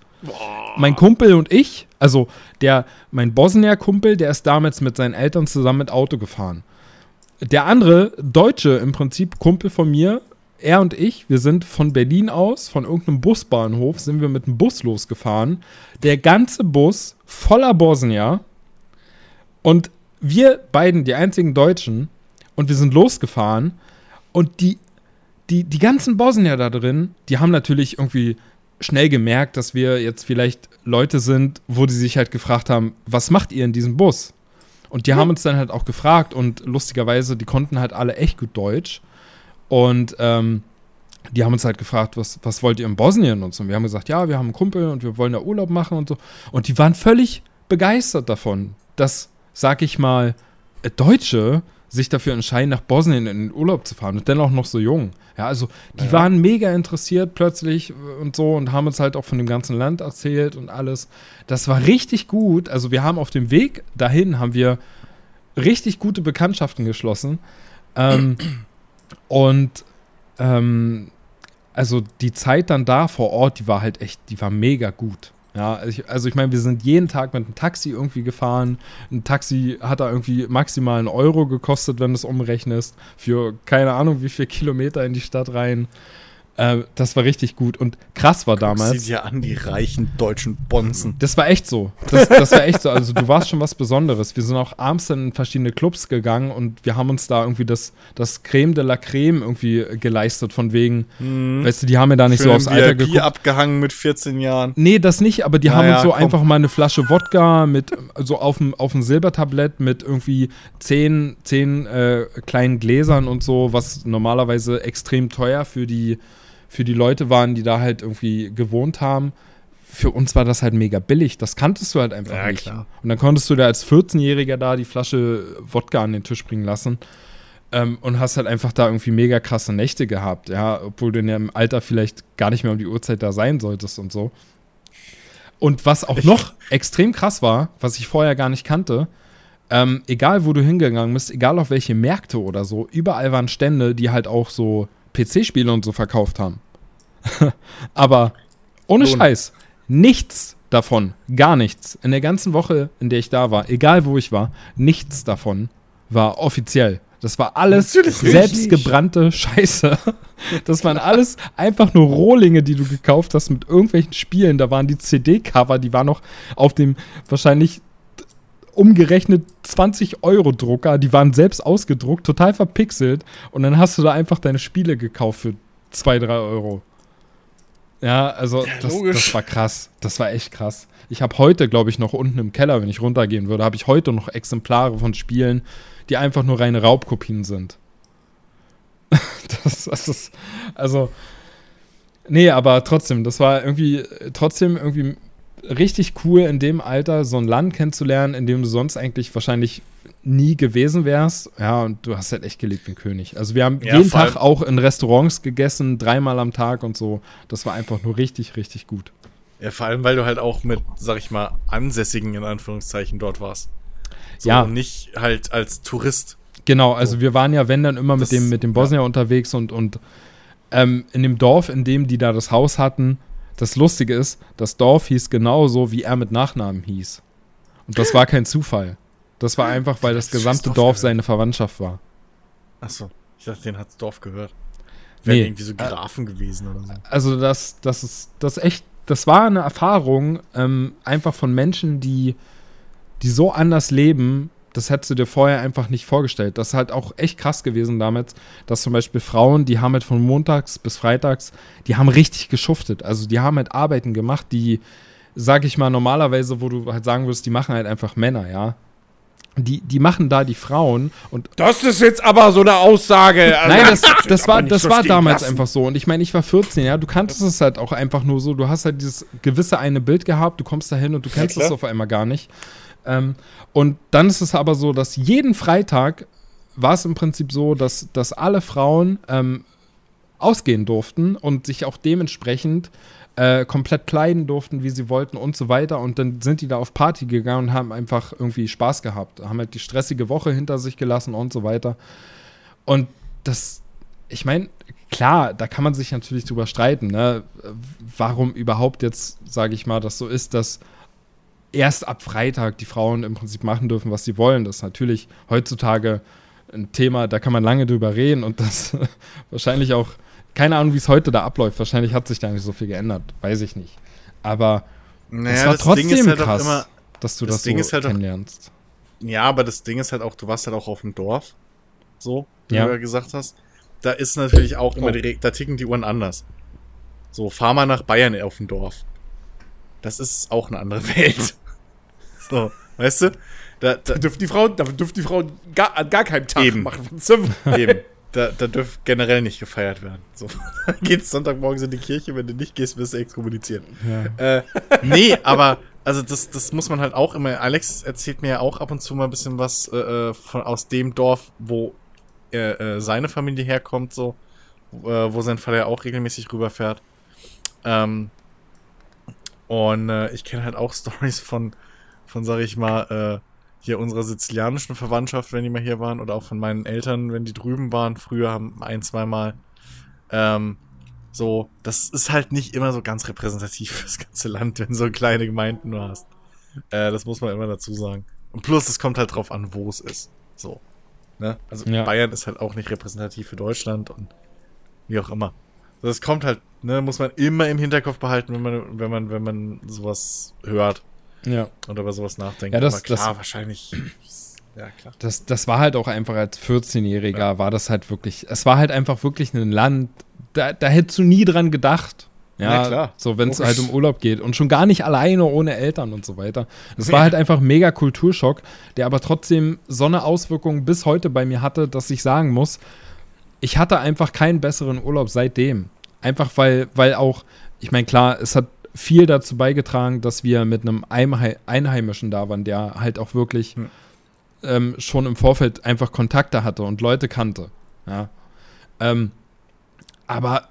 Mein Kumpel und ich, also der, mein Bosnier-Kumpel, der ist damals mit seinen Eltern zusammen mit Auto gefahren. Der andere Deutsche im Prinzip, Kumpel von mir, er und ich, wir sind von Berlin aus, von irgendeinem Busbahnhof, sind wir mit dem Bus losgefahren. Der ganze Bus voller Bosnier und wir beiden, die einzigen Deutschen, und wir sind losgefahren und die, die, die ganzen Bosnier da drin, die haben natürlich irgendwie schnell gemerkt, dass wir jetzt vielleicht Leute sind, wo die sich halt gefragt haben, was macht ihr in diesem Bus? Und die haben uns dann halt auch gefragt und lustigerweise, die konnten halt alle echt gut Deutsch. Und ähm, die haben uns halt gefragt, was, was wollt ihr in Bosnien und so. Und wir haben gesagt, ja, wir haben einen Kumpel und wir wollen da Urlaub machen und so. Und die waren völlig begeistert davon, dass, sag ich mal, Deutsche sich dafür entscheiden, nach Bosnien in den Urlaub zu fahren und dennoch noch so jung. Ja, also die Ja. waren mega interessiert plötzlich und so und haben uns halt auch von dem ganzen Land erzählt und alles. Das war richtig gut. Also wir haben auf dem Weg dahin haben wir richtig gute Bekanntschaften geschlossen. Ähm, und ähm, also die Zeit dann da vor Ort, die war halt echt, die war mega gut. Ja, also ich, also ich meine, wir sind jeden Tag mit einem Taxi irgendwie gefahren. Ein Taxi hat da irgendwie maximal einen Euro gekostet, wenn du es umrechnest, für keine Ahnung wie viele Kilometer in die Stadt rein. Äh, das war richtig gut. Und krass war damals. Sieh dir an, die reichen deutschen Bonzen. Das war echt so. Das, das war echt so. Also du warst schon was Besonderes. Wir sind auch abends in verschiedene Clubs gegangen und wir haben uns da irgendwie das, das Creme de la Creme irgendwie geleistet, von wegen, weißt du, die haben mir da nicht so aufs Alter geguckt. abgehangen mit 14 Jahren. Nee, das nicht, aber die haben Naja, uns so komm. einfach mal eine Flasche Wodka mit, so auf dem, auf dem Silbertablett mit irgendwie zehn, zehn äh, kleinen Gläsern und so, was normalerweise extrem teuer für die, für die Leute waren, die da halt irgendwie gewohnt haben. Für uns war das halt mega billig. Das kanntest du halt einfach Ja, nicht. klar. Und dann konntest du da als 14-Jähriger da die Flasche Wodka an den Tisch bringen lassen. Ähm, und hast halt einfach da irgendwie mega krasse Nächte gehabt, ja, obwohl du in dem Alter vielleicht gar nicht mehr um die Uhrzeit da sein solltest und so. Und was auch noch extrem krass war, was ich vorher gar nicht kannte, ähm, egal wo du hingegangen bist, egal auf welche Märkte oder so, überall waren Stände, die halt auch so PC-Spiele und so verkauft haben. Aber ohne Lohn. Scheiß, nichts davon, gar nichts, in der ganzen Woche, in der ich da war, egal wo ich war, nichts davon war offiziell. Das war alles Natürlich selbstgebrannte Scheiße. Das waren alles einfach nur Rohlinge, die du gekauft hast mit irgendwelchen Spielen. Da waren die CD-Cover, die waren noch auf dem wahrscheinlich umgerechnet 20 Euro Drucker. Die waren selbst ausgedruckt, total verpixelt. Und dann hast du da einfach deine Spiele gekauft für 2, 3 Euro. Ja, also das, logisch. das war krass. Das war echt krass. Ich habe heute, glaube ich, noch unten im Keller, wenn ich runtergehen würde, habe ich heute noch Exemplare von Spielen, die einfach nur reine Raubkopien sind. das, das ist, also, nee, aber trotzdem, das war irgendwie, trotzdem irgendwie richtig cool in dem Alter, so ein Land kennenzulernen, in dem du sonst eigentlich wahrscheinlich nie gewesen wärst. Ja, und du hast halt echt gelebt wie ein König. Also wir haben Ja, jeden Tag auch in Restaurants gegessen, dreimal am Tag und so. Das war einfach nur richtig, richtig gut. Ja, vor allem, weil du halt auch mit, sag ich mal, Ansässigen in Anführungszeichen dort warst. So, Ja. Und nicht halt als Tourist. Genau, also wir waren ja, wenn dann immer mit Das- dem, mit dem ja. Bosnier unterwegs und, und ähm, in dem Dorf, in dem die da das Haus hatten, das Lustige ist, das Dorf hieß genauso, wie er mit Nachnamen hieß. Und das war kein Zufall. Das war einfach, weil das Das gesamte Dorf seine Verwandtschaft war. Achso, ich dachte, den hat's Dorf gehört. Wären Nee. irgendwie so Grafen gewesen oder so. Also das, das ist, das echt, das war eine Erfahrung, ähm, einfach von Menschen, die, die so anders leben, das hättest du dir vorher einfach nicht vorgestellt. Das ist halt auch echt krass gewesen damals, dass zum Beispiel Frauen, die haben halt von montags bis freitags, die haben richtig geschuftet. Also die haben halt Arbeiten gemacht, die, sag ich mal, normalerweise, wo du halt sagen würdest, die machen halt einfach Männer, ja. Die, die machen da die Frauen und Das ist jetzt aber so eine Aussage. Also, Nein, das, das aber war, das war damals lassen. einfach so. Und ich meine, ich war 14, ja. Du kanntest es halt auch einfach nur so. Du hast halt dieses gewisse eine Bild gehabt, du kommst da hin und du kennst es auf einmal gar nicht. Ähm, und dann ist es aber so, dass jeden Freitag war es im Prinzip so, dass, dass alle Frauen ähm, ausgehen durften und sich auch dementsprechend äh, komplett kleiden durften, wie sie wollten und so weiter. Und dann sind die da auf Party gegangen und haben einfach irgendwie Spaß gehabt, haben halt die stressige Woche hinter sich gelassen und so weiter. Und das, ich meine, klar, da kann man sich natürlich drüber streiten, ne? warum überhaupt jetzt, sage ich mal, das so ist, dass erst ab Freitag die Frauen im Prinzip machen dürfen, was sie wollen. Das ist natürlich heutzutage ein Thema, da kann man lange drüber reden und das wahrscheinlich auch, keine Ahnung, wie es heute da abläuft. Wahrscheinlich hat sich da nicht so viel geändert, weiß ich nicht. Aber Naja, es war das trotzdem Ding ist halt krass, auch immer. dass du das das, Ding so halt auch- kennenlernst. Ja, aber das Ding ist halt auch, du warst halt auch auf dem Dorf. So, wie Ja. du ja gesagt hast. Da ist natürlich auch immer Oh. die, Re- da ticken die Uhren anders. So, fahr mal nach Bayern auf dem Dorf. Das ist auch eine andere Welt. So, weißt du? Da, da, Da dürfen die Frauen, da dürfen die Frauen gar, an gar keinem Tag Eben. machen. Eben. Da, da dürft generell nicht gefeiert werden. So. Geht's Sonntagmorgens in die Kirche, wenn du nicht gehst, wirst du exkommuniziert. Äh, nee, aber also das, das muss man halt auch immer. Alex erzählt mir ja auch ab und zu mal ein bisschen was äh, äh, von, aus dem Dorf, wo äh, äh, seine Familie herkommt, so, äh, wo sein Vater ja auch regelmäßig rüberfährt. Ähm, und äh, ich kenne halt auch Stories von, von, sag ich mal, äh, hier unserer sizilianischen Verwandtschaft, wenn die mal hier waren, oder auch von meinen Eltern, wenn die drüben waren, früher haben ein, zweimal. Ähm, so, das ist halt nicht immer so ganz repräsentativ fürs ganze Land, wenn du so kleine Gemeinden nur hast. Äh, das muss man immer dazu sagen. Und plus, es kommt halt drauf an, wo es ist. So. Ne? Also Ja. Bayern ist halt auch nicht repräsentativ für Deutschland und wie auch immer. Das kommt halt, ne, muss man immer im Hinterkopf behalten, wenn man, wenn man, wenn man sowas hört Ja. und über sowas nachdenkt. Ja, das- Aber klar, das- wahrscheinlich. Ja, klar. Das, das war halt auch einfach als 14-Jähriger, war das halt wirklich, es war halt einfach wirklich ein Land, da, da hättest du nie dran gedacht. Ja, Ja, klar. So, wenn es halt um Urlaub geht und schon gar nicht alleine ohne Eltern und so weiter. Das war Ja. halt einfach ein mega Kulturschock, der aber trotzdem so eine Auswirkung bis heute bei mir hatte, dass ich sagen muss, ich hatte einfach keinen besseren Urlaub seitdem. Einfach weil, weil auch, ich meine, klar, es hat viel dazu beigetragen, dass wir mit einem Einhei- Einheimischen da waren, der halt auch wirklich Hm. ähm, schon im Vorfeld einfach Kontakte hatte und Leute kannte. Ja. Ähm, aber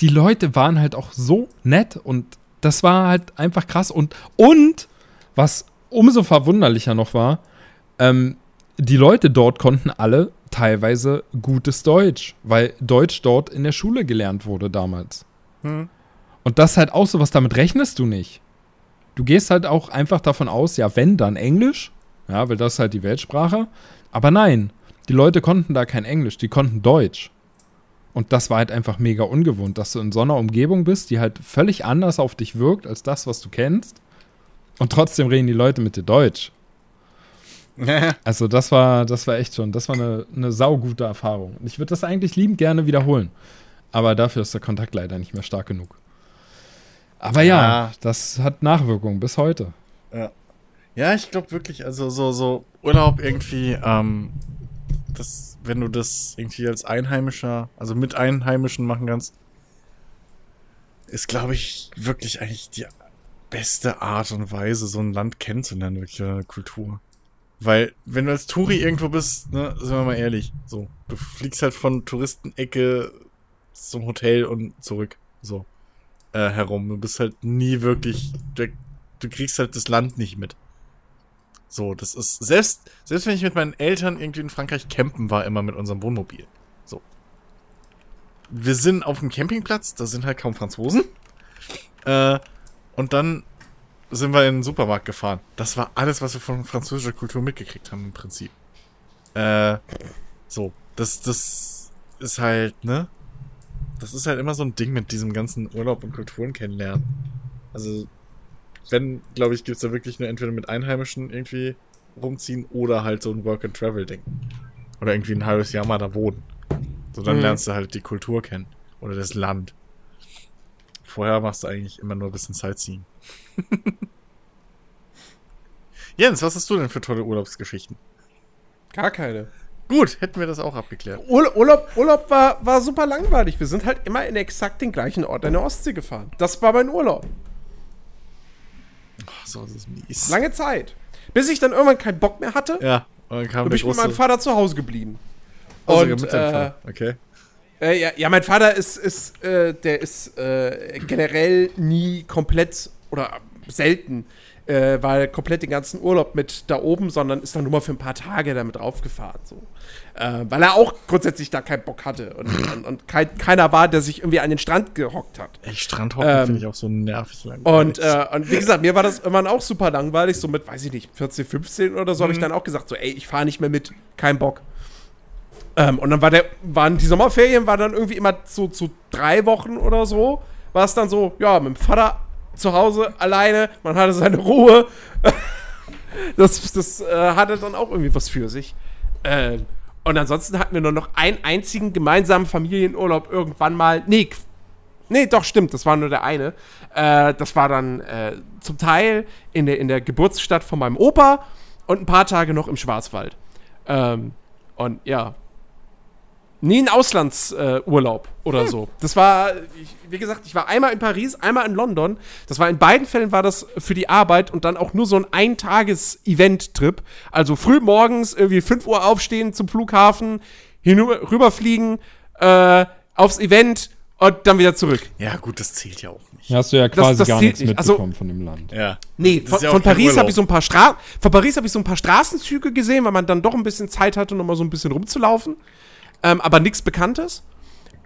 die Leute waren halt auch so nett und das war halt einfach krass. Und, und was umso verwunderlicher noch war, ähm, die Leute dort konnten alle teilweise gutes Deutsch, weil Deutsch dort in der Schule gelernt wurde damals. Hm. Und das halt auch so was, damit rechnest du nicht. Du gehst halt auch einfach davon aus, ja, wenn, dann Englisch. Ja, weil das ist halt die Weltsprache. Aber nein, die Leute konnten da kein Englisch, die konnten Deutsch. Und das war halt einfach mega ungewohnt, dass du in so einer Umgebung bist, die halt völlig anders auf dich wirkt als das, was du kennst. Und trotzdem reden die Leute mit dir Deutsch. Also das war, das war echt schon, das war eine, eine saugute Erfahrung. Und ich würde das eigentlich liebend gerne wiederholen. Aber dafür ist der Kontakt leider nicht mehr stark genug. Aber ja, Ja. das hat Nachwirkungen bis heute. Ja, ich glaube wirklich, also so, so Urlaub irgendwie, ähm, das, wenn du das irgendwie als Einheimischer, also mit Einheimischen machen kannst, ist, glaube ich, wirklich eigentlich die beste Art und Weise, so ein Land kennenzulernen, wirklich eine Kultur. Weil, wenn du als Touri irgendwo bist, ne, sind wir mal ehrlich, so, du fliegst halt von Touristenecke zum Hotel und zurück, so, äh, herum. Du bist halt nie wirklich, du, du kriegst halt das Land nicht mit. So, das ist, selbst, selbst wenn ich mit meinen Eltern irgendwie in Frankreich campen war, immer mit unserem Wohnmobil. So. Wir sind auf dem Campingplatz, da sind halt kaum Franzosen. Äh, und dann sind wir in den Supermarkt gefahren. Das war alles, was wir von französischer Kultur mitgekriegt haben, im Prinzip. Äh, so, das, das ist halt, ne? Das ist halt immer so ein Ding mit diesem ganzen Urlaub und Kulturen kennenlernen. Also, wenn, glaube ich, gibt's da wirklich nur entweder mit Einheimischen irgendwie rumziehen oder halt so ein Work-and-Travel-Ding. Oder irgendwie ein halbes Jahr mal da wohnen. So, dann Mhm. lernst du halt die Kultur kennen. Oder das Land. Vorher machst du eigentlich immer nur ein bisschen Sightseeing. Jens, was hast du denn für tolle Urlaubsgeschichten? Gar keine. Gut, hätten wir das auch abgeklärt. Urlaub, Urlaub, Urlaub war, war super langweilig. Wir sind halt immer in exakt den gleichen Ort in der Ostsee gefahren. Das war mein Urlaub. Ach, so ist es mies. Lange Zeit. Bis ich dann irgendwann keinen Bock mehr hatte, Ja, und dann kam bin der ich mit meinem Vater zu Hause geblieben. Und, mit deinem äh, Vater. Okay. Äh, ja, ja, mein Vater ist, ist äh, der ist äh, generell nie komplett oder selten, äh, weil komplett den ganzen Urlaub mit da oben, sondern ist dann nur mal für ein paar Tage damit raufgefahren. So. Äh, weil er auch grundsätzlich da keinen Bock hatte und, und, und kein, keiner war, der sich irgendwie an den Strand gehockt hat. Ey, Strandhocken Ähm, finde ich auch so nervig lang. Und, äh, und wie gesagt, mir war das irgendwann auch super langweilig, so mit, weiß ich nicht, 14, 15 oder so, habe ich dann auch gesagt, so, ey, ich fahre nicht mehr mit, kein Bock. Ähm, und dann war der, waren die Sommerferien, war dann irgendwie immer so zu drei Wochen oder so, war es dann so, ja, mit dem Vater zu Hause alleine, man hatte seine Ruhe. das das äh, hatte dann auch irgendwie was für sich. Ähm, und ansonsten hatten wir nur noch einen einzigen gemeinsamen Familienurlaub irgendwann mal. Nee, nee, doch, stimmt, das war nur der eine. Äh, das war dann äh, zum Teil in der, in der Geburtsstadt von meinem Opa und ein paar Tage noch im Schwarzwald. Ähm, und ja. Nie ein Auslandsurlaub äh, oder so. Das war, ich, wie gesagt, ich war einmal in Paris, einmal in London. Das war in beiden Fällen war das für die Arbeit und dann auch nur so ein Eintages-Event-Trip. Also früh morgens irgendwie 5 Uhr aufstehen zum Flughafen, hinüber, rüberfliegen, äh, aufs Event und dann wieder zurück. ja, gut, das zählt ja auch nicht. Ja, hast du ja quasi das gar zählt nichts nicht. Also- mitbekommen von dem Land. Ja. Nee, Das von, ja von Paris habe ich so ein paar Stra von Paris habe ich so ein paar Straßenzüge gesehen, weil man dann doch ein bisschen Zeit hatte, um mal so ein bisschen rumzulaufen. Ähm, aber nichts Bekanntes.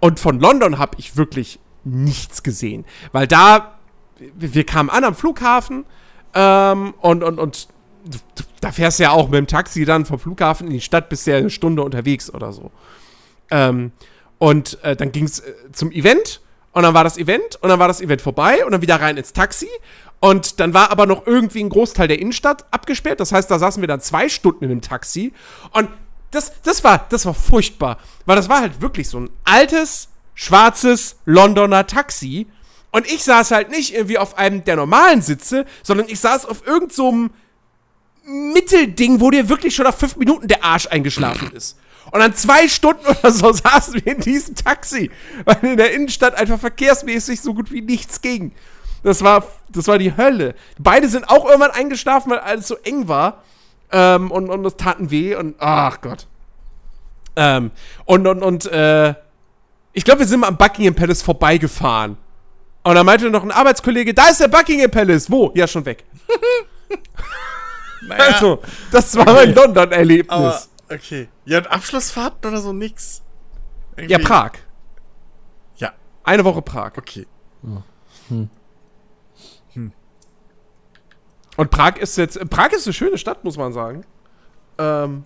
Und von London habe ich wirklich nichts gesehen. Weil da, wir kamen an am Flughafen ähm, und, und, und da fährst du ja auch mit dem Taxi dann vom Flughafen in die Stadt, bist ja eine Stunde unterwegs oder so. Ähm, und äh, dann ging es äh, zum Event und dann war das Event und dann war das Event vorbei und dann wieder rein ins Taxi. Und dann war aber noch irgendwie ein Großteil der Innenstadt abgesperrt. Das heißt, da saßen wir dann zwei Stunden in dem Taxi. Und das, das, war, das war furchtbar. Weil das war halt wirklich so ein altes, schwarzes Londoner Taxi. Und ich saß halt nicht irgendwie auf einem der normalen Sitze, sondern ich saß auf irgendeinem so Mittelding, wo dir wirklich schon nach fünf Minuten der Arsch eingeschlafen ist. Und dann zwei Stunden oder so saßen wir in diesem Taxi, weil in der Innenstadt einfach verkehrsmäßig so gut wie nichts ging. Das war, das war die Hölle. Beide sind auch irgendwann eingeschlafen, weil alles so eng war. Ähm, und, und das taten weh und ach Gott. Ähm, und, und, und, äh, ich glaube, wir sind mal am Buckingham Palace vorbeigefahren. Und dann meinte noch ein Arbeitskollege, da ist der Buckingham Palace. Wo? Ja, schon weg. Naja, Also, das war mein aber, London-Erlebnis. okay. Ja, und Abschlussfahrten oder so nix. Ja, Irgendwie- Prag. Ja, Eine Woche Prag. okay. Und Prag ist jetzt, Prag ist eine schöne Stadt, muss man sagen. Ähm,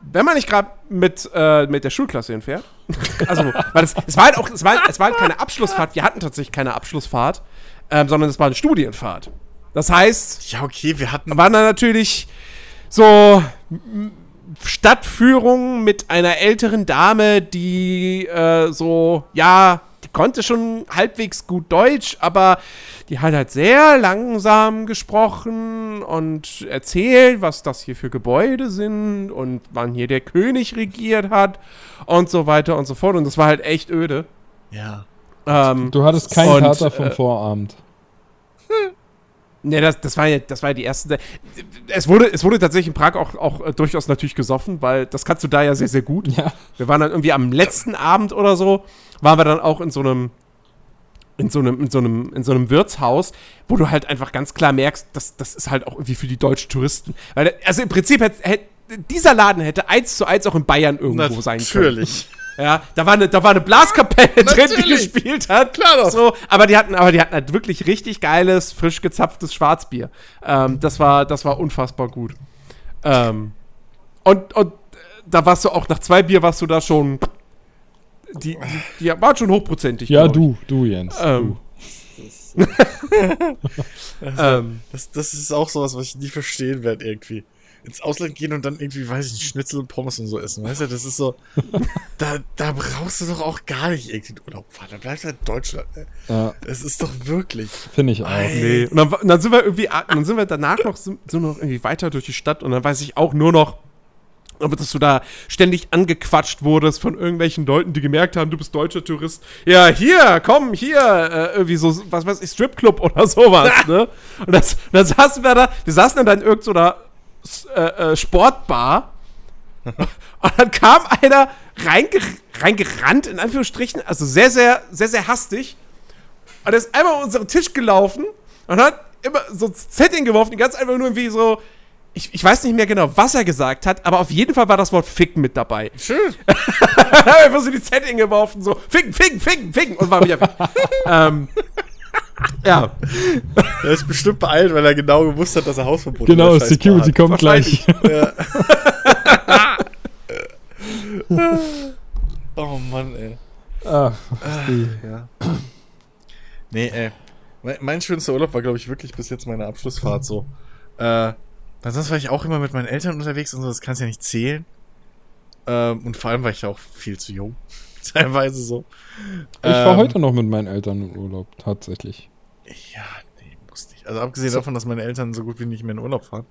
wenn man nicht gerade mit, äh, mit der Schulklasse hinfährt. Also, weil es, es war halt auch, es war, es war halt keine Abschlussfahrt. Wir hatten tatsächlich keine Abschlussfahrt, ähm, sondern es war eine Studienfahrt. Das heißt, Ja, okay, wir hatten. waren da natürlich so Stadtführungen mit einer älteren Dame, die äh, so, ja, konnte schon halbwegs gut Deutsch, aber die hat halt sehr langsam gesprochen und erzählt, was das hier für Gebäude sind und wann hier der König regiert hat und so weiter und so fort. Und das war halt echt öde. Ja. Ähm, Du hattest keinen Und, Kater vom äh, Vorabend. Ne, das, das war ja, das war ja die erste. Es wurde, es wurde tatsächlich in Prag auch, auch äh, durchaus natürlich gesoffen, weil das kannst du da ja sehr, sehr gut. Ja. Wir waren dann irgendwie am letzten Abend oder so, waren wir dann auch in so einem, in so einem, in so einem, in so einem Wirtshaus, wo du halt einfach ganz klar merkst, das, das ist halt auch irgendwie für die deutschen Touristen. Weil, also im Prinzip hätte, hätte dieser Laden hätte eins zu eins auch in Bayern irgendwo sein können. Natürlich. Ja, da war eine, da war eine Blaskapelle drin, die gespielt hat. Klar doch. So, aber die hatten, aber die hatten halt wirklich richtig geiles, frisch gezapftes Schwarzbier. Ähm, das war, das war unfassbar gut. Ähm, und, und äh, da warst du auch nach zwei Bier warst du da schon. Die, die, die waren schon hochprozentig. Ja, du, du, Jens. Ähm, ähm, Das, das ist auch sowas, was ich nie verstehen werde irgendwie. Ins Ausland gehen und dann irgendwie, weiß ich nicht, Schnitzel und Pommes und so essen. Weißt du, das ist so. da, da brauchst du doch auch gar nicht irgendwie in Urlaub fahren. Da bleibst du halt in Deutschland. Ne? Ja, Das ist doch wirklich. finde ich auch. Ey. und, dann, und dann sind wir irgendwie, dann sind wir danach noch so, so noch irgendwie weiter durch die Stadt und dann weiß ich auch nur noch, aber dass du da ständig angequatscht wurdest von irgendwelchen Leuten, die gemerkt haben, du bist deutscher Tourist. Ja, hier, komm, hier, äh, irgendwie so, was weiß ich, Stripclub oder sowas, ne? Und, das, dann saßen wir da, wir saßen dann in irgendeiner S- äh, äh, Sportbar Und dann kam einer reinge reingerannt, in Anführungsstrichen, also sehr, sehr, sehr, sehr hastig. Und er ist einmal auf unseren Tisch gelaufen und hat immer so ein Setting geworfen, ganz einfach nur irgendwie so. Ich, ich weiß nicht mehr genau, was er gesagt hat, aber auf jeden Fall war das Wort Ficken mit dabei. Schön. einfach so die Setting geworfen, so Ficken, Ficken, Ficken, Ficken und war wieder weg. ähm, ja. Er ist bestimmt beeilt, weil er genau gewusst hat, dass er Hausverbot Genau, der Scheißbar Security hat. kommt gleich. Oh Mann, ey. Ach, Ja. Nee, ey. Mein, schönster Urlaub war, glaube ich, wirklich bis jetzt meine Abschlussfahrt so. Äh, sonst war ich auch immer mit meinen Eltern unterwegs und so, das kannst du ja nicht zählen. Ähm, und vor allem war ich ja auch viel zu jung. Teilweise so. ich war Ähm, heute noch mit meinen Eltern im Urlaub, tatsächlich. Ja, nee, muss nicht. Also abgesehen davon, dass meine Eltern so gut wie nicht mehr in Urlaub fahren,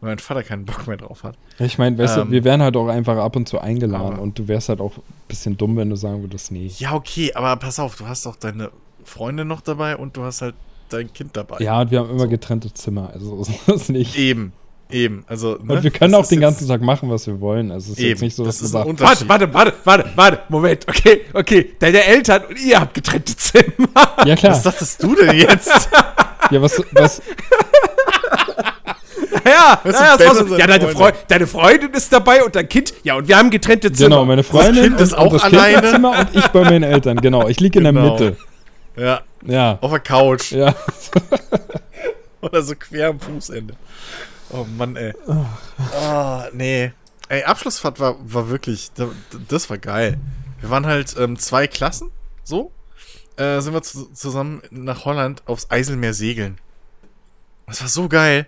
weil mein Vater keinen Bock mehr drauf hat. Ich meine, weißt Ähm, du, wir wären halt auch einfach ab und zu eingeladen aber- und du wärst halt auch ein bisschen dumm, wenn du sagen würdest, nee. Ja, okay, aber pass auf, du hast auch deine Freundin noch dabei und du hast halt dein Kind dabei. Ja, und wir haben immer So. getrennte Zimmer, also so ist das nicht. Eben, eben. Also, ne, Und wir können das auch den jetzt- ganzen Tag machen, was wir wollen. Also es ist jetzt Eben, nicht so, dass das ist ein. Warte, warte, warte, warte, warte, Moment, okay, okay. Deine Eltern und ihr habt getrennte Zimmer. ja klar, Was dachtest du denn jetzt? ja, was, was, Ja, Weißt du, ja, das war so, ja deine, Freu deine Freundin ist dabei und dein Kind. Ja, und wir haben getrennte Zimmer. genau, meine Freundin Kind ist und, auch das Kind alleine. im Zimmer und ich bei meinen Eltern, genau. Ich liege in der Genau. Mitte. ja, Ja, auf der Couch ja. oder so quer am Fußende. Oh Mann, ey. Ah, nee. Ey, Abschlussfahrt war, war wirklich, da- das war geil. Wir waren halt ähm, zwei Klassen, so. Äh, sind wir zu, zusammen nach Holland aufs Eiselmeer segeln. Das war so geil.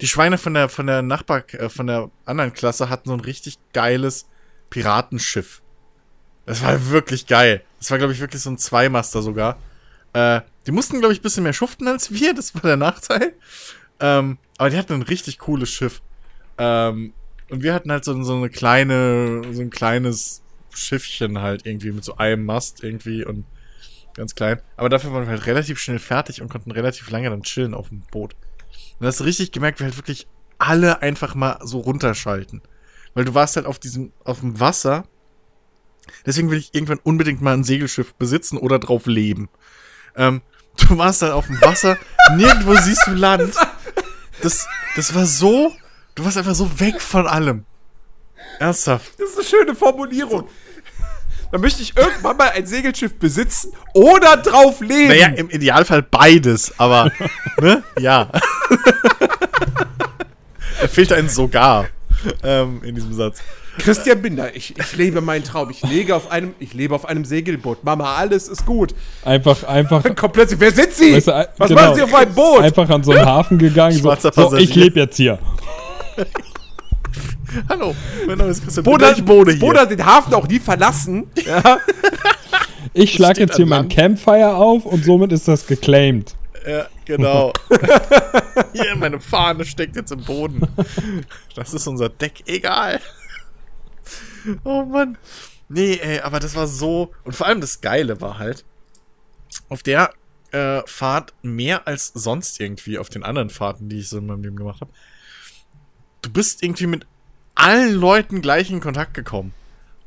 Die Schweine von der, von der Nachbar, äh, von der anderen Klasse hatten so ein richtig geiles Piratenschiff. Das war wirklich geil. Das war, glaube ich, wirklich so ein Zweimaster sogar. Äh, die mussten, glaube ich, ein bisschen mehr schuften als wir. Das war der Nachteil. Ähm, aber die hatten ein richtig cooles Schiff. Ähm, und wir hatten halt so, so eine kleine, so ein kleines Schiffchen halt irgendwie mit so einem Mast irgendwie und ganz klein. Aber dafür waren wir halt relativ schnell fertig und konnten relativ lange dann chillen auf dem Boot. Und da hast du richtig gemerkt, wir halt wirklich alle einfach mal so runterschalten. Weil du warst halt auf diesem, auf dem Wasser. Deswegen will ich irgendwann unbedingt mal ein Segelschiff besitzen oder drauf leben. Ähm, du warst halt auf dem Wasser, nirgendwo siehst du Land. Das, das war so, du warst einfach so weg von allem. Ernsthaft. Das ist eine schöne Formulierung. Dann möchte ich irgendwann mal ein Segelschiff besitzen oder drauf leben. Naja, im Idealfall beides, aber, ne? Ja. da fehlt ein sogar ähm, in diesem Satz. Christian Binder, ich, ich lebe meinen Traum. Ich lege auf einem, ich lebe auf einem Segelboot. Mama, alles ist gut. Einfach, einfach, Dann kommt plötzlich, wer sind Sie? Weißt du, ein- Was genau. machen Sie auf meinem Boot? einfach an so einen Hafen gegangen. So, Schwarzer so ich lebe jetzt hier. Hallo, mein Name ist Christian Binder, ich Boot hier. hat den Hafen auch nie verlassen. Ja. Ich schlage jetzt hier mein. Campfire auf und somit ist das geclaimed. Ja, genau. Hier, meine Fahne steckt jetzt im Boden. Das ist unser Deck. Egal. Oh Mann. Nee, ey, aber das war so. Und vor allem das Geile war halt, auf der äh, Fahrt mehr als sonst irgendwie auf den anderen Fahrten, die ich so in meinem Leben gemacht habe. Du bist irgendwie mit allen Leuten gleich in Kontakt gekommen.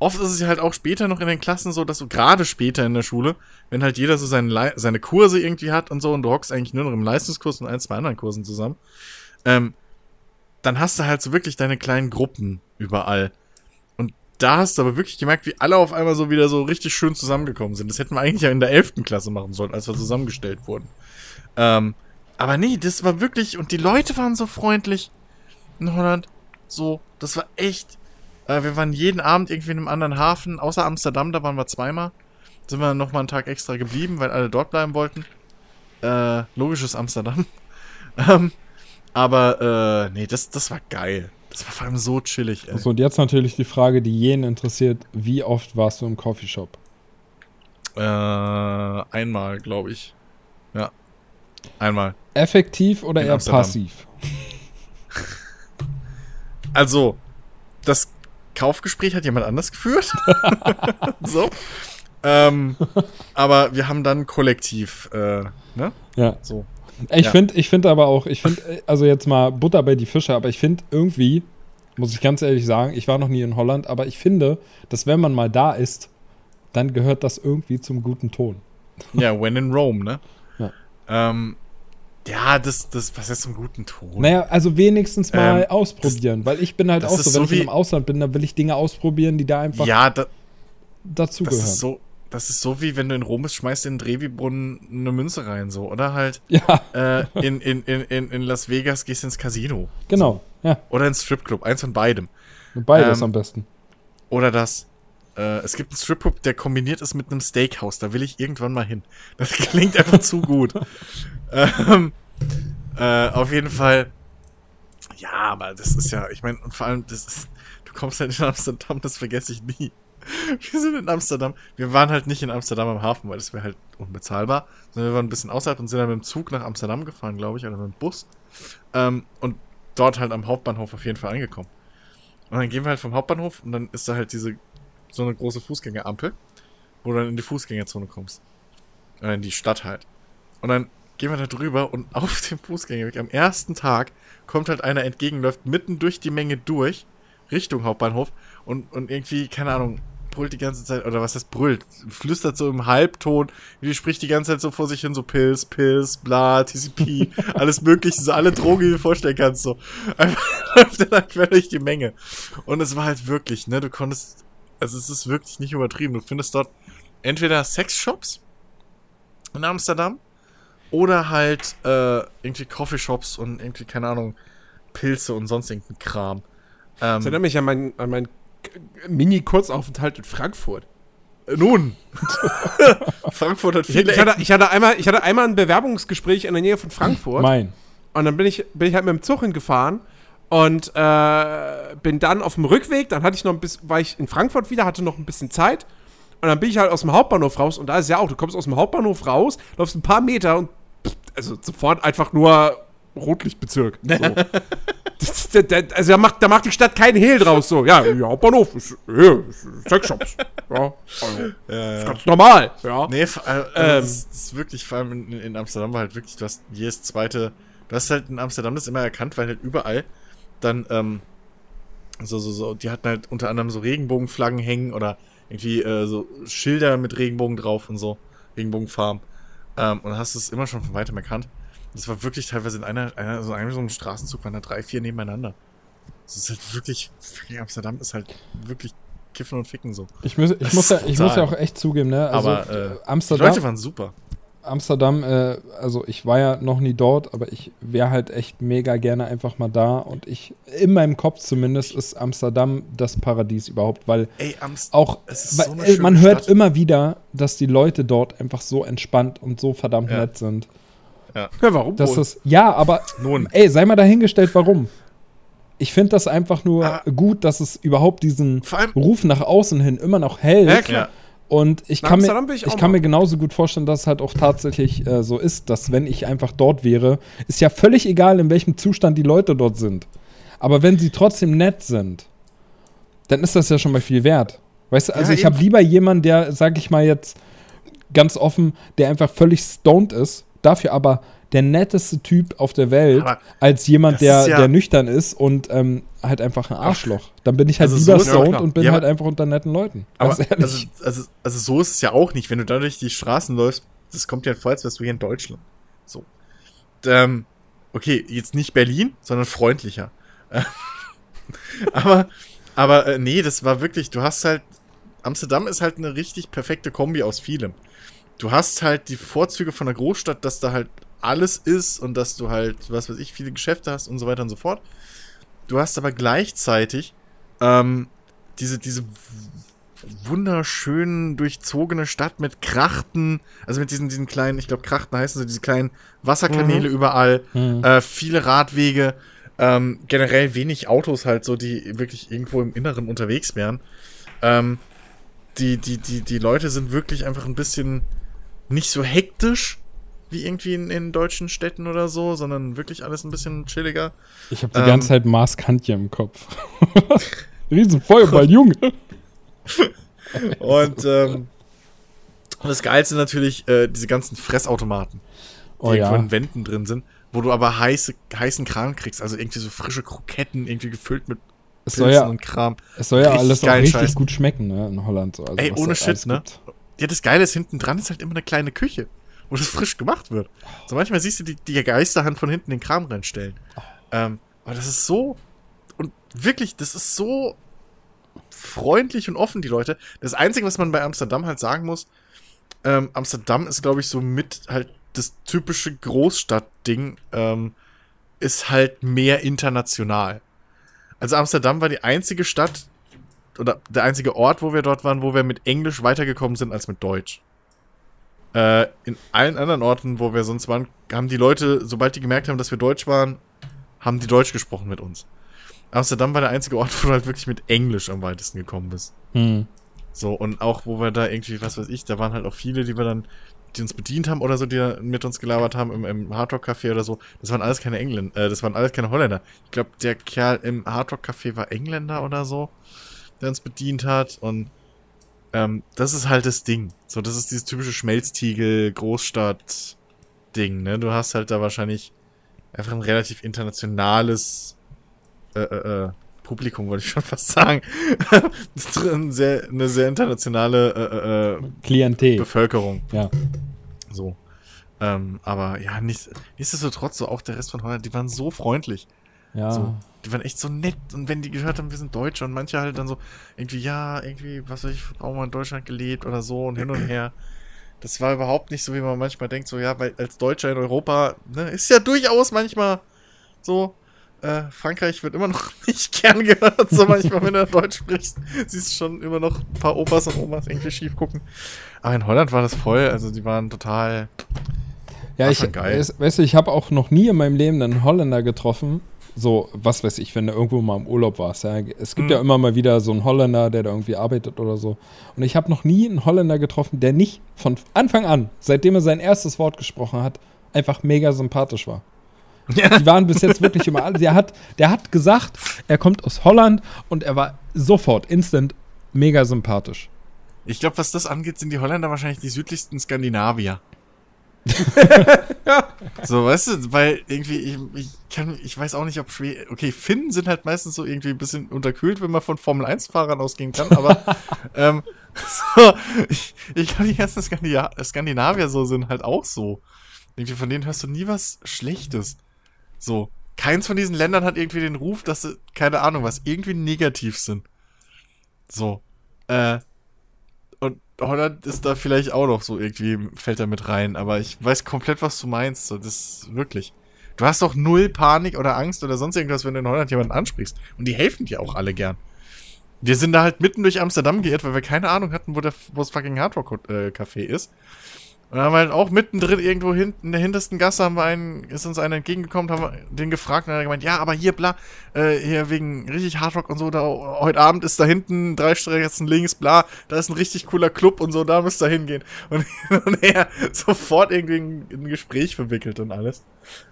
Oft ist es halt auch später noch in den Klassen so, dass du gerade später in der Schule, wenn halt jeder so seine, Lei- seine Kurse irgendwie hat und so und du hockst eigentlich nur noch im Leistungskurs und ein, zwei anderen Kursen zusammen, ähm, dann hast du halt so wirklich deine kleinen Gruppen überall. Da hast du aber wirklich gemerkt, wie alle auf einmal so wieder so richtig schön zusammengekommen sind. Das hätten wir eigentlich ja in der 11. Klasse machen sollen, als wir zusammengestellt wurden. Ähm, aber nee, das war wirklich, und die Leute waren so freundlich in Holland. So, das war echt. Äh, wir waren jeden Abend irgendwie in einem anderen Hafen, außer Amsterdam, da waren wir zweimal. Sind wir noch mal einen Tag extra geblieben, weil alle dort bleiben wollten. Äh, logisches Amsterdam. ähm, aber, äh, nee, das, das war geil. Das war vor allem so chillig, ey. So, und jetzt natürlich die Frage, die jeden interessiert: Wie oft warst du im Coffeeshop? Äh, einmal, glaube ich. Ja. Einmal. Effektiv oder In eher Amsterdam. passiv? Also, das Kaufgespräch hat jemand anders geführt. so. Ähm, aber wir haben dann kollektiv, äh, ne? Ja. So. Ich Ja. finde ich find aber auch, ich finde, also jetzt mal Butter bei die Fische, aber ich finde irgendwie, muss ich ganz ehrlich sagen. Ich war noch nie in Holland, aber ich finde, dass wenn man mal da ist, dann gehört das irgendwie zum guten Ton. Ja, when in Rome, ne? Ja. Ähm, ja, das, das, was ist zum guten Ton? Naja, also wenigstens mal Ähm, ausprobieren, weil ich bin halt das auch so, wenn so ich im Ausland bin, dann will ich Dinge ausprobieren, die da einfach ja, da, das dazugehören. ist so, das ist so wie wenn du in Rom bist, schmeißt in den Trevi-Brunnen eine Münze rein, so. Oder halt Ja, äh, in, in, in, in, Las Vegas gehst ins Casino. genau. Ja, Oder ins Stripclub, eins von beidem. beides Ähm, am besten. Oder das. Äh, es gibt einen Stripclub, der kombiniert ist mit einem Steakhouse. Da will ich irgendwann mal hin. Das klingt einfach zu gut. Ähm, äh, auf jeden Fall. Ja, aber das ist ja, ich meine, und vor allem, das ist, du kommst halt in Amsterdam, das vergesse ich nie. Wir sind in Amsterdam. Wir waren halt nicht in Amsterdam am Hafen, weil das wäre halt unbezahlbar. Sondern wir waren ein bisschen außerhalb und sind dann mit dem Zug nach Amsterdam gefahren, glaube ich, oder mit dem Bus. Ähm, und dort halt am Hauptbahnhof auf jeden Fall angekommen. Und dann gehen wir halt vom Hauptbahnhof und dann ist da halt diese so eine große Fußgängerampel, wo du dann in die Fußgängerzone kommst. Oder in die Stadt halt. Und dann gehen wir da drüber und auf dem Fußgängerweg am ersten Tag kommt halt einer entgegenläuft, mitten durch die Menge durch, Richtung Hauptbahnhof und, und irgendwie, keine Ahnung, brüllt die ganze Zeit, oder was heißt brüllt, flüstert so im Halbton, die spricht die ganze Zeit so vor sich hin, so Pills, Pills, bla, TCP, alles mögliche, so alle Drogen, die du dir vorstellen kannst, so. Einfach läuft dann quer durch die Menge. Und es war halt wirklich, ne, du konntest, also es ist wirklich nicht übertrieben, du findest dort entweder Sexshops in Amsterdam oder halt äh, irgendwie Coffeeshops und irgendwie, keine Ahnung, Pilze und sonst irgendein Kram. Das Ähm, erinnert mich an meinen an mein Mini-Kurzaufenthalt in Frankfurt. nun, Frankfurt hat Ich, viele ich, hatte, ich, hatte einmal, ich hatte einmal ein Bewerbungsgespräch in der Nähe von Frankfurt. Mein. Und dann bin ich, bin ich halt mit dem Zug hingefahren und äh, bin dann auf dem Rückweg, dann hatte ich noch ein bisschen, war ich in Frankfurt wieder, hatte noch ein bisschen Zeit. Und dann bin ich halt aus dem Hauptbahnhof raus und da ist ja auch, du kommst aus dem Hauptbahnhof raus, läufst ein paar Meter und pff, also sofort einfach nur Rotlichtbezirk. So. Das- das- das- also da macht, da macht die Stadt keinen Hehl draus. So, ja, ja Hauptbahnhof ist, ja, ist Sexshops. Ja, also, ist ganz normal. Ja. Nee, äh, Ähm. also das, das ist wirklich, vor allem in, in Amsterdam war halt wirklich, du hast jedes zweite, du hast halt in Amsterdam das immer erkannt, weil halt überall dann, ähm, so, so, so, die hatten halt unter anderem so Regenbogenflaggen hängen oder irgendwie äh, so Schilder mit Regenbogen drauf und so, Regenbogenfarben. Ähm, und hast du es immer schon von weitem erkannt. Das war wirklich teilweise in einer, einer so einem so einem Straßenzug waren da drei, vier nebeneinander. Das ist halt wirklich, fucking Amsterdam ist halt wirklich Kiffen und Ficken so. Ich muss, ich Das muss, ja, ich muss ja auch echt zugeben, ne? Also, Aber, äh, äh, Die Amsterdam, Leute waren super. Amsterdam, äh, also ich war ja noch nie dort, aber ich wäre halt echt mega gerne einfach mal da und ich, in meinem Kopf zumindest, ist Amsterdam das Paradies überhaupt, weil Ey, auch, weil, so eine äh, man hört Stadt. immer wieder, dass die Leute dort einfach so entspannt und so verdammt Ja. nett sind. Ja, warum Das wohl? ist, ja, aber Nun. ey, sei mal dahingestellt, warum. Ich finde das einfach nur Aber- gut, dass es überhaupt diesen Ruf nach außen hin immer noch hält. Ja, klar. ja, Und ich kann, mir, ich ich kann mir genauso gut vorstellen, dass es halt auch tatsächlich äh, so ist, dass wenn ich einfach dort wäre, ist ja völlig egal, in welchem Zustand die Leute dort sind. Aber wenn sie trotzdem nett sind, dann ist das ja schon mal viel wert. Weißt du, also Ja, ich habe lieber jemanden, der, sag ich mal jetzt ganz offen, der einfach völlig stoned ist, dafür aber der netteste Typ auf der Welt, Aber als jemand, der, ja- der nüchtern ist und ähm, halt einfach ein Arschloch. Dann bin ich halt Also lieber so ja, stoned klar. und bin Ja, halt einfach unter netten Leuten. aber also, also, also so ist es ja auch nicht. Wenn du da durch die Straßen läufst, das kommt dir halt vor, als wärst du hier in Deutschland. So. Ähm, okay, jetzt nicht Berlin, sondern freundlicher. aber, aber äh, nee, das war wirklich, du hast halt, Amsterdam ist halt eine richtig perfekte Kombi aus vielem. Du hast halt die Vorzüge von der Großstadt, dass da halt alles ist und dass du halt, was weiß ich, viele Geschäfte hast und so weiter und so fort. Du hast aber gleichzeitig ähm, diese, diese wunderschön durchzogene Stadt mit Krachten, also mit diesen, diesen kleinen, ich glaube Krachten heißen so, diese kleinen Wasserkanäle überall, Mhm. äh, viele Radwege, ähm, generell wenig Autos halt so, die wirklich irgendwo im Inneren unterwegs wären. Ähm, die, die, die, die Leute sind wirklich einfach ein bisschen nicht so hektisch wie irgendwie in, in deutschen Städten oder so, sondern wirklich alles ein bisschen chilliger. Ich habe die Ähm, ganze Zeit Mars Kantje im Kopf. Riesen Feuerball, Junge. Und ähm, das Geilste natürlich äh, diese ganzen Fressautomaten, die Oh irgendwo ja. in Wänden drin sind, wo du aber heiße, heißen Kram kriegst, also irgendwie so frische Kroketten, irgendwie gefüllt mit Pilzen ja- und Kram. Es soll ja Richtig alles auch richtig Scheiß. gut schmecken, ne, in Holland. So. Also, Ey, ohne Shit, ne? gibt. Ja, das Geile ist, hinten dran ist halt immer eine kleine Küche, wo das frisch gemacht wird. So manchmal siehst du die, die Geisterhand von hinten den Kram reinstellen. Ähm, aber das ist so, und wirklich, das ist so freundlich und offen, die Leute. Das Einzige, was man bei Amsterdam halt sagen muss, ähm, Amsterdam ist, glaube ich, so mit halt das typische Großstadtding, ähm, ist halt mehr international. Also Amsterdam war die einzige Stadt oder der einzige Ort, wo wir dort waren, wo wir mit Englisch weitergekommen sind als mit Deutsch. Äh, in allen anderen Orten, wo wir sonst waren, haben die Leute, sobald die gemerkt haben, dass wir Deutsch waren, haben die Deutsch gesprochen mit uns. Amsterdam war der einzige Ort, wo du halt wirklich mit Englisch am weitesten gekommen bist. Hm. So, und auch, wo wir da irgendwie, was weiß ich, da waren halt auch viele, die wir dann, die uns bedient haben oder so, die mit uns gelabert haben im, im Hardrock-Café oder so. Das waren alles keine Engländer, äh, das waren alles keine Holländer. Ich glaube, der Kerl im Hardrock-Café war Engländer oder so, der uns bedient hat. Und ähm, das ist halt das Ding. So, das ist dieses typische Schmelztiegel, Großstadt-Ding, ne? Du hast halt da wahrscheinlich einfach ein relativ internationales äh, äh, äh, Publikum, wollte ich schon fast sagen. ein sehr, eine sehr internationale äh, äh, äh, Klientel. Bevölkerung. Ja. So. Ähm, aber ja, nicht, nichtsdestotrotz, so auch der Rest von Holland, die waren so freundlich. Ja. So, die waren echt so nett. Und wenn die gehört haben, wir sind Deutsche und manche halt dann so, irgendwie, ja, irgendwie, was weiß ich, auch mal in Deutschland gelebt oder so und hin und her. Das war überhaupt nicht so, wie man manchmal denkt, so, ja, weil als Deutscher in Europa, ne, ist ja durchaus manchmal so, äh, Frankreich wird immer noch nicht gern gehört, so manchmal, wenn du Deutsch sprichst. Siehst schon immer noch ein paar Opas und Omas irgendwie schief gucken. Aber in Holland war das voll, also die waren total, Ja, ich, geil. Weißt du, ich habe auch noch nie in meinem Leben einen Holländer getroffen. So, was weiß ich, wenn du irgendwo mal im Urlaub warst. Ja. Es gibt Mhm. ja immer mal wieder so einen Holländer, der da irgendwie arbeitet oder so. Und ich habe noch nie einen Holländer getroffen, der nicht von Anfang an, seitdem er sein erstes Wort gesprochen hat, einfach mega sympathisch war. Die waren bis jetzt wirklich immer alle. Der hat, der hat gesagt, er kommt aus Holland und er war sofort, instant, mega sympathisch. Ich glaube, was das angeht, sind die Holländer wahrscheinlich die südlichsten Skandinavier. So, weißt du, weil irgendwie, ich, ich kann, ich weiß auch nicht, ob Schweden, okay, Finnen sind halt meistens so irgendwie ein bisschen unterkühlt, wenn man von Formel-1-Fahrern ausgehen kann, aber, ähm, so, ich, ich glaube, die ganzen Skandina Skandinavier so sind halt auch so. Irgendwie von denen hörst du nie was Schlechtes. So. Keins von diesen Ländern hat irgendwie den Ruf, dass sie, keine Ahnung, was irgendwie negativ sind. So. Äh, und Holland ist da vielleicht auch noch so irgendwie, fällt da mit rein, aber ich weiß komplett, was du meinst. So, das ist wirklich. Du hast doch null Panik oder Angst oder sonst irgendwas, wenn du in Holland jemanden ansprichst. Und die helfen dir auch alle gern. Wir sind da halt mitten durch Amsterdam geirrt, weil wir keine Ahnung hatten, wo, der, wo das fucking Hardrock-Café ist. Und dann haben wir halt auch mittendrin irgendwo hinten in der hintersten Gasse haben wir einen, ist uns einer entgegengekommen, haben wir den gefragt und er hat gemeint, ja, aber hier, bla, äh, hier wegen richtig Hardrock und so, da heute Abend ist da hinten drei Straßen links, bla, da ist ein richtig cooler Club und so, da müsst ihr hingehen. Und, und er sofort irgendwie in ein Gespräch verwickelt und alles.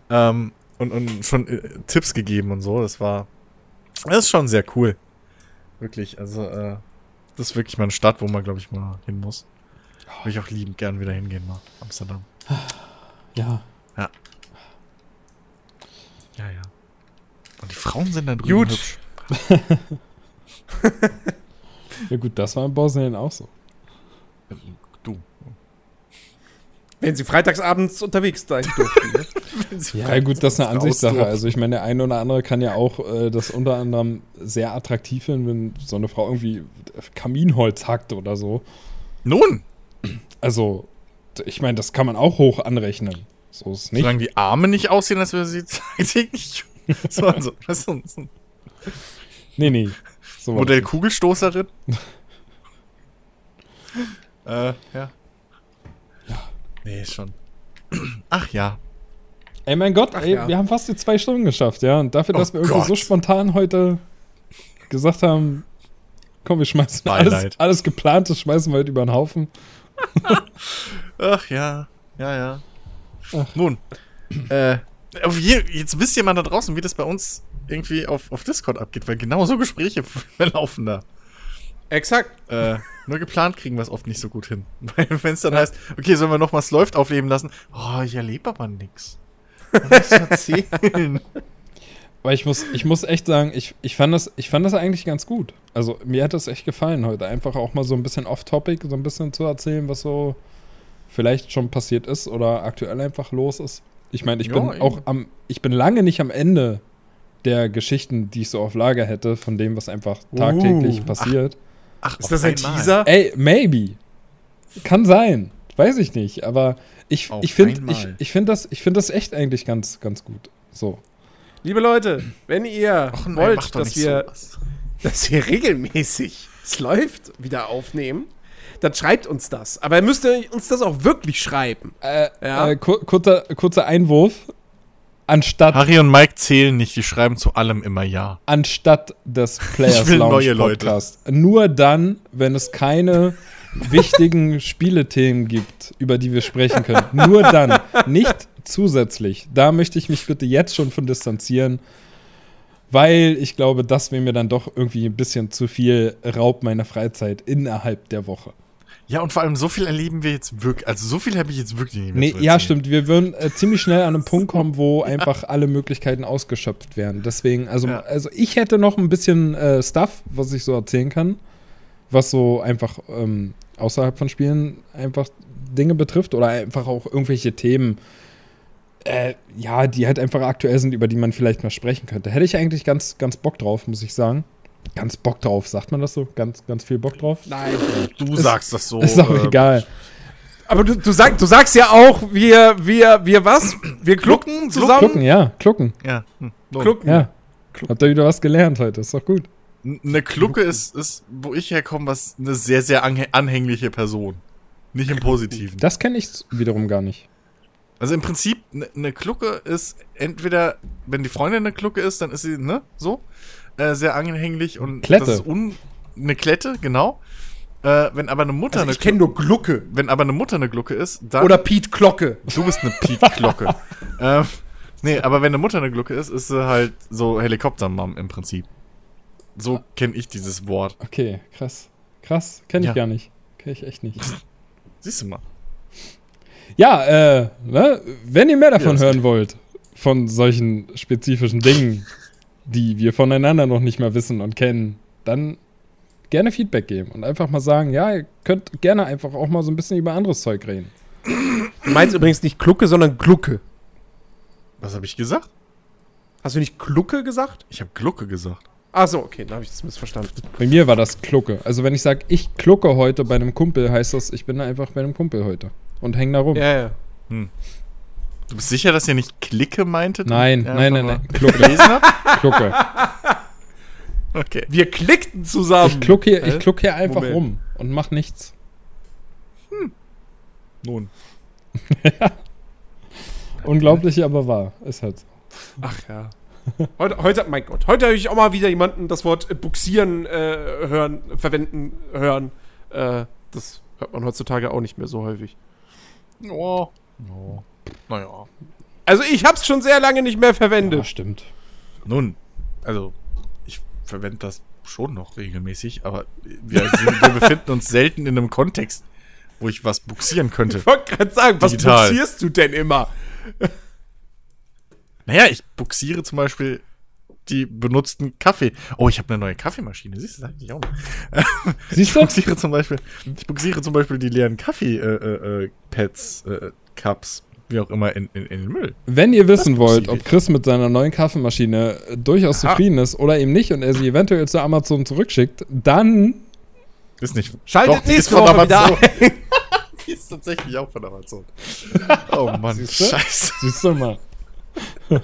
Ähm, und, und schon äh, Tipps gegeben und so, das war, das ist schon sehr cool. Wirklich, also, äh, das ist wirklich mal eine Stadt, wo man, glaube ich, mal hin muss. Würde ich auch liebend gern wieder hingehen, mal. Amsterdam. Ja. Ja, ja. Und die Frauen sind da drüben Gut. hübsch. Ja, gut, das war in Bosnien auch so. Du. Wenn sie freitagsabends unterwegs sein durften. Ne? Ja, gut, das ist eine Ansichtssache. Also, ich meine, der eine oder andere kann ja auch äh, das unter anderem sehr attraktiv finden, wenn so eine Frau irgendwie Kaminholz hackt oder so. Nun, Also, ich meine, das kann man auch hoch anrechnen. So ist nicht. solange die Arme nicht aussehen, als wäre sie. So, also, das ist so, so ein Nee, nee. So Modell Kugelstoßerin. äh, ja. Nee, ist schon. Ach ja. nicht. Ey, mein Gott, Ach ey, ja. wir haben fast die zwei Stunden geschafft, ja. Und dafür, dass Oh wir irgendwie so Gott. spontan heute gesagt haben, komm, wir schmeißen alles, alles geplantes, schmeißen wir heute über den Haufen. Ach ja. Ja, ja. Ach. Nun. Äh, je, jetzt wisst ihr mal da draußen, wie das bei uns irgendwie auf, auf Discord abgeht, weil genau so Gespräche laufen da. Exakt. Äh, nur geplant kriegen wir es oft nicht so gut hin. Weil wenn es dann heißt, okay, sollen wir noch was läuft aufleben lassen? Oh, ich erlebe aber nix. Was erzählen? Aber ich muss, ich muss echt sagen, ich, ich, fand das, ich fand das eigentlich ganz gut. Also mir hat das echt gefallen heute. Einfach auch mal so ein bisschen off-topic, so ein bisschen zu erzählen, was so vielleicht schon passiert ist oder aktuell einfach los ist. Ich meine, ich Ja, bin eben. auch am, ich bin lange nicht am Ende der Geschichten, die ich so auf Lager hätte, von dem, was einfach tagtäglich Uh, passiert. Ach, Ist das ein Teaser? Ey, maybe. Kann sein. Weiß ich nicht. Aber ich, Auf ich finde einmal. ich, ich find das, ich find das echt eigentlich ganz, ganz gut. So. Liebe Leute, wenn ihr nein, wollt, dass wir, sowas. dass wir regelmäßig es läuft wieder aufnehmen, dann schreibt uns das. Aber ihr müsst ihr uns das auch wirklich schreiben. Äh, Ja. äh, kur kurzer, kurzer Einwurf. Anstatt, Harry und Mike zählen nicht, die schreiben zu allem immer Ja. anstatt des Players Ich will Lounge neue Leute. Podcast. Nur dann, wenn es keine wichtigen Spielethemen gibt, über die wir sprechen können. Nur dann. Nicht zusätzlich. Da möchte ich mich bitte jetzt schon von distanzieren. Weil ich glaube, das wäre mir dann doch irgendwie ein bisschen zu viel Raub meiner Freizeit innerhalb der Woche. Ja, und vor allem so viel erleben wir jetzt wirklich. Also so viel habe ich jetzt wirklich nicht mehr Nee, ja, stimmt. Wir würden äh, ziemlich schnell an einen Punkt kommen, wo einfach alle Möglichkeiten ausgeschöpft werden. Deswegen, also, Ja. also ich hätte noch ein bisschen äh, Stuff, was ich so erzählen kann, was so einfach ähm, außerhalb von Spielen einfach Dinge betrifft oder einfach auch irgendwelche Themen, äh, ja, die halt einfach aktuell sind, über die man vielleicht mal sprechen könnte. Hätte ich eigentlich ganz, ganz Bock drauf, muss ich sagen. Ganz Bock drauf, sagt man das so? Ganz, ganz viel Bock drauf? Nein. Du sagst das so. Ist auch äh, egal. Aber du, du, sag, du sagst ja auch, wir, wir, wir was? Wir klucken zusammen. Klucken, ja, klucken. Ja. Hm. Klucken. Ja. Habt ihr wieder was gelernt heute? Ist doch gut. Eine Klucke ist, ist, wo ich herkomme, was eine sehr, sehr anhä- anhängliche Person. Nicht im Positiven. Das kenne ich wiederum gar nicht. Also im Prinzip, eine ne Klucke ist entweder, wenn die Freundin eine Klucke ist, dann ist sie, ne, so, äh, sehr anhänglich und Klette. das ist un eine Klette, genau. Äh, wenn aber eine Mutter Also eine ich kenne nur Glucke. wenn aber eine Mutter eine Glucke ist, dann Oder Piet Glocke. du bist eine Piet-Glocke. ähm, nee, aber wenn eine Mutter eine Glucke ist, ist sie halt so Helikoptermam im Prinzip. So kenne ich dieses Wort. Okay, krass. Krass, kenne ich Ja. gar nicht. Kenne ich echt nicht. Siehst du mal. Ja, äh, ne, wenn ihr mehr davon Ja, hören wollt, von solchen spezifischen Dingen, die wir voneinander noch nicht mal wissen und kennen, dann gerne Feedback geben und einfach mal sagen, ja, ihr könnt gerne einfach auch mal so ein bisschen über anderes Zeug reden. Du meinst übrigens nicht Glucke, sondern Glucke. Was habe ich gesagt? Hast du nicht Glucke gesagt? Ich habe Glucke gesagt. Ach so, okay, dann habe ich das missverstanden. Bei mir war das Klucke. Also wenn ich sage, ich klucke heute bei einem Kumpel, heißt das, ich bin einfach bei einem Kumpel heute und häng da rum. Ja, ja. Du bist sicher, dass ihr nicht Klicke meintet? Nein, Ja, nein, nein, nein. mal Klucke, Gelesen habt? Klucke. Okay. Wir klickten zusammen. Ich kluck hier, ich kluck hier einfach Moment. rum und mach nichts. Nun. Unglaublich, aber wahr. Ist halt so. Ach ja. Heute, heute, mein Gott, heute habe ich auch mal wieder jemanden das Wort äh, buxieren äh, hören, verwenden, hören. Äh, das hört man heutzutage auch nicht mehr so häufig. Oh. oh. Naja. Also ich habe es schon sehr lange nicht mehr Ja, verwendet. stimmt. Nun, also, ich verwende das schon noch regelmäßig, aber wir, sind, wir befinden uns selten in einem Kontext, wo ich was buxieren könnte. Ich wollte gerade sagen, was Digital. buxierst du denn immer? Naja, ich buxiere zum Beispiel die benutzten Kaffee. Oh, ich habe eine neue Kaffeemaschine. Siehst du, sag ich auch noch. Siehst Ich du? buxiere zum Beispiel, ich buxiere zum Beispiel die leeren Kaffee-Pads, äh, äh, Cups, wie auch immer, in, in, in den Müll. Wenn ihr wissen Das wollt, ob ich. Chris mit seiner neuen Kaffeemaschine äh, durchaus Aha. zufrieden ist oder eben nicht und er sie eventuell zu Amazon zurückschickt, dann Ist nicht. Schaltet die ist nächste von Woche wieder Amazon. ein. Die ist tatsächlich auch von Amazon. Oh Mann, Siehst scheiße. siehst du mal.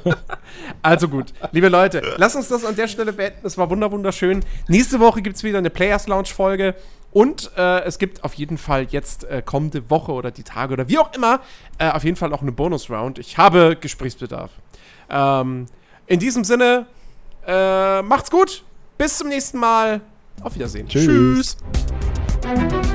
Also gut, liebe Leute, lasst uns das an der Stelle beenden. Es war wunder wunderschön. Nächste Woche gibt es wieder eine Players Lounge Folge. Und äh, es gibt auf jeden Fall jetzt äh, kommende Woche oder die Tage oder wie auch immer, äh, auf jeden Fall auch eine Bonus-Round. Ich habe Gesprächsbedarf. Ähm, in diesem Sinne, äh, macht's gut. Bis zum nächsten Mal. Auf Wiedersehen. Tschüss. Tschüss.